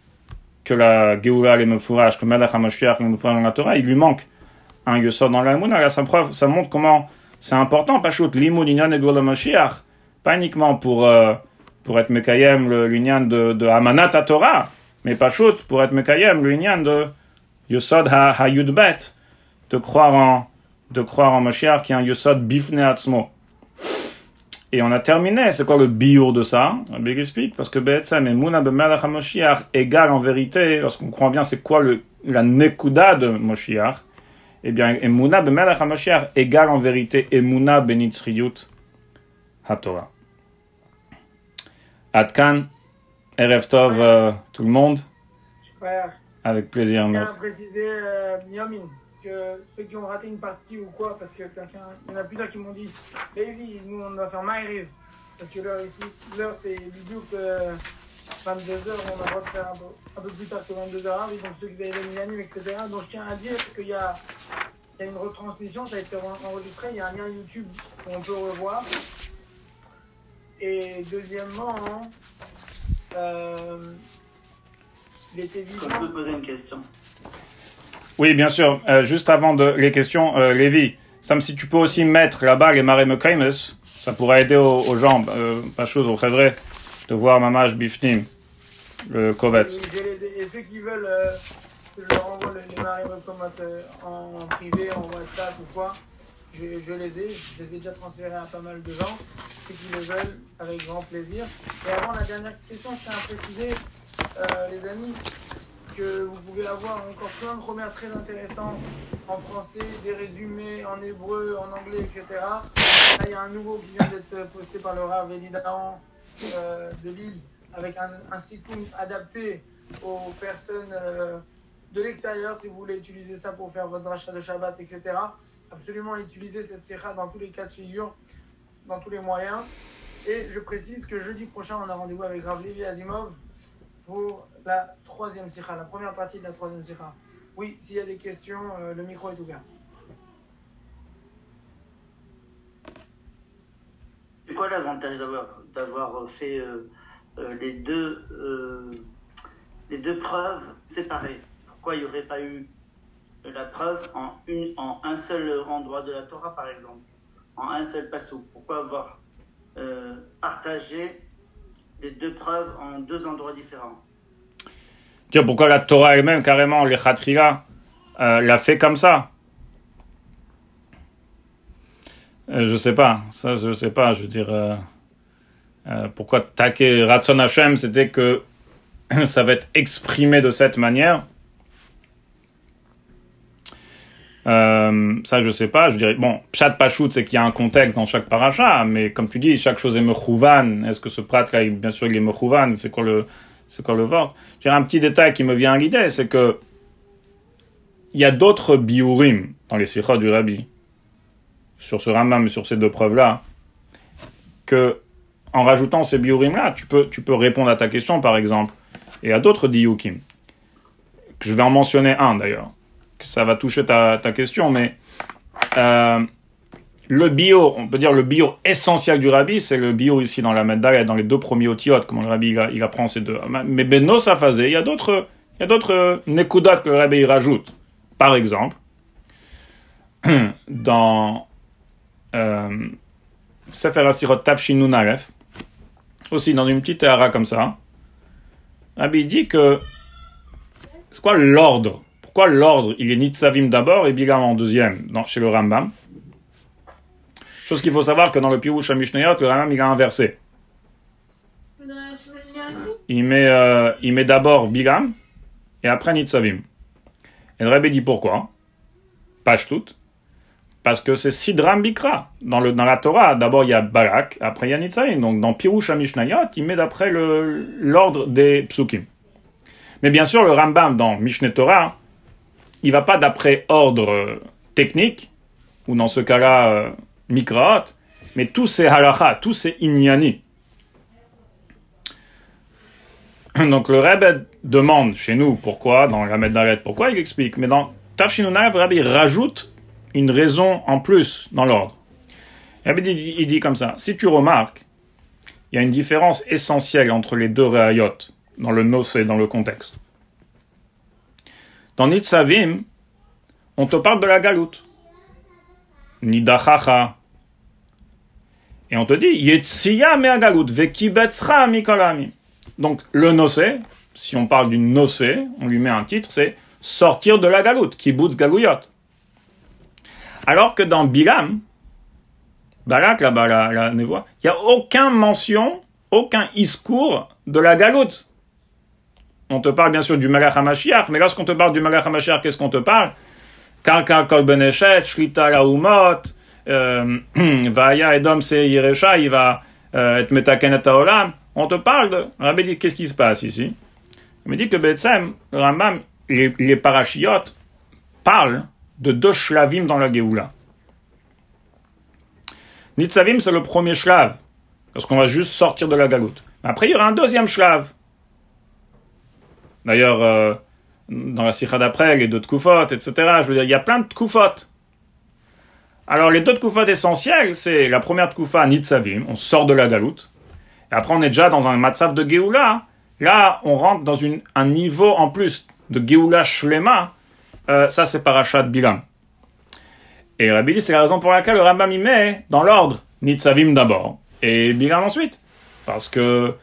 que la Géoula le Mefourage, que Melech HaMashiach le Mefourage dans la Torah, il lui manque un yusod dans la Mouna. Là, ça, preuve, ça montre comment c'est important, pas shoot, l'imoun inyan et Mashiach, pas uniquement pour, euh, pour être Mekayem l'union de, de Amanat Torah, mais pas shoot, pour être Mekayem l'union de Yosod Ha-Yudbet, de croire en, de croire en Mashiach qui est un Yosod Bifne Atzmo. Et on a terminé, c'est quoi le biur de ça? Big explique, parce que Be'etzem et Mouna Be'melech HaMoshiach égale en vérité, lorsqu'on comprend bien c'est quoi le, la Nekuda de Moshiach, eh bien, Emouna Be'melech HaMashiach égale en vérité Emouna Benitzriyut HaTorah. Adkan, Erev Tov, euh, tout le monde. Avec plaisir. Je tiens à préciser, euh, que ceux qui ont raté une partie ou quoi, parce que quelqu'un, il y en a plusieurs qui m'ont dit, Baby, nous on va faire Maïriv. Parce que l'heure ici, l'heure c'est du euh, 22h, on a le droit de faire un peu, un peu plus tard que 22h, donc ceux qui avaient les anime, etc. Donc je tiens à dire qu'il y a, il y a une retransmission, ça a été enregistré, il y a un lien YouTube où on peut revoir. Et deuxièmement, euh, il était Je peux te poser une question? Oui, bien sûr. Euh, juste avant de, les questions, euh, Lévi, Sam, si tu peux aussi mettre là-bas les marées ça pourrait aider aux, aux gens, euh, pas chose, au vrai de voir Mamash Bifnim, le Kovet. Et ceux qui veulent euh, que je leur envoie les marées euh, en privé, en WhatsApp ou quoi, je, les ai, je les ai déjà transférés à pas mal de gens, ceux qui le veulent, avec grand plaisir. Et avant la dernière question, je tiens à préciser, euh, les amis, que vous pouvez avoir encore plein de remères très intéressants en français, des résumés en hébreu, en anglais, etc. Là, il y a un nouveau qui vient d'être posté par le Rav euh, de Lille avec un, un adapté aux personnes euh, de l'extérieur si vous voulez utiliser ça pour faire votre rachat de Shabbat, etc. Absolument utiliser cette sikha dans tous les cas de figure, dans tous les moyens. Et je précise que jeudi prochain, on a rendez-vous avec Rav Levi Azimov pour la troisième sikha, la première partie de la troisième sikha. Oui, s'il y a des questions, euh, le micro est ouvert. C'est quoi l'avantage d'avoir fait euh, euh, les, deux, les deux preuves séparées? Pourquoi il n'y aurait pas eu la preuve en, une, en un seul endroit de la Torah, par exemple. En un seul passou. Pourquoi avoir partagé les deux preuves en deux endroits différents? Tiens, pourquoi la Torah elle-même, carrément, les euh, l'a fait comme ça? Euh, Je sais pas, ça je sais pas, je veux dire, euh, euh pourquoi Take Ratson Hashem, c'était que ça va être exprimé de cette manière? Euh, ça, je sais pas. Je dirais, bon, Pshat Pachout, c'est qu'il y a un contexte dans chaque paracha, mais comme tu dis, chaque chose est mechouvan. Est-ce que ce prêtre-là, bien sûr, il est mechouvan? C'est quoi le, c'est quoi le J'ai un petit détail qui me vient à l'idée, c'est que il y a d'autres biurim dans les sikhot du rabbi, sur ce Rambam et sur ces deux preuves-là, que en rajoutant ces biurim-là, tu peux, tu peux répondre à ta question, par exemple, et à d'autres diukim. Je vais en mentionner un d'ailleurs, ça va toucher ta, ta question, mais euh, le bio, on peut dire le bio essentiel du rabbi, c'est le bio ici dans la médaille, dans les deux premiers otiotes, comme le rabbi il, apprend ces deux. Mais Beno Safazé, il y a d'autres, il y a d'autres euh, nekudat que le rabbi il rajoute. Par exemple, dans euh, Sefer Asirot Tavshinun Aleph, aussi dans une petite hara comme ça, Rabbi dit que c'est quoi l'ordre Pourquoi l'ordre Il est Nitzavim d'abord et Bilam en deuxième, dans, chez le Rambam? Chose qu'il faut savoir que dans le Pirouche à Mishnayot, le Rambam il a inversé. il met, euh, met d'abord Bilam et après Nitzavim. Et le Rebbe dit pourquoi? Page toute. Parce que c'est Sidram Bikra. Dans, le, dans la Torah, d'abord il y a Barak, après il y a Nitzavim. Donc dans Pirush Mishnayot, il met d'après l'ordre des psukim. Mais bien sûr, le Rambam dans Mishneh Torah, il va pas d'après ordre technique, ou dans ce cas-là, euh, Mikraot, mais tous ces halacha, tous ces inyani. Donc le Rebbe demande chez nous pourquoi, dans la Dalet, pourquoi il explique, mais dans Tafshinunav, il rajoute une raison en plus dans l'ordre. Rebbe dit, il dit comme ça, si tu remarques, il y a une différence essentielle entre les deux Reayot, dans le Nosé, dans le contexte. Dans Nitzavim, on te parle de la galoute. Nidachacha. Et on te dit, Yetziya me galoute, vekibetzra mikolami. Donc, le nocé, si on parle d'une nocé, on lui met un titre, c'est sortir de la galoute, kibbutz galouyot. Alors que dans Bilam, Balak, là-bas, la, la névoie, il n'y a aucune mention, aucun iscours de la galoute. On te parle bien sûr du Malach HaMashiach, mais lorsqu'on te parle du Malach HaMashiach, qu'est-ce qu'on te parle? Kalka Kol Beneshet, Shlita Laumot, euh, Vaya Edom Se il va être Haolam. On te parle de. Rabbi dit qu'est-ce qui se passe ici? Il me dit que Betsem, Rambam, les, les parachiotes parlent de deux shlavim dans la Géoula. Nitzavim, c'est le premier shlav, parce qu'on va juste sortir de la galoute. Après, il y aura un deuxième shlav. D'ailleurs, euh, dans la sikha d'après, les deux tkufot, etc. Je veux dire, il y a plein de tkufot. Alors, les deux tkufot essentiels, c'est la première tkufa, Nitzavim, on sort de la galoute. Et après, on est déjà dans un matzav de Géoula. Là, on rentre dans une, un niveau en plus de Géoula Shlema. Euh, ça, c'est Parashat Bilam. Et Rabbi dit, c'est la raison pour laquelle le Rambam y met dans l'ordre Nitzavim d'abord et Bilam ensuite. Parce que,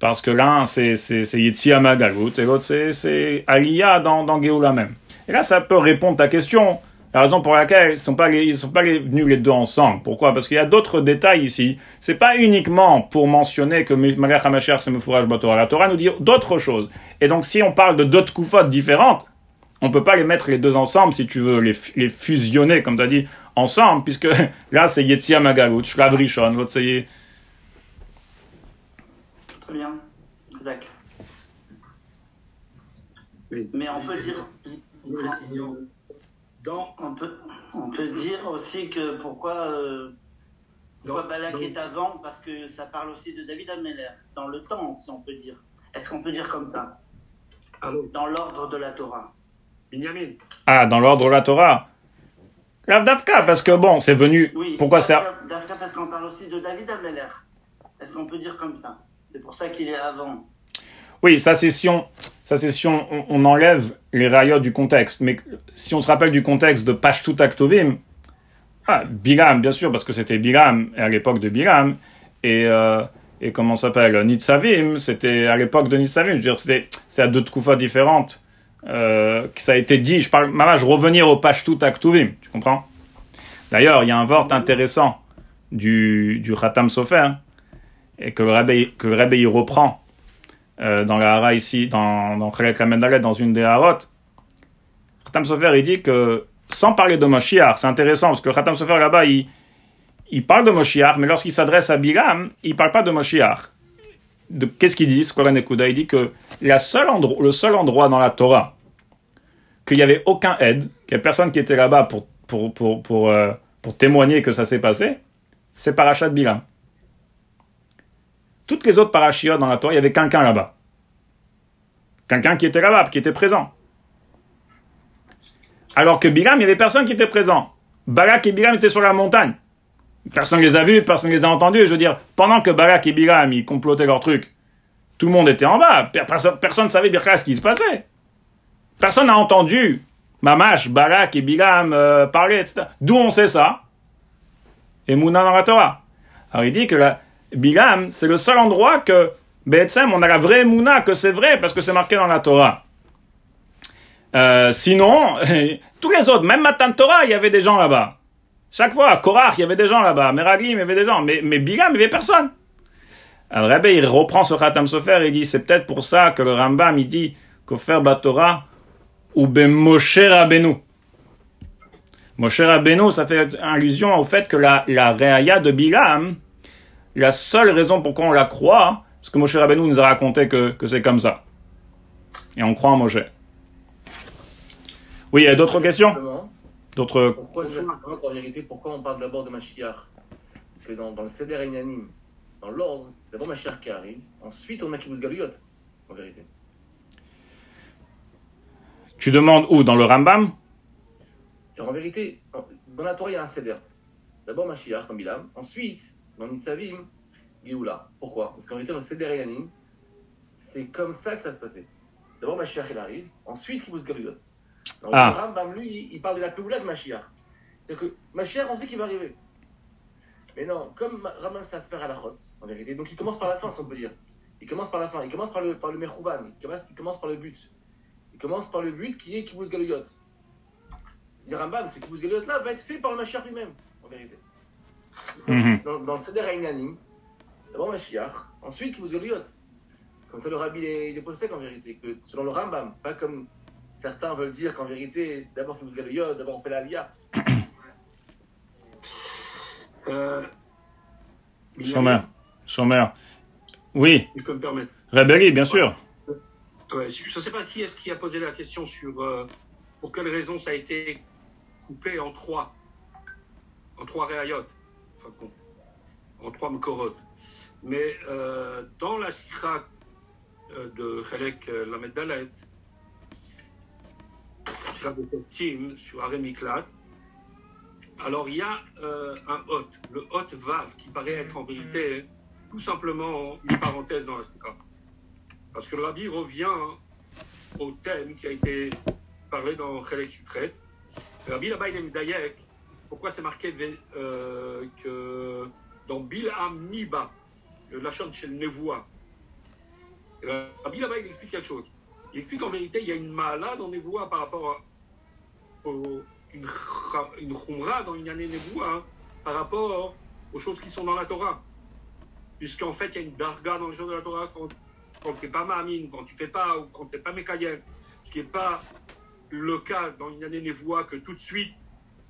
parce que l'un, c'est, Yetzia Magalout et l'autre, c'est, Aliyah dans, dans Géoula même. Et là, ça peut répondre à ta question. La raison pour laquelle ils sont pas ils sont pas venus les deux ensemble. Pourquoi? Parce qu'il y a d'autres détails ici. C'est pas uniquement pour mentionner que Malach HaMashiach c'est Mefouraj Batorah. La Torah nous dit d'autres choses. Et donc, si on parle de d'autres koufot différentes, on peut pas les mettre les deux ensemble, si tu veux, les, les fusionner, comme tu as dit, ensemble, puisque là, c'est Yetzia Magalout, Shlav Rishon, l'autre c'est... Très bien. Zach. Mais on peut dire... Une précision. Dans, On peut, on peut dire aussi que pourquoi, euh, pourquoi Dans- Balak dans- est avant, parce que ça parle aussi de David Ameller, dans le temps, si on peut dire. Est-ce qu'on peut dire comme ça? Allô, Dans l'ordre de la Torah. Binyamin. Ah, dans l'ordre de la Torah. L'Avdavka, parce que bon, c'est venu... Oui. Pourquoi ça... Dafka- Dafka, parce qu'on parle aussi de David Ameller. Est-ce qu'on peut dire comme ça? C'est pour ça qu'il est avant. Oui, ça c'est si on, on, on- enlève les rayons du contexte. Mais si on se rappelle du contexte de Pashtut Aktovim, ah, Bilam, bien sûr, parce que c'était Bilam à l'époque de Bilam, et, euh, et comment s'appelle, Nitzavim, c'était à l'époque de Nitzavim, je à deux Tkufas différentes, euh, que ça a été dit, je parle, maman, je revenir au Pashtut Aktovim, tu comprends? D'ailleurs, il y a un vort intéressant du, du Khatam Sofer, et que le Rebbe, que le Rebbe y reprend, euh, dans la hara ici, dans, dans dans une des harot, Khatam Sofer, il dit que, sans parler de Moshiach, c'est intéressant, parce que Khatam Sofer, là-bas, il, il parle de Moshiach, mais lorsqu'il s'adresse à Bilam, il parle pas de Moshiach. Qu'est-ce qu'il dit, Skoran Ekuda? Il dit que la seule le seul endroit dans la Torah qu'il n'y avait aucun aide, qu'il n'y avait personne qui était là-bas pour, pour, pour, pour, euh, pour témoigner que ça s'est passé, c'est Parashat Bilam. Toutes les autres parachiotes dans la Torah, il y avait quelqu'un là-bas. Quelqu'un qui était là-bas, qui était présent. Alors que Bilam, il y avait personne qui était présent. Balak et Bilam étaient sur la montagne. Personne ne les a vus, personne ne les a entendus. Je veux dire, pendant que Balak et Bilam, ils complotaient leur truc, tout le monde était en bas. Per- Personne personne ne savait bien ce qui se passait. Personne n'a entendu Mamash, Balak et Bilam euh, parler, etc. D'où on sait ça? Et Mouna dans la Torah. Alors il dit que la, Bilam, c'est le seul endroit que, Betsem, on a la vraie Mouna, que c'est vrai, parce que c'est marqué dans la Torah. Euh, sinon, tous les autres, même Matan Torah, il y avait des gens là-bas. Chaque fois, à Korach, il y avait des gens là-bas. Meraglim, il y avait des gens. Mais, mais Bilam, il n'y avait personne. Alors il reprend ce Khatam Sofer et dit, c'est peut-être pour ça que le Rambam, il dit qu'offert Batora ou ben Moshe Rabbeinu. Moshe Rabbeinu, ça fait allusion au fait que la, la réaya de Bilam, la seule raison pourquoi on la croit, parce que Moshe Rabbeinu nous a raconté que, que c'est comme ça. Et on croit en Moshe. Oui, il y a d'autres questions D'autres... Pourquoi je en vérité Pourquoi on parle d'abord de Mashiach Parce que dans, dans le Seder Inyanim, dans l'ordre, c'est d'abord Mashiach qui arrive, ensuite on a Kibbutz Galuyot, en vérité. Tu demandes où Dans le Rambam C'est en vérité, en- dans la Torah, il y a un Seder. D'abord Mashiach, comme Bilam, ensuite, dans Nitzavim, Géoula. Pourquoi? Parce qu'en vérité, dans le Seder Inyanim, c'est comme ça que ça se passait. D'abord Mashiach, il arrive, ensuite Kibbutz Galuyot. Donc, Ah. Le Rambam, lui, il parle de la Péoula de Mashiach. C'est-à-dire que Mashiach, on sait qu'il va arriver. Mais non, comme Rambam, ça se fait à la chotz, en vérité. Donc il commence par la fin, si on peut dire. Il commence par la fin, il commence par le, par le Mechouvan, il commence, il commence par le but. Il commence par le but qui est Kibbutz Galuyot. Le Rambam, c'est Kibbutz Galuyot là va être fait par le Mashiach lui-même, en vérité. Mhm. Dans, dans le Seder Haïnanim, d'abord Mashiach, ensuite Kibbutz Galuyot. Comme ça, le Rabbi il est, possède en vérité, que selon le Rambam, pas comme certains veulent dire qu'en vérité, c'est d'abord Kibbutz Galuyot, d'abord on fait la Aliyah. Euh, Shomer. Shomer. Oui. Il peut me permettre. Bien sûr. Ouais, je ne sais pas qui est-ce qui a posé la question sur euh, pour quelle raison ça a été coupé en trois, en trois réayotes, en fin de compte, en trois mkorot. Mais euh, dans la sikha euh, de Chelek euh, Lamed Dalet, la sikha de Tetim sur Arem Miklat, alors il y a un hot, le hot vav, qui paraît être en vérité tout simplement une parenthèse dans la sikha. Parce que rabbi revient au thème qui a été parlé dans Chelek Sutret. Le rabbi là-bas, il est Medayek. Pourquoi c'est marqué euh, que dans Bilham Niba, le Lachon chez Nevoa, rabbi là-bas, il explique quelque chose. Il explique qu'en vérité, il y a une mala dans Nevoa par rapport à une, une dans une année Nevoa hein, par rapport aux choses qui sont dans la Torah. Puisqu'en fait, il y a une darga dans les choses de la Torah quand tu n'es pas Mahamine, quand tu fais pas, ou quand tu n'es pas Mekayem, ce qui n'est pas le cas dans une année névoie que tout de suite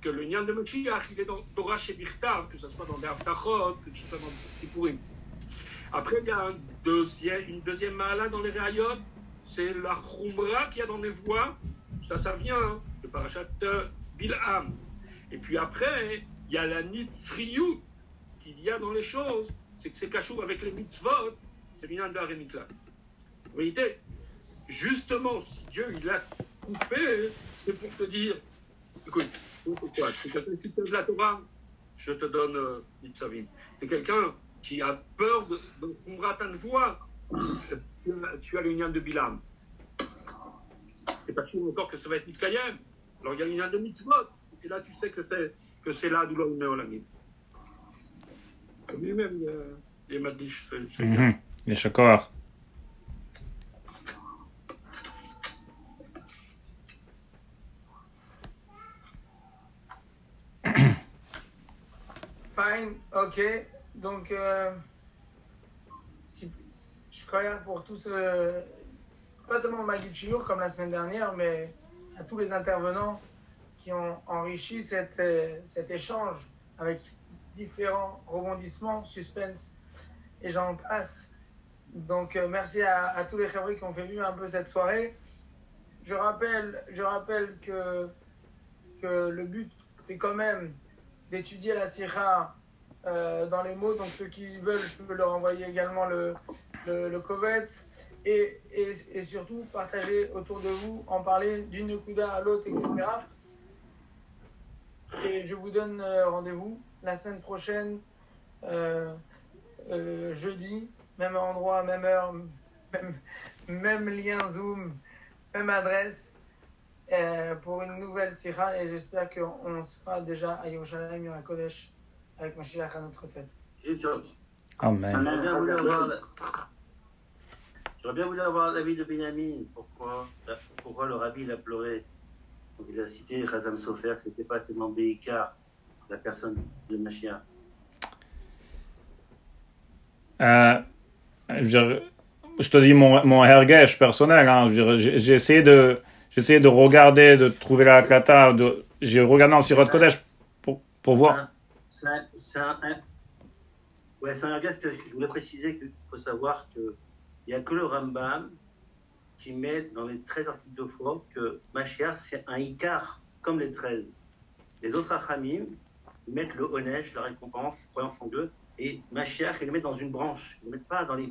que le Nyan de Mashiach, il est dans Torah Shebichtav, que ce soit dans les que ce soit dans les Sipurim. Après, il y a une deuxième mala dans les Rayot, c'est la Khumra qu'il y a dans les voies. Ça, ça vient hein, de euh, Bilham. Et puis après, il y a la Nitzriyut qu'il y a dans les choses, c'est que c'est cachou avec les mitzvot, c'est bien de et Miklat. En vérité, justement, si Dieu il a coupé, c'est pour te dire, écoute, pourquoi C'est quelqu'un qui te donne la Torah, je te donne euh, Nitzavim. C'est quelqu'un qui a peur de, de Kumratan voix, tu as- l'union de Bilam. C'est pas sûr encore que ça va être Mitkayem. Alors il y a l'union de Mitzvot, et là tu sais que c'est, que c'est là d'où l'on au lamine. Lui-même, il, euh, il m'a dit, je fais- je fais bien. Mhm. Les Shakor. Fine, ok. Donc, euh, je crois pour tous, euh, pas seulement Maggie Chiour comme la semaine dernière, mais à tous les intervenants qui ont enrichi euh, cet échange avec différents rebondissements, suspense et j'en passe. Donc, euh, merci à, à tous les fabriques qui ont fait vivre un peu cette soirée. Je rappelle, je rappelle que, que le but, c'est quand même d'étudier la Sira euh, dans les mots. Donc ceux qui veulent, je peux leur envoyer également le, le. Et, surtout, partager autour de vous, en parler d'une Kuda à l'autre, etc. Et je vous donne euh, rendez-vous la semaine prochaine, euh, jeudi, même endroit, même heure, même, même lien Zoom, même adresse pour une nouvelle Sira et j'espère qu'on sera déjà à Yerushalayim Yom Kodesh avec Mashiach à notre tête. Amen. J'aurais bien voulu avoir, j'aurais bien voulu avoir l'avis de Benjamin. Pourquoi, pourquoi le rabbi il a pleuré il a cité Khazam Sofer, que c'était pas tellement Beikar, la personne de Mashiach. Euh, je, te dis mon, mon hergesh personnel. Hein, j'ai essayé de, essayé de regarder, de trouver la klata. De, j'ai regardé en Sirot Kodesh pour, pour voir. C'est un, c'est un, un- ouais, c'est un geste que je voulais préciser qu'il faut savoir que il n'y a que le Rambam qui met dans les 13 articles de foi que Mashiach c'est un Icar comme les 13. Les autres Achamim ils mettent le Onesh, la récompense, croyance en Dieu, et Mashiach ils le mettent dans une branche, ils ne le mettent pas dans les.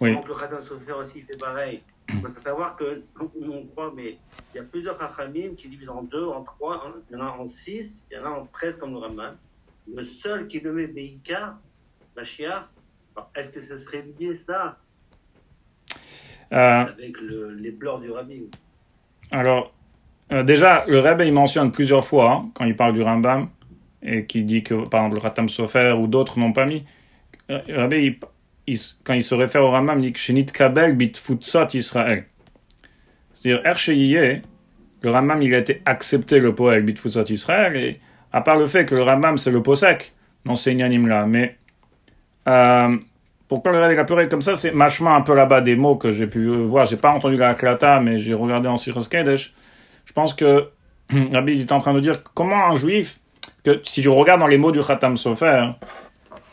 Oui. Donc le Khazan Sofer aussi il fait pareil. Il faut savoir que nous on croit, mais il y a plusieurs Chachamim qui divisent en deux, en trois, hein. il y en a en six, il y en a en treize comme le Raman. Le seul qui le met Beika, Mashiach, alors, est-ce que ce serait lié ça Euh, avec le- les pleurs du Rabbi? Alors, euh, déjà, le Rebbe, il mentionne plusieurs fois, hein, quand il parle du Rambam, et qui dit que, par exemple, le Khatam Sofer ou d'autres n'ont pas mis, euh, le Rebbe, il- quand il se réfère au Rambam, il dit que Shenit Kabel bit Futsot Israël. C'est-à-dire, Ersheyye, le Rambam, il a été accepté, le poète bit Futsot Israël, et à part le fait que le Rambam, c'est le posek dans ces Inyanim-là, mais euh, pourquoi le il a comme ça? C'est machement un peu là-bas des mots que j'ai pu euh, voir. J'ai pas entendu la klata, mais j'ai regardé en Siros Kedesh. Je pense que Rabbi est en train de dire comment un juif, que si tu regardes dans les mots du Khatam Sofer,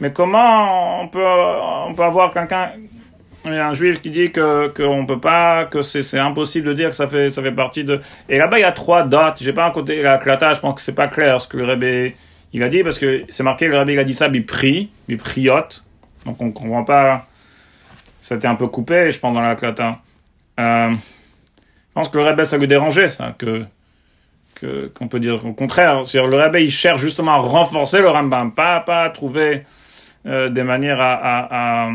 mais comment on peut, on peut avoir quelqu'un, un juif qui dit que qu'on peut pas, que c'est impossible de dire que ça fait ça fait partie de. Et là-bas il y a trois dates. J'ai pas un côté la klata, je pense que c'est pas clair ce que le rabbi il a dit parce que c'est marqué le rabbi il a dit ça bipri, bipriot. Donc on comprend pas. C'était un peu coupé, je pense dans la klata. Euh, je pense que le rabbi ça lui dérangeait ça que qu'on peut dire au contraire. Le rabbi il cherche justement à renforcer le Rambam, pas pas à trouver euh, des manières à, à, à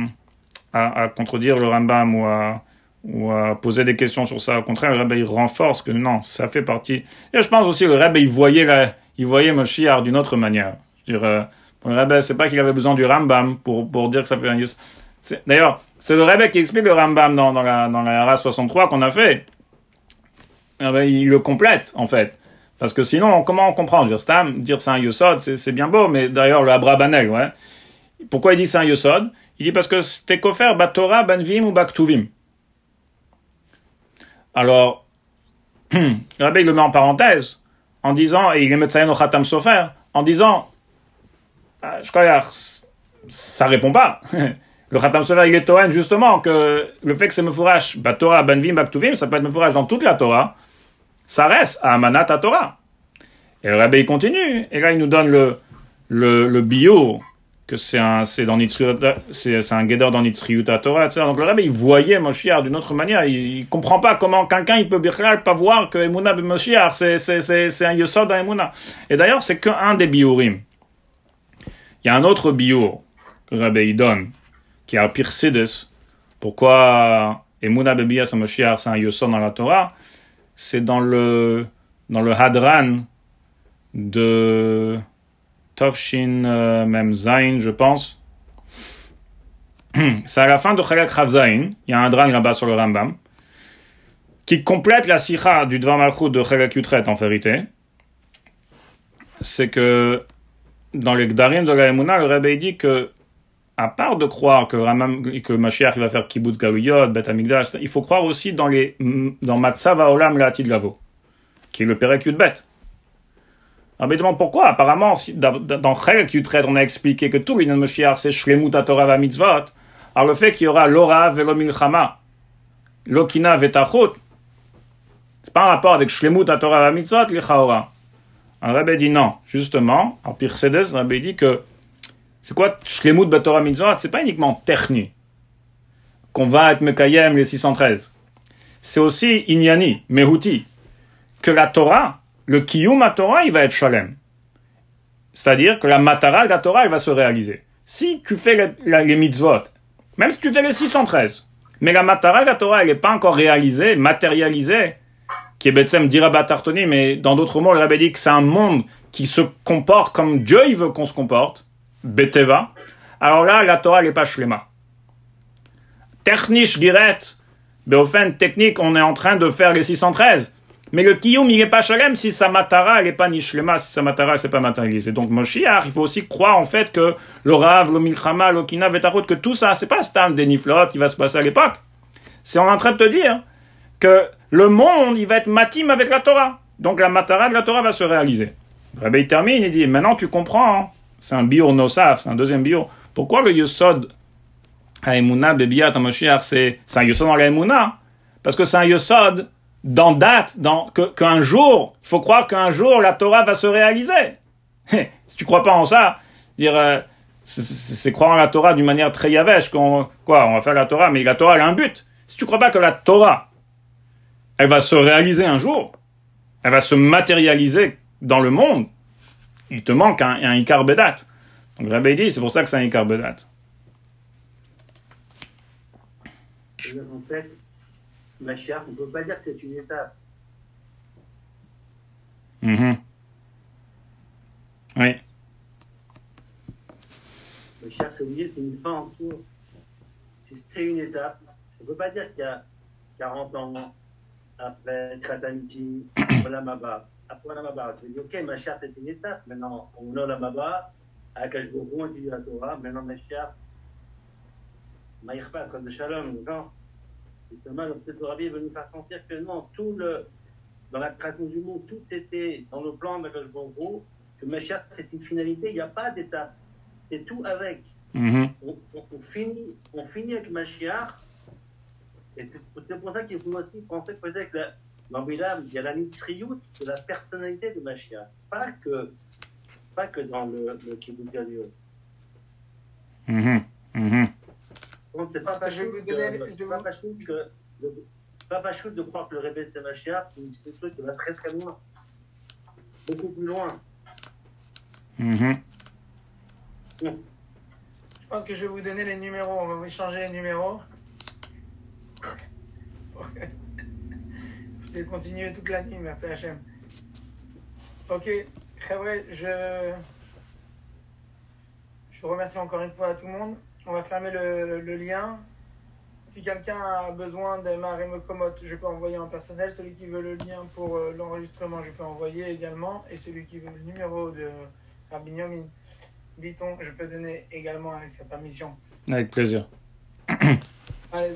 à, contredire le Rambam ou à, ou à poser des questions sur ça. Au contraire, le Rebbe, il renforce que non, ça fait partie. Et je pense aussi que le Rebbe, il voyait, la, il voyait d'une autre manière. Euh, pour le c'est pas qu'il avait besoin du Rambam pour, pour dire que ça fait un D'ailleurs, c'est le Rebbe qui explique le Rambam dans, dans la, dans la RA 63 qu'on a fait. Il le complète, en fait. Parce que sinon, comment on comprend? Dire, Stam, dire c'est un Yosod, c'est bien beau, mais d'ailleurs, le Abrabanel, ouais. Pourquoi il dit c'est un Yosod? Il dit parce que c'était kofer Batora, Banvim ou Baktuvim. Alors, rabbi le met en parenthèse, en disant, et il est médecin au Khatam Sofer, en disant, je crois, ça répond pas. Le Khatam Sofer, il est Toen, justement, que le fait que c'est Mefourash, Batora, Banvim, Baktuvim, ça peut être Mefourash dans toute la Torah, ça reste à Amanat à Torah. Et le rabbi il continue, et là il nous donne le, le, le bio, que c'est un, c'est dans c'est, un guédeur dans Nitzriut à Torah, etc. Donc le rabbi il voyait Moshiach d'une autre manière, il, il comprend pas comment quelqu'un il peut pas voir que Emouna ben Moshiach, c'est, c'est, c'est, un Yosod dans Emouna. Et d'ailleurs, c'est qu'un des biurim. Il y a un autre bio que le rabbi donne, qui est à Pirsides. Pourquoi Emouna Bebias Moshiach, c'est un Yosod dans la Torah? C'est dans le, dans le Hadran de Tovshin euh, Mem Zain, je pense. C'est à la fin de Chalak Ravzain, il y a un dran là-bas sur le Rambam, qui complète la sikha du Dvar Malchut de Chalak Yutret en vérité. C'est que dans les Gdarim de la Emouna, le Rebbe dit que, à part de croire que, Rambam, que Mashiach va faire Kibbutz Galuyot, Bet Amigdash, il faut croire aussi dans, les, dans Matzav La'atid Lavo, qui est le Perek Yudbet. Alors, mais demande pourquoi. Apparemment, dans, dans Chelek on a expliqué que tout Moshiach, c'est Shlemut Torah va mitzvot. Alors, le fait qu'il y aura l'Ora velo milchama, Lokina vetachut, c'est pas un rapport avec Shlemut Torah Mitzvot, l'Ichaora. Un rabbi dit non, justement, en Pircedes, le rabbi dit que c'est quoi Shlemut Torah Mitzvot? C'est pas uniquement technique qu'on va être Mekayem les 613. C'est aussi Inyani, Mehuti, que la Torah, le Kiyum Torah, il va être Shalem. C'est-à-dire que la Matara de la Torah, elle va se réaliser. Si tu fais les, mitzvot, même si tu fais les 613, mais la Matara de la Torah, elle n'est pas encore réalisée, matérialisée, qui est Betsem Dirabatartoni, mais dans d'autres mots, le rabbi dit que c'est un monde qui se comporte comme Dieu il veut qu'on se comporte, Beteva. Alors là, la Torah, elle n'est pas Shlema. Technisch direct, Beofen technique, on est en train de faire les 613. Mais le kiyum, il n'est pas shalem si sa matara, elle n'est pas nishlema, si sa matara, c'est pas matérialisé. Donc, Moshiach, il faut aussi croire, en fait, que le Rav, le Milchama, que tout ça, c'est pas Stam des Niflot qui va se passer à l'époque. C'est en train de te dire que le monde, il va être matim avec la Torah. Donc, la matara de la Torah va se réaliser. Rabbi termine, il dit, maintenant tu comprends, hein. c'est un bio nosaf, c'est un deuxième bio. Pourquoi le yosod Haemuna, Bebiat, Moshiach, c'est un yosod dans la Parce que c'est un yosod dans date, dans, qu'un jour, il faut croire qu'un jour la Torah va se réaliser. si tu crois pas en ça, dire, euh, c'est croire en la Torah d'une manière très yavèche, qu'on, quoi, on va faire la Torah, mais la Torah elle a un but. Si tu crois pas que la Torah, elle va se réaliser un jour, elle va se matérialiser dans le monde, il te manque un, un Bedat. Donc Rabbi dit, c'est pour ça que c'est un Ikar Bedat. Machiach, on ne peut pas dire que c'est une étape. Mm Oui. Machiach, c'est c'est une fin en cours. C'est une étape. On ne peut pas dire qu'il y a 40 ans après Krataniti, Olamaba. Après Olamaba, tu dis, ok, Machiach, c'est une étape. Maintenant, on a Olamaba, à Kashbourou, on dit la Torah. Maintenant, Machiach, Maïrpa, comme de Shalom, non Justement, le peut Rabbi veut nous faire sentir que non, tout le, dans la création du monde, tout était dans le plan de Bongo, que Mashiach, c'est une finalité, il n'y a pas d'étape. C'est tout avec. Mm-hmm. on, on, finit, on finit avec Mashiach, et c'est pour ça qu'il faut aussi penser peut-être que dans Bilam, il y a la nitriout de la personnalité de Mashiach. Pas que, pas que dans le, le Kibbutz mm-hmm. mm-hmm. C'est pas de, que, pas facile de croire que le rébé c'est Mashiach, c'est un truc qui va très très loin. Beaucoup plus loin. Mm-hmm. Je pense que je vais vous donner les numéros. On va vous échanger les numéros. vous allez continuer toute la nuit, merci HM. Ok, je... je vous remercie encore une fois à tout le monde. On va fermer le, le lien. Si quelqu'un a besoin de me Commote, je peux envoyer en personnel. Celui qui veut le lien pour euh, l'enregistrement, je peux envoyer également. Et celui qui veut le numéro de Rabbi Biton, je peux donner également avec sa permission. Avec plaisir. Allez,